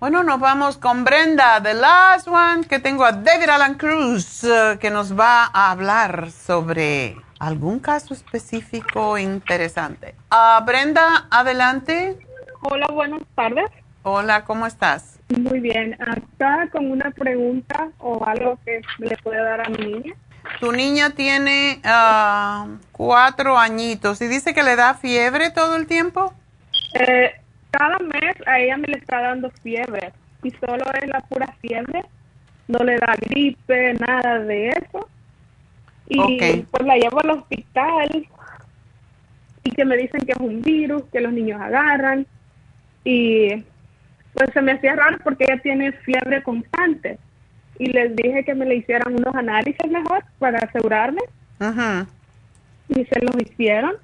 Speaker 1: Bueno, nos vamos con Brenda, the last one, que tengo a David Alan Cruz, eh, que nos va a hablar sobre algún caso específico interesante. Ah, Brenda, adelante.
Speaker 11: Hola, buenas tardes.
Speaker 1: Hola, ¿cómo estás?
Speaker 11: Muy bien. Acá con una pregunta o algo que le pueda dar a mi niña.
Speaker 1: Tu niña tiene ah, cuatro añitos y dice que le da fiebre todo el tiempo.
Speaker 11: Eh, cada mes a ella me le está dando fiebre y solo es la pura fiebre. No le da gripe, nada de eso. Y
Speaker 1: Ok.
Speaker 11: pues la llevo al hospital y que me dicen que es un virus, que los niños agarran. Y pues se me hacía raro porque ella tiene fiebre constante. Y les dije que me le hicieran unos análisis mejor para asegurarme.
Speaker 1: Ujú.
Speaker 11: Y se los hicieron.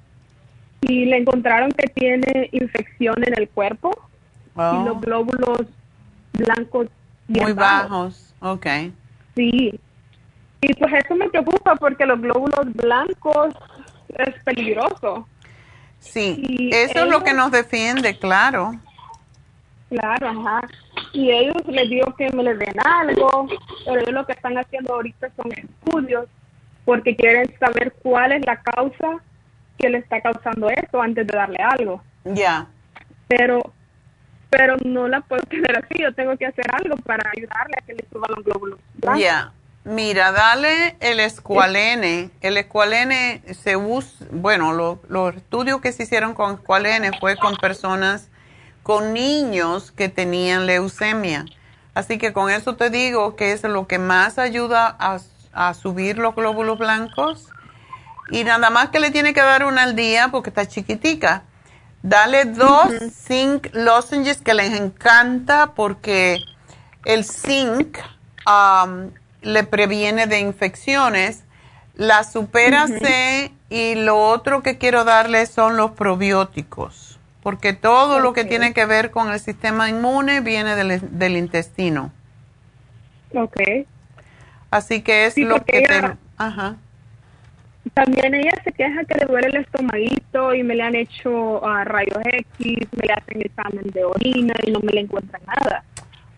Speaker 11: Y le encontraron que tiene infección en el cuerpo.
Speaker 1: Oh.
Speaker 11: Y los glóbulos blancos
Speaker 1: Muy bajos. Ok.
Speaker 11: Sí. Y pues eso me preocupa porque los glóbulos blancos es peligroso.
Speaker 1: Sí,
Speaker 11: Y
Speaker 1: eso es lo que nos defiende, claro.
Speaker 11: Claro, ajá. Y ellos les digo que me les den algo, pero ellos lo que están haciendo ahorita son estudios porque quieren saber cuál es la causa que le está causando esto antes de darle algo.
Speaker 1: Ya.
Speaker 11: Pero pero no la puedo tener así, yo tengo que hacer algo para ayudarle a que le suban los glóbulos. blancos.
Speaker 1: Ya. Mira, dale el escualene. El escualene se usa, bueno, lo- los estudios que se hicieron con escualene fue con personas, con niños que tenían leucemia. Así que con eso te digo que es lo que más ayuda a, a subir los glóbulos blancos. Y nada más que le tiene que dar una al día porque está chiquitica. Dale dos zinc lozenges que les encanta porque el zinc um, le previene de infecciones. La supera C y lo otro que quiero darle son los probióticos, porque todo lo que tiene que ver con el sistema inmune viene del, del intestino.
Speaker 11: Ok.
Speaker 1: Así que es
Speaker 11: Sí,
Speaker 1: lo que te...
Speaker 11: ella-
Speaker 1: Ajá.
Speaker 11: También ella se queja que le duele el estomaguito y me le han hecho ah, rayos X, me le hacen examen de orina y no me le encuentran nada.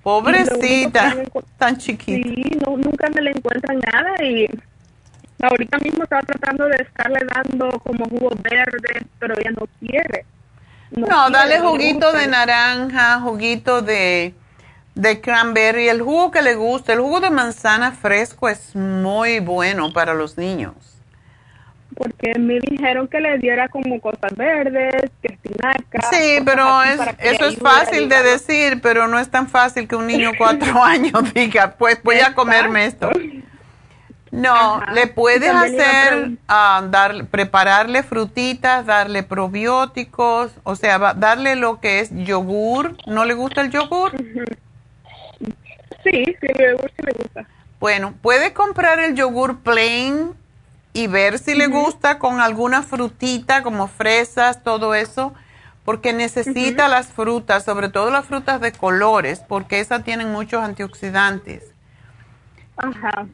Speaker 1: Pobrecita, tan chiquita.
Speaker 11: Sí, no, nunca me le encuentran nada y ahorita mismo estaba tratando de estarle dando como jugos verdes, pero ella no quiere.
Speaker 1: No,
Speaker 11: quiere,
Speaker 1: dale juguito de naranja, juguito de, de cranberry, el jugo que le gusta. El jugo de manzana fresco es muy bueno para los niños.
Speaker 11: Porque me dijeron que le diera como cosas verdes, que espinaca.
Speaker 1: Sí, pero es,
Speaker 11: le
Speaker 1: eso es fácil de decir, pero no es tan fácil que un niño cuatro años diga, pues voy a comerme esto. No,
Speaker 11: Ajá.
Speaker 1: le puedes
Speaker 11: le
Speaker 1: hacer, ah, dar, prepararle frutitas, darle probióticos, o sea, va- darle lo que es yogur. ¿No le gusta el yogur?
Speaker 11: Sí, sí, me gusta, sí me gusta.
Speaker 1: Bueno, puede comprar el yogur plain y ver si le gusta con alguna frutita como fresas, todo eso, porque necesita las frutas, sobre todo las frutas de colores, porque esas tienen muchos antioxidantes.
Speaker 11: Ajá.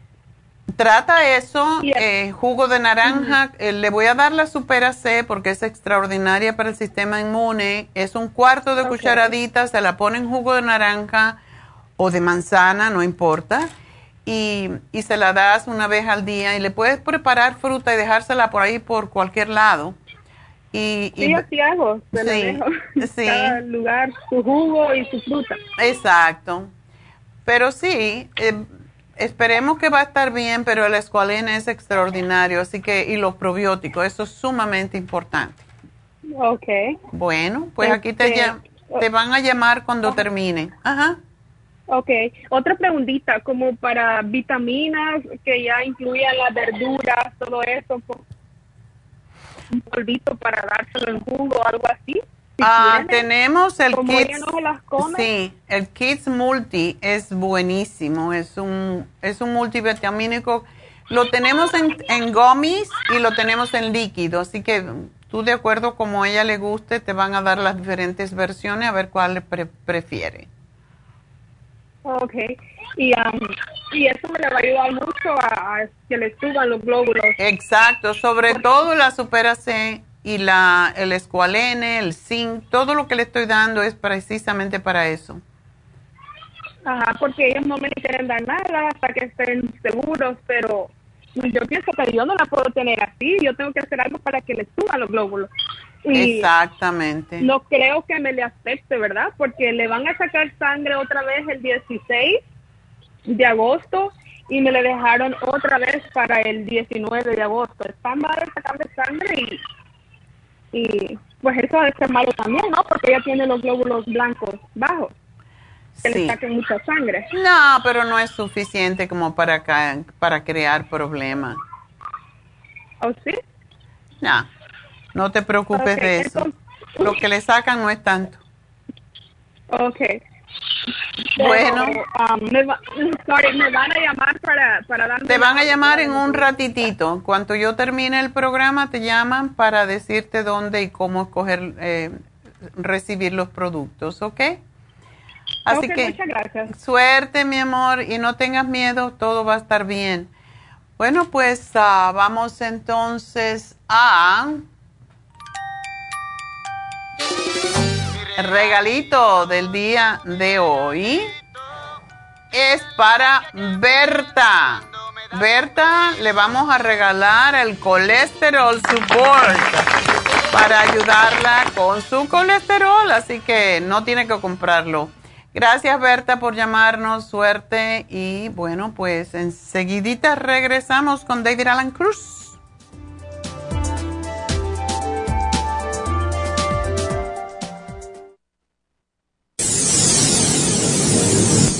Speaker 1: Trata eso, eh, jugo de naranja, eh, le voy a dar la Supera C porque es extraordinaria para el sistema inmune, es un cuarto de
Speaker 11: Ok.
Speaker 1: cucharadita, se la pone en jugo de naranja o de manzana, no importa, y, y se la das una vez al día y le puedes preparar fruta y dejársela por ahí por cualquier lado. Y, y-
Speaker 11: Sí, así hago. Se
Speaker 1: Sí,
Speaker 11: dejo.
Speaker 1: sí.
Speaker 11: Cada lugar su jugo y su fruta.
Speaker 1: Exacto. Pero sí, eh, esperemos que va a estar bien, pero el escualene es extraordinario, así que, y los probióticos, eso es sumamente importante.
Speaker 11: Ok.
Speaker 1: Bueno, pues aquí te,
Speaker 11: Este,
Speaker 1: te van a llamar cuando termine. Ajá.
Speaker 11: Ok. Otra preguntita, como para vitaminas que ya incluyan las verduras, todo eso, un polvito para dárselo en jugo o algo así. si
Speaker 1: Ah, tenemos el Kids.
Speaker 11: ella no se las come.
Speaker 1: Sí, el Kids Multi es buenísimo, es un es un multivitamínico. Lo tenemos en, en gummies y lo tenemos en líquido, así que tú de acuerdo como a ella le guste te van a dar las diferentes versiones a ver cuál le pre- prefiere.
Speaker 11: Ok. Y, um, y eso me le va a ayudar mucho a, a que le suban los glóbulos.
Speaker 1: Exacto, sobre todo la Supera C y la, el escualene, el zinc, todo lo que le estoy dando es precisamente para eso.
Speaker 11: Ajá, porque ellos no me quieren dar nada hasta que estén seguros, pero yo pienso que yo no la puedo tener así, yo tengo que hacer algo para que le suban los glóbulos.
Speaker 1: Exactamente.
Speaker 11: No creo que me le afecte, ¿verdad? Porque le van a sacar sangre otra vez el 16 de agosto y me le dejaron otra vez para el 19 de agosto. Está malo sacarle sangre y, y pues eso debe ser malo también, ¿no? Porque ella tiene los glóbulos blancos bajos. Que le saquen mucha sangre.
Speaker 1: No, pero no es suficiente como para, para crear problemas.
Speaker 11: ¿Oh, sí?
Speaker 1: No, no te preocupes de eso. Lo que le sacan no es tanto.
Speaker 11: Ok.
Speaker 1: Bueno.
Speaker 11: Um, me, van a llamar para, para darme...
Speaker 1: Te van a llamar en un ratitito. Cuando yo termine el programa, te llaman para decirte dónde y cómo escoger, eh, recibir los productos, ¿ok? Así que
Speaker 11: muchas gracias.
Speaker 1: suerte, mi amor, y no tengas miedo, todo va a estar bien. Bueno, pues ah, vamos entonces a el regalito del día de hoy. Es para Berta. Berta, le vamos a regalar el colesterol support para ayudarla con su colesterol, así que no tiene que comprarlo. Gracias Berta por llamarnos, suerte y bueno, pues enseguidita regresamos con David Alan Cruz.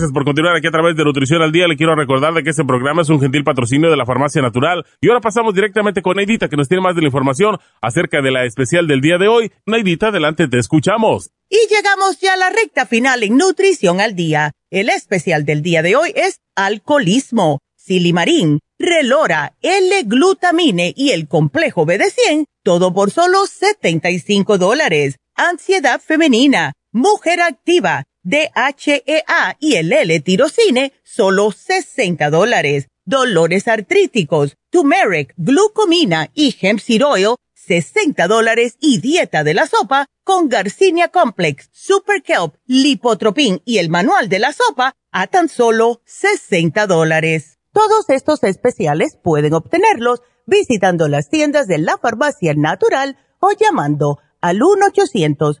Speaker 3: Gracias por continuar aquí a través de Nutrición al Día. Le quiero recordar de que este programa es un gentil patrocinio de la Farmacia Natural. Y ahora pasamos directamente con Neidita, que nos tiene más de la información acerca de la especial del día de hoy. Neidita, adelante, te escuchamos.
Speaker 4: Y llegamos ya a la recta final en Nutrición al Día. El especial del día de hoy es alcoholismo, silimarín, relora, L-glutamine y el complejo BD100, todo por solo 75 dólares. Ansiedad femenina, mujer activa, DHEA y el L-tirocine, solo 60 dólares. Dolores artríticos, turmeric, glucomina y hemp seed oil, 60 dólares. Y dieta de la sopa con Garcinia Complex, Super Kelp, Lipotropin y el manual de la sopa a tan solo 60 dólares. Todos estos especiales pueden obtenerlos visitando las tiendas de la farmacia natural o llamando al 1 800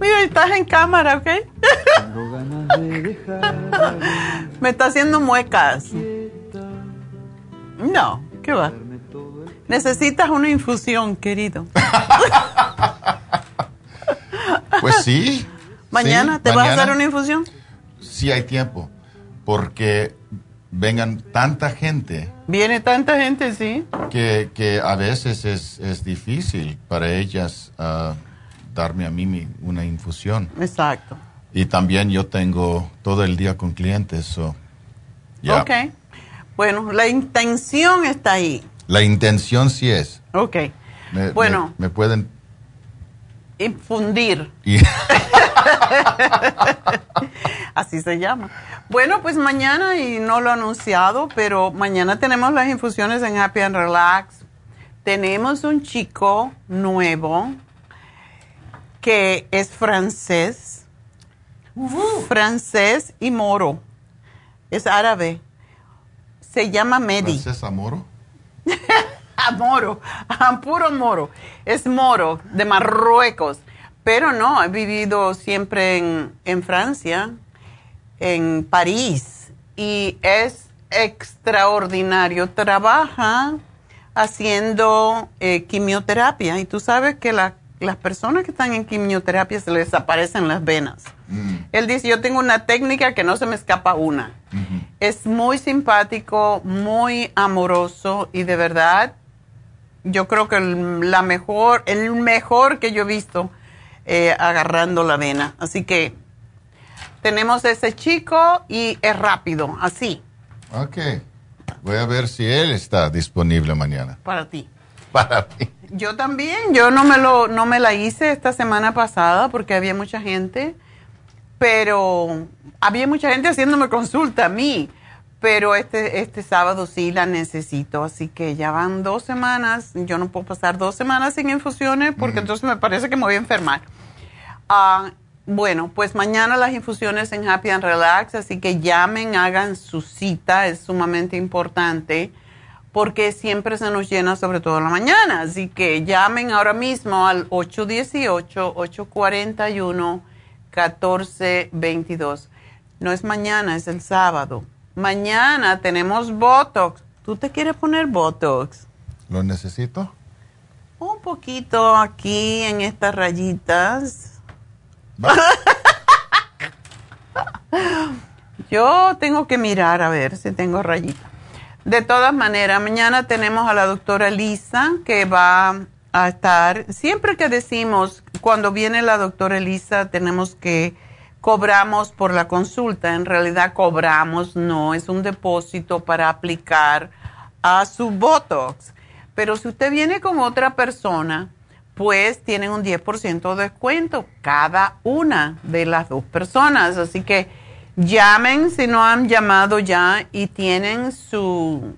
Speaker 1: Mira, estás en cámara, ¿ok? Me está haciendo muecas. No, ¿qué va? Necesitas una infusión, querido.
Speaker 12: Pues sí.
Speaker 1: ¿Mañana
Speaker 12: sí,
Speaker 1: te vas a hacer una infusión?
Speaker 12: Sí hay tiempo, porque vengan tanta gente
Speaker 1: Viene tanta gente, sí.
Speaker 12: que, que a veces es, es difícil para ellas ah, darme a mí mi- una infusión.
Speaker 1: Exacto.
Speaker 12: Y también yo tengo todo el día con clientes. so, ya.
Speaker 1: Ok. Bueno, la intención está ahí.
Speaker 12: La intención sí es.
Speaker 1: Ok.
Speaker 12: Me-
Speaker 1: Bueno.
Speaker 12: Me, me pueden...
Speaker 1: Infundir. Así se llama. Bueno, pues mañana, y no lo he anunciado, pero mañana tenemos las infusiones en Happy and Relax. Tenemos un chico nuevo que es francés. Francés y moro. Es árabe. Se llama Medi.
Speaker 12: ¿Francesa Moro?
Speaker 1: a moro, a puro moro. Es moro, de Marruecos. Pero no, he vivido siempre en, en Francia, en París, y es extraordinario. Trabaja haciendo eh, quimioterapia, y tú sabes que la- las personas que están en quimioterapia se les desaparecen las venas. Él dice, yo tengo una técnica que no se me escapa una. Es muy simpático, muy amoroso y de verdad, yo creo que el, la mejor, el mejor que yo he visto eh, agarrando la vena. Así que tenemos ese chico y es rápido, así,
Speaker 12: Ok. Voy a ver si él está disponible mañana.
Speaker 1: para ti.
Speaker 12: Para mí.
Speaker 1: Yo también, yo no me lo, no me la hice esta semana pasada porque había mucha gente, pero había mucha gente haciéndome consulta a mí, pero este, este sábado sí la necesito, así que ya van dos semanas, yo no puedo pasar dos semanas sin infusiones porque entonces me parece que me voy a enfermar. Ah, bueno, pues mañana las infusiones en Happy and Relax, así que llamen, hagan su cita, es sumamente importante porque siempre se nos llena, sobre todo en la mañana. Así que llamen ahora mismo al 818-841-1422. No es mañana, es el sábado. Mañana tenemos Botox. ¿Tú te quieres poner Botox?
Speaker 12: ¿Lo necesito?
Speaker 1: Un poquito aquí en estas rayitas. Yo tengo que mirar a ver si tengo rayitas. De todas maneras, mañana tenemos a la doctora Lisa que va a estar, siempre que decimos, cuando viene la doctora Lisa, tenemos que cobramos por la consulta. En realidad cobramos, no, es un depósito para aplicar a su Botox. Pero si usted viene con otra persona, pues tienen un 10% de descuento cada una de las dos personas. Así que llamen si no han llamado ya y tienen su,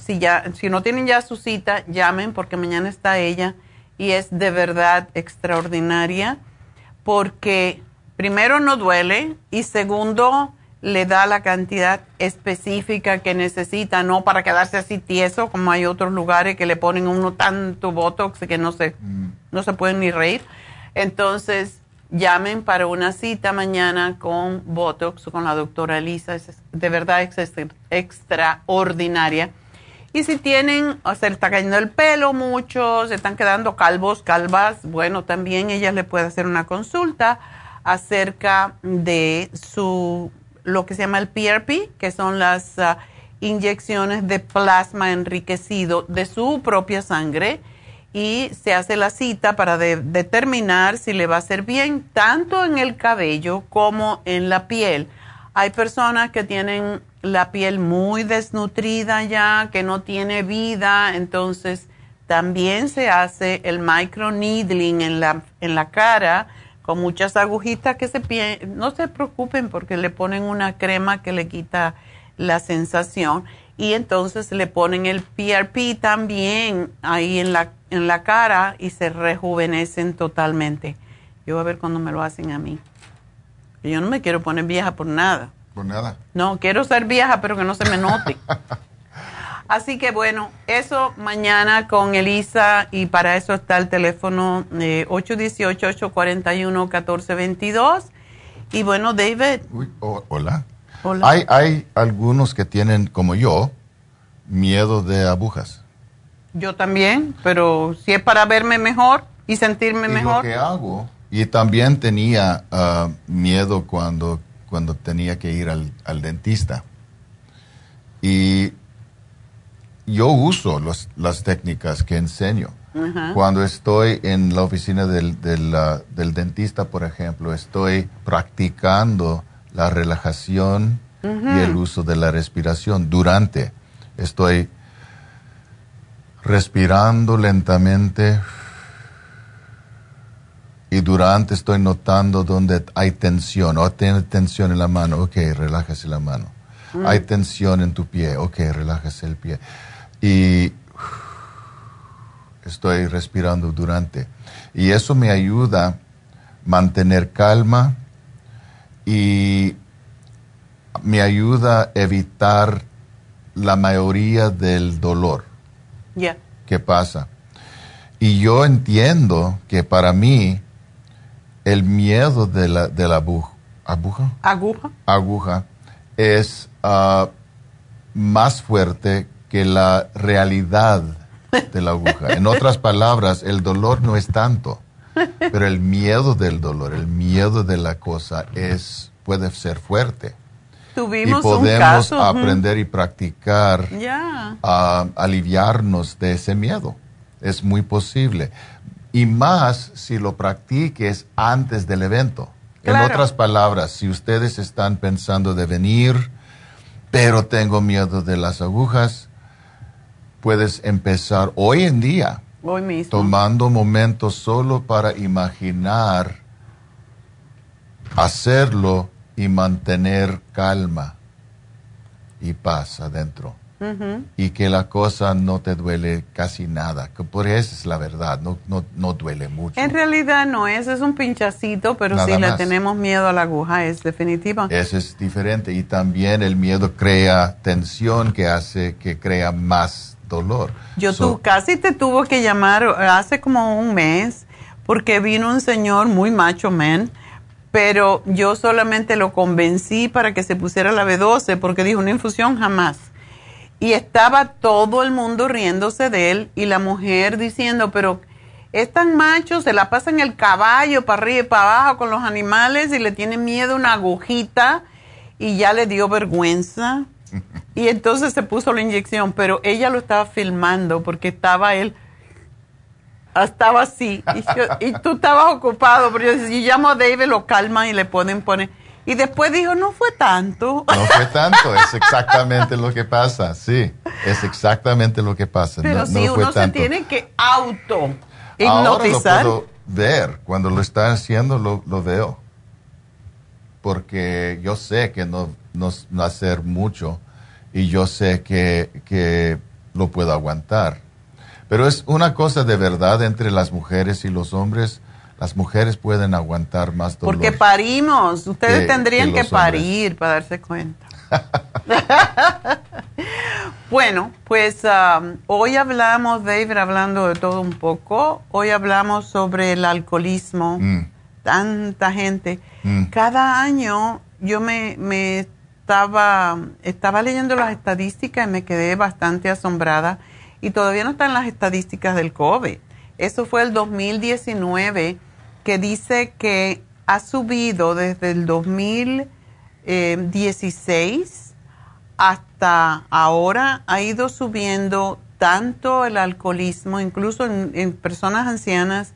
Speaker 1: si, ya, si no tienen ya su cita, llamen porque mañana está ella y es de verdad extraordinaria porque primero no duele y segundo le da la cantidad específica que necesita, no para quedarse así tieso como hay otros lugares que le ponen a uno tanto botox que no se, no se pueden ni reír. Entonces, llamen para una cita mañana con botox con la doctora Elisa, es de verdad es extraordinaria. Y si tienen, o se está cayendo el pelo mucho, se están quedando calvos, calvas, bueno, también ella le puede hacer una consulta acerca de su, lo que se llama el PRP, que son las ah, inyecciones de plasma enriquecido de su propia sangre y se hace la cita para de- determinar si le va a hacer bien tanto en el cabello como en la piel. Hay personas que tienen la piel muy desnutrida ya, que no tiene vida, entonces también se hace el microneedling en la, en la cara con muchas agujitas que se no se preocupen porque le ponen una crema que le quita la sensación y entonces le ponen el PRP también ahí en la, en la cara y se rejuvenecen totalmente. Yo voy a ver cuando me lo hacen a mí. Yo no me quiero poner vieja por nada.
Speaker 12: Por nada.
Speaker 1: No, quiero ser vieja, pero que no se me note. Así que bueno, eso mañana con Elisa y para eso está el teléfono eh, 818-841-1422. Y bueno, David,
Speaker 12: Uy, oh, hola.
Speaker 1: Hola.
Speaker 12: Hay, hay algunos que tienen, como yo, miedo de agujas.
Speaker 1: Yo también, pero si es para verme mejor y sentirme
Speaker 12: Y
Speaker 1: mejor.
Speaker 12: Lo que hago. Y también tenía ah, miedo cuando, cuando tenía que ir al, al dentista. Y yo uso los- las técnicas que enseño.
Speaker 1: Ajá.
Speaker 12: Cuando estoy en la oficina del, del, ah, del dentista, por ejemplo, estoy practicando la relajación
Speaker 1: Ujú.
Speaker 12: y el uso de la respiración. Durante, estoy respirando lentamente y durante estoy notando donde hay tensión. O tiene tensión en la mano, ok, relájese la mano.
Speaker 13: Mm.
Speaker 12: Hay tensión en tu pie, ok, relájese el pie. Y estoy respirando durante. Y eso me ayuda a mantener calma y me ayuda a evitar la mayoría del dolor
Speaker 1: Ya.
Speaker 12: que pasa. Y yo entiendo que para mí el miedo de la, de la agu- aguja,
Speaker 1: Aguja.
Speaker 12: aguja es ah, más fuerte que la realidad de la aguja. En otras palabras, el dolor no es tanto, pero el miedo del dolor, el miedo de la cosa es puede ser fuerte.
Speaker 1: Tuvimos
Speaker 12: y podemos
Speaker 1: un caso. ujú.
Speaker 12: aprender y practicar a aliviarnos de ese miedo. Es muy posible. Y más si lo practiques antes del evento. En otras palabras, si ustedes están pensando de venir, pero tengo miedo de las agujas, puedes empezar hoy en día
Speaker 1: Hoy mismo.
Speaker 12: tomando momentos solo para imaginar hacerlo y mantener calma y paz adentro.
Speaker 1: Ujú.
Speaker 12: Y que la cosa no te duele casi nada. Que por eso es la verdad, no, no, no duele mucho.
Speaker 1: En realidad no es, es un pinchacito, pero
Speaker 12: Nada
Speaker 1: si le
Speaker 12: más.
Speaker 1: tenemos miedo a la aguja es definitiva.
Speaker 12: Eso es diferente. Y también el miedo crea tensión que hace que crea más dolor.
Speaker 1: Yo
Speaker 12: So-
Speaker 1: tu, casi te tuvo que llamar hace como un mes porque vino un señor muy macho man, pero yo solamente lo convencí para que se pusiera la B12 porque dijo una infusión jamás. Y estaba todo el mundo riéndose de él y la mujer diciendo, pero es tan macho, se la pasa en el caballo para arriba y para abajo con los animales y le tiene miedo una agujita y ya le dio vergüenza. Y entonces se puso la inyección, pero ella lo estaba filmando porque estaba él, estaba así. Y, yo- y tú estabas ocupado, pero yo si llamo a David, lo calman y le ponen, poner. Y después dijo, no fue tanto.
Speaker 12: No fue tanto, es exactamente lo que pasa, sí, es exactamente lo que pasa.
Speaker 1: Pero
Speaker 12: no, fue
Speaker 1: uno se tiene que auto
Speaker 12: Ahora lo
Speaker 1: hipnotizar.
Speaker 12: puedo ver, cuando lo está haciendo lo, lo veo, porque yo sé que no, no, no hacer mucho y yo sé que, que lo puedo aguantar. Pero es una cosa de verdad entre las mujeres y los hombres. Las mujeres pueden aguantar más dolor.
Speaker 1: Porque parimos. Ustedes
Speaker 12: que-
Speaker 1: tendrían
Speaker 12: que
Speaker 1: parir para darse cuenta. bueno, pues um, hoy hablamos, David, hablando de todo un poco. Hoy hablamos sobre el alcoholismo.
Speaker 12: Mm,
Speaker 1: Tanta gente.
Speaker 12: mm.
Speaker 1: Cada año yo me, me estaba, estaba leyendo las estadísticas y me quedé bastante asombrada. Y todavía no están las estadísticas del COVID. Eso fue el 2019 que dice que ha subido desde el 2016 hasta ahora, ha ido subiendo tanto el alcoholismo, incluso en, en personas ancianas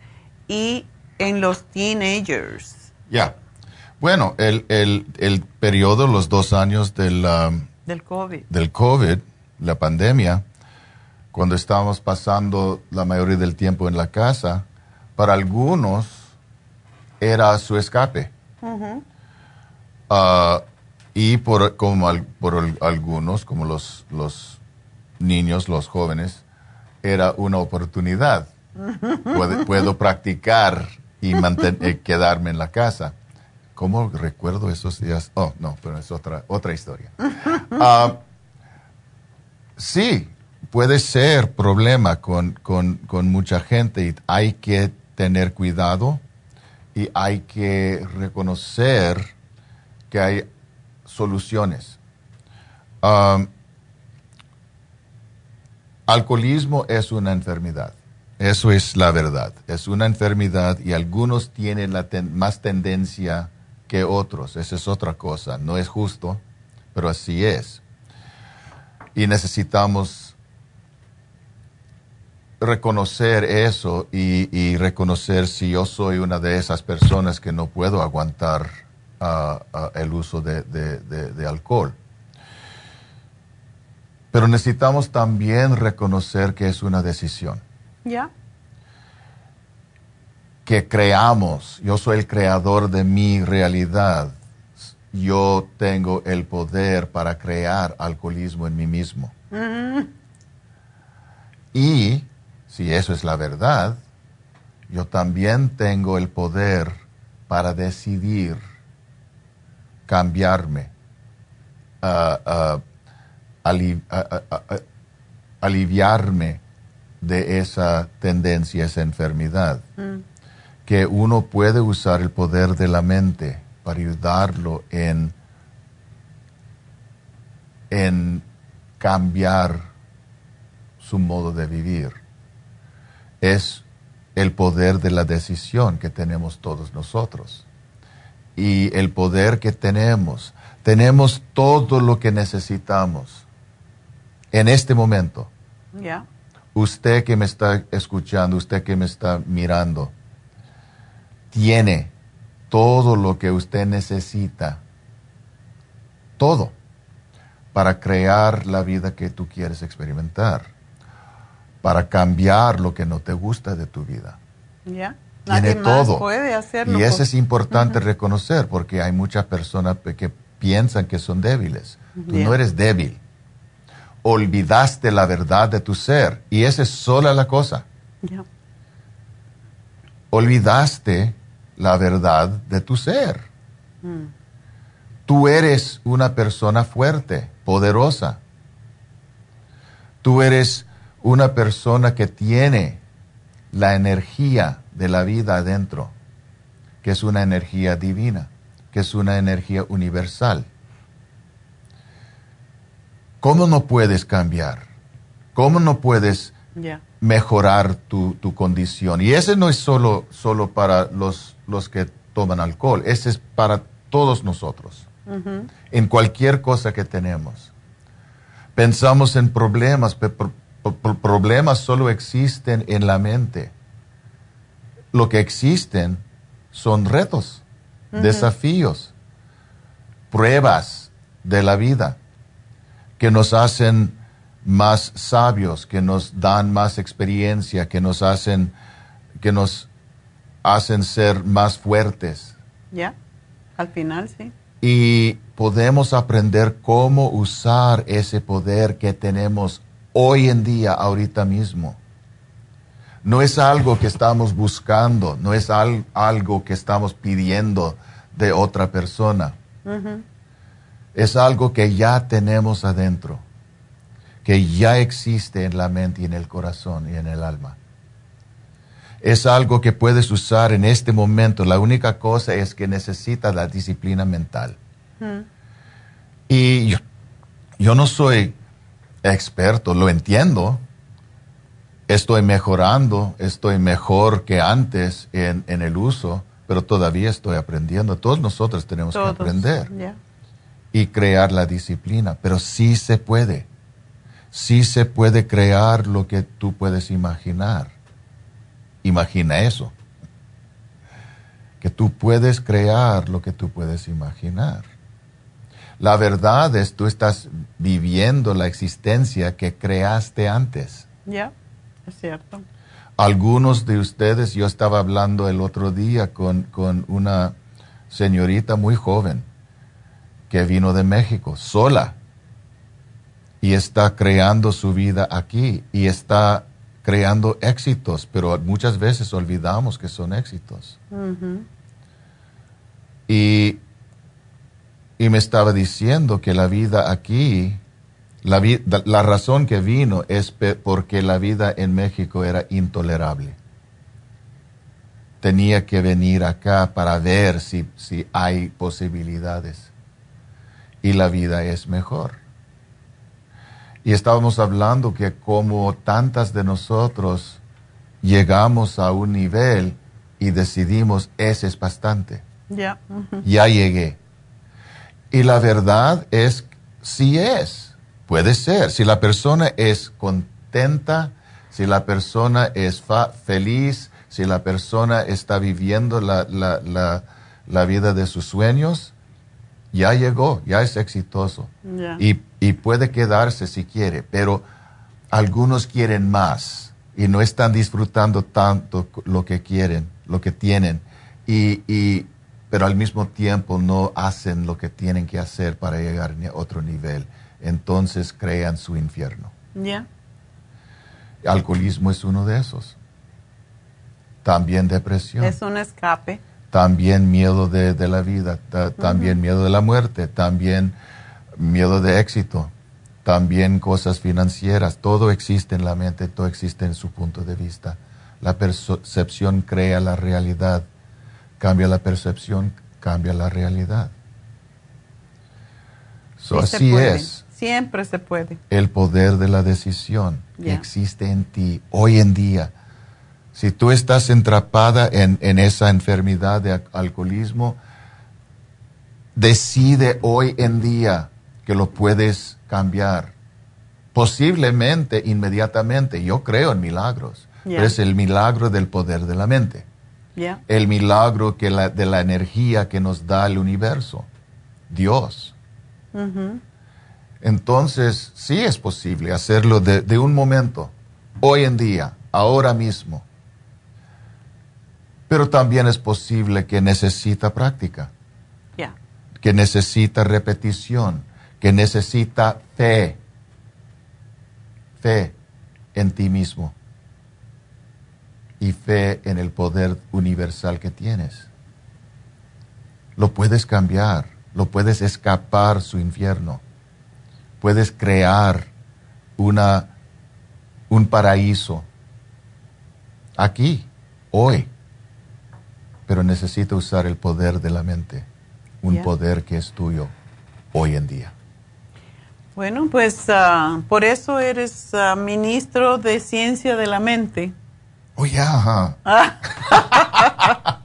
Speaker 1: y en los teenagers
Speaker 12: Ya. Bueno, el, el, el periodo, los dos años del, um,
Speaker 1: del COVID.
Speaker 12: del COVID, la pandemia, cuando estábamos pasando la mayoría del tiempo en la casa, para algunos era su escape. Ah, y por, como al- por al- algunos, como los, los niños, los jóvenes, era una oportunidad. Puedo practicar y manten- eh, quedarme en la casa. ¿Cómo recuerdo esos días? Oh, no, pero es otra, otra historia. Ah, sí, puede ser problema con, con- mucha gente y hay que tener cuidado y hay que reconocer que hay soluciones. Alcoholismo es una enfermedad. Eso es la verdad. Es una enfermedad y algunos tienen la más tendencia que otros. Esa es otra cosa. No es justo, pero así es. Y necesitamos reconocer eso y, reconocer si yo soy una de esas personas que no puedo aguantar ah, ah, el uso de, alcohol. Pero necesitamos también reconocer que es una decisión.
Speaker 1: Ya.
Speaker 12: Que creamos, yo soy el creador de mi realidad. Yo tengo el poder para crear alcoholismo en mí mismo. Y si eso es la verdad, yo también tengo el poder para decidir cambiarme, aliviarme de esa tendencia, esa enfermedad. Mm. Que uno puede usar el poder de la mente para ayudarlo en, en cambiar su modo de vivir. Es el poder de la decisión que tenemos todos nosotros. Y el poder que tenemos, tenemos todo lo que necesitamos en este momento. Usted que me está escuchando, usted que me está mirando, tiene todo lo que usted necesita. Todo para crear la vida que tú quieres experimentar para cambiar lo que no te gusta de tu vida.
Speaker 1: Ya.
Speaker 12: Tiene todo.
Speaker 1: Puede hacerlo
Speaker 12: y eso es importante reconocer porque hay muchas personas que piensan que son débiles. Tú no eres débil. Olvidaste la verdad de tu ser y esa es sola la cosa. Olvidaste la verdad de tu ser. Mm. Tú eres una persona fuerte, poderosa. Tú eres una persona que tiene la energía de la vida adentro, que es una energía divina, que es una energía universal. ¿Cómo no puedes cambiar? ¿Cómo no puedes mejorar tu, condición? Y ese no es solo, solo para los, los que toman alcohol, ese es para todos nosotros, en cualquier cosa que tenemos. Pensamos en problemas, problemas solo existen en la mente. Lo que existen son retos, desafíos, pruebas de la vida que nos hacen más sabios, que nos dan más experiencia, que nos hacen, que nos hacen ser más fuertes.
Speaker 1: Ya, al final sí.
Speaker 12: Y podemos aprender cómo usar ese poder que tenemos hoy en día, ahorita mismo. No es algo que estamos buscando, no es algo que estamos pidiendo de otra persona. Es algo que ya tenemos adentro, que ya existe en la mente y en el corazón y en el alma. Es algo que puedes usar en este momento. La única cosa es que necesitas la disciplina mental. Y yo no soy experto, lo entiendo. Estoy mejorando, estoy mejor que antes en, el uso, pero todavía estoy aprendiendo. Todos nosotros tenemos que aprender y crear la disciplina, pero sí se puede. Sí se puede crear lo que tú puedes imaginar. Imagina eso. Que tú puedes crear lo que tú puedes imaginar. La verdad es tú estás viviendo la existencia que creaste antes.
Speaker 1: Ya, es cierto.
Speaker 12: Algunos de ustedes, yo estaba hablando el otro día con, una señorita muy joven que vino de México, sola, y está creando su vida aquí y está creando éxitos, pero muchas veces olvidamos que son éxitos. Y y me estaba diciendo que la vida aquí, la, la razón que vino es porque la vida en México era intolerable. Tenía que venir acá para ver si, si hay posibilidades. Y la vida es mejor. Y estábamos hablando que como tantas de nosotros llegamos a un nivel y decidimos, ese es bastante.
Speaker 1: Ya.
Speaker 12: Ya llegué. Y la verdad es, sí es, puede ser. Si la persona es contenta, Si la persona es feliz, si la persona está viviendo la, la, la, la, vida de sus sueños, ya llegó, ya es exitoso. Y, y puede quedarse si quiere, pero algunos quieren más y no están disfrutando tanto lo que quieren, lo que tienen. Y, y, pero al mismo tiempo no hacen lo que tienen que hacer para llegar a otro nivel. Entonces crean su infierno.
Speaker 1: Ya.
Speaker 12: Alcoholismo es uno de esos. También depresión.
Speaker 1: Es un escape.
Speaker 12: También miedo de, la vida, también miedo de la muerte, también miedo de éxito, también cosas financieras. Todo existe en la mente, todo existe en su punto de vista. La percepción crea la realidad. Cambia la percepción, cambia la realidad. así es.
Speaker 1: Siempre se puede.
Speaker 12: El poder de la decisión existe en ti hoy en día. Si tú estás entrapada en, en esa enfermedad de alcoholismo, decide hoy en día que lo puedes cambiar. Posiblemente inmediatamente. Yo creo en milagros. Pero es el milagro del poder de la mente el milagro que la, de la energía que nos da el universo, Dios. Entonces, sí es posible hacerlo de, un momento, hoy en día, ahora mismo. Pero también es posible que necesita práctica, que necesita repetición, que necesita fe, fe en ti mismo y fe en el poder universal que tienes. Lo puedes cambiar, lo puedes escapar su infierno, puedes crear una, un paraíso aquí, hoy, pero necesita usar el poder de la mente, un poder que es tuyo hoy en día.
Speaker 1: Bueno, pues ah, por eso eres ah, ministro de ciencia de la mente
Speaker 12: Oh, yeah.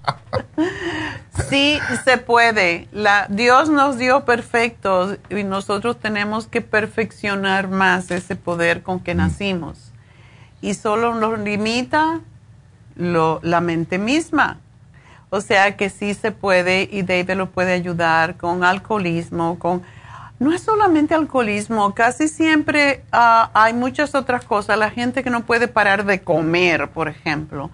Speaker 1: sí, se puede. La, Dios nos dio perfectos y nosotros tenemos que perfeccionar más ese poder con que mm. nacimos. Y solo nos limita lo, la mente misma. O sea que sí se puede y David lo puede ayudar con alcoholismo, con no es solamente alcoholismo, casi siempre ah, hay muchas otras cosas. La gente que no puede parar de comer, por ejemplo,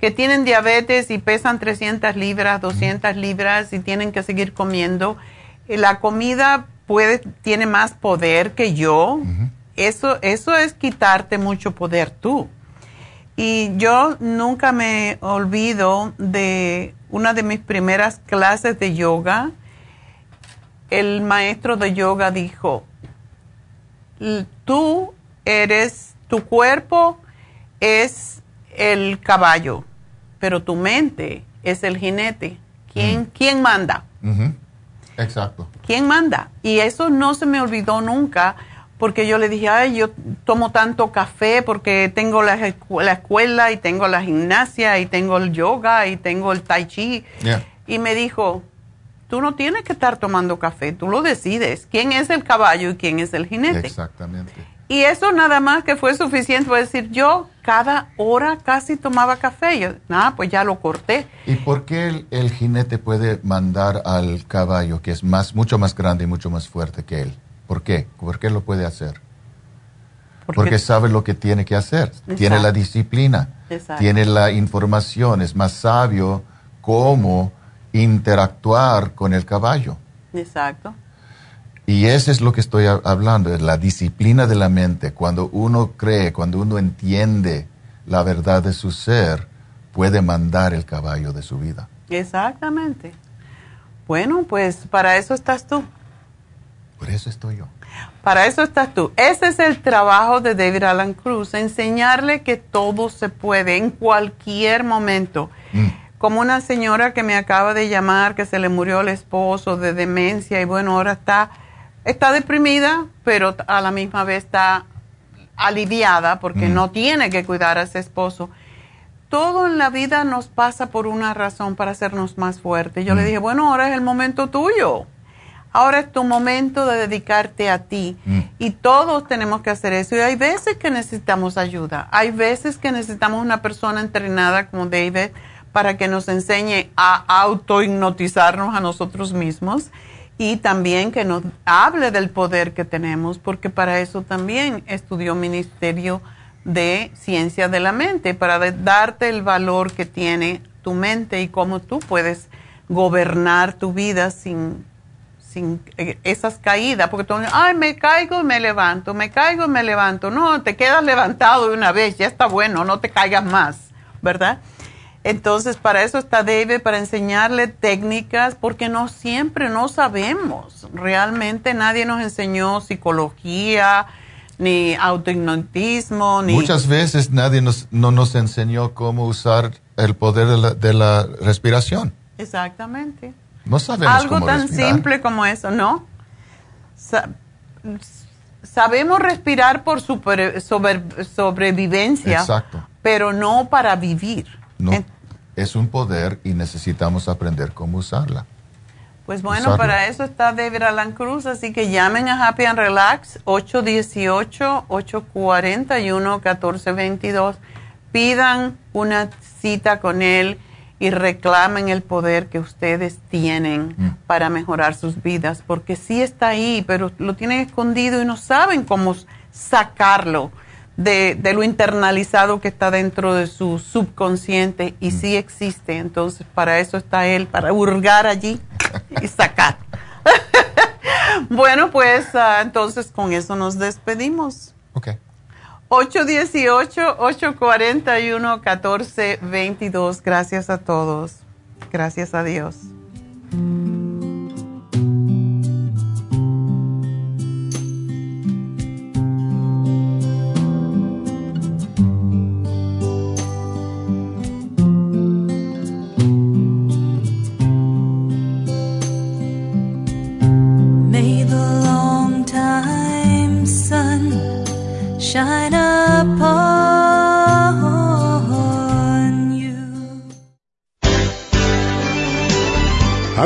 Speaker 1: que tienen diabetes y pesan 300 libras, 200 libras y tienen que seguir comiendo. Eh, la comida puede, tiene más poder que yo. Eso, eso es quitarte mucho poder tú. Y yo nunca me olvido de una de mis primeras clases de yoga el maestro de yoga dijo, tú eres, tu cuerpo es el caballo, pero tu mente es el jinete. ¿Quién, ¿quién manda?
Speaker 12: Exacto.
Speaker 1: ¿Quién manda? Y eso no se me olvidó nunca porque yo le dije, ay, yo tomo tanto café porque tengo la, escuela y tengo la gimnasia y tengo el yoga y tengo el tai chi. Y me dijo, tú no tienes que estar tomando café, tú lo decides. ¿Quién es el caballo y quién es el jinete?
Speaker 12: Exactamente.
Speaker 1: Y eso nada más que fue suficiente para decir, yo cada hora casi tomaba café. Yo, nada, pues ya lo corté.
Speaker 12: ¿Y por qué el, jinete puede mandar al caballo, que es más, mucho más grande y mucho más fuerte que él? ¿Por qué? ¿Por qué lo puede hacer? Porque, sabe lo que tiene que hacer. Tiene la disciplina, tiene la información, es más sabio cómo interactuar con el caballo.
Speaker 1: Exacto.
Speaker 12: Y eso es lo que estoy hablando, es la disciplina de la mente. Cuando uno cree, cuando uno entiende la verdad de su ser, puede mandar el caballo de su vida.
Speaker 1: Exactamente. Bueno, pues para eso estás tú.
Speaker 12: Por eso estoy yo.
Speaker 1: Para eso estás tú. Ese es el trabajo de David Alan Cruz, enseñarle que todo se puede en cualquier momento. Mm como una señora que me acaba de llamar que se le murió el esposo de demencia y bueno, ahora está, está deprimida, pero a la misma vez está aliviada porque no tiene que cuidar a ese esposo. Todo en la vida nos pasa por una razón para hacernos más fuertes. Yo le dije, bueno, ahora es el momento tuyo. Ahora es tu momento de dedicarte a ti. Y todos tenemos que hacer eso. Y hay veces que necesitamos ayuda. Hay veces que necesitamos una persona entrenada como David para que nos enseñe a autohipnotizarnos a nosotros mismos y también que nos hable del poder que tenemos, porque para eso también estudió Ministerio de Ciencia de la Mente, para darte el valor que tiene tu mente y cómo tú puedes gobernar tu vida sin, sin eh, esas caídas, porque tú, ay, me caigo y me levanto, me caigo y me levanto. No, te quedas levantado de una vez, ya está bueno, no te caigas más, ¿verdad? Entonces, para eso está David, para enseñarle técnicas, porque no siempre, no sabemos. Realmente nadie nos enseñó psicología, ni autohipnotismo, ni...
Speaker 12: Muchas veces nadie nos, no nos enseñó cómo usar el poder de la, de la respiración.
Speaker 1: Exactamente.
Speaker 12: No sabemos
Speaker 1: Algo tan simple como eso, ¿no? sabemos respirar por super, sobrevivencia,
Speaker 12: Exacto.
Speaker 1: pero no para vivir.
Speaker 12: No es un poder y necesitamos aprender cómo usarla.
Speaker 1: Pues bueno, para eso está David Alan Cruz, así que llamen a Happy and Relax 818-841-1422. Pidan una cita con él y reclamen el poder que ustedes tienen mm. para mejorar sus vidas, porque sí está ahí, pero lo tienen escondido y no saben cómo sacarlo de, lo internalizado que está dentro de su subconsciente y mm. sí existe. Entonces, para eso está él, para hurgar allí y sacar. bueno, pues ah, entonces con eso nos despedimos.
Speaker 12: Ok.
Speaker 1: 818-841-1422. Gracias a todos. Gracias a Dios.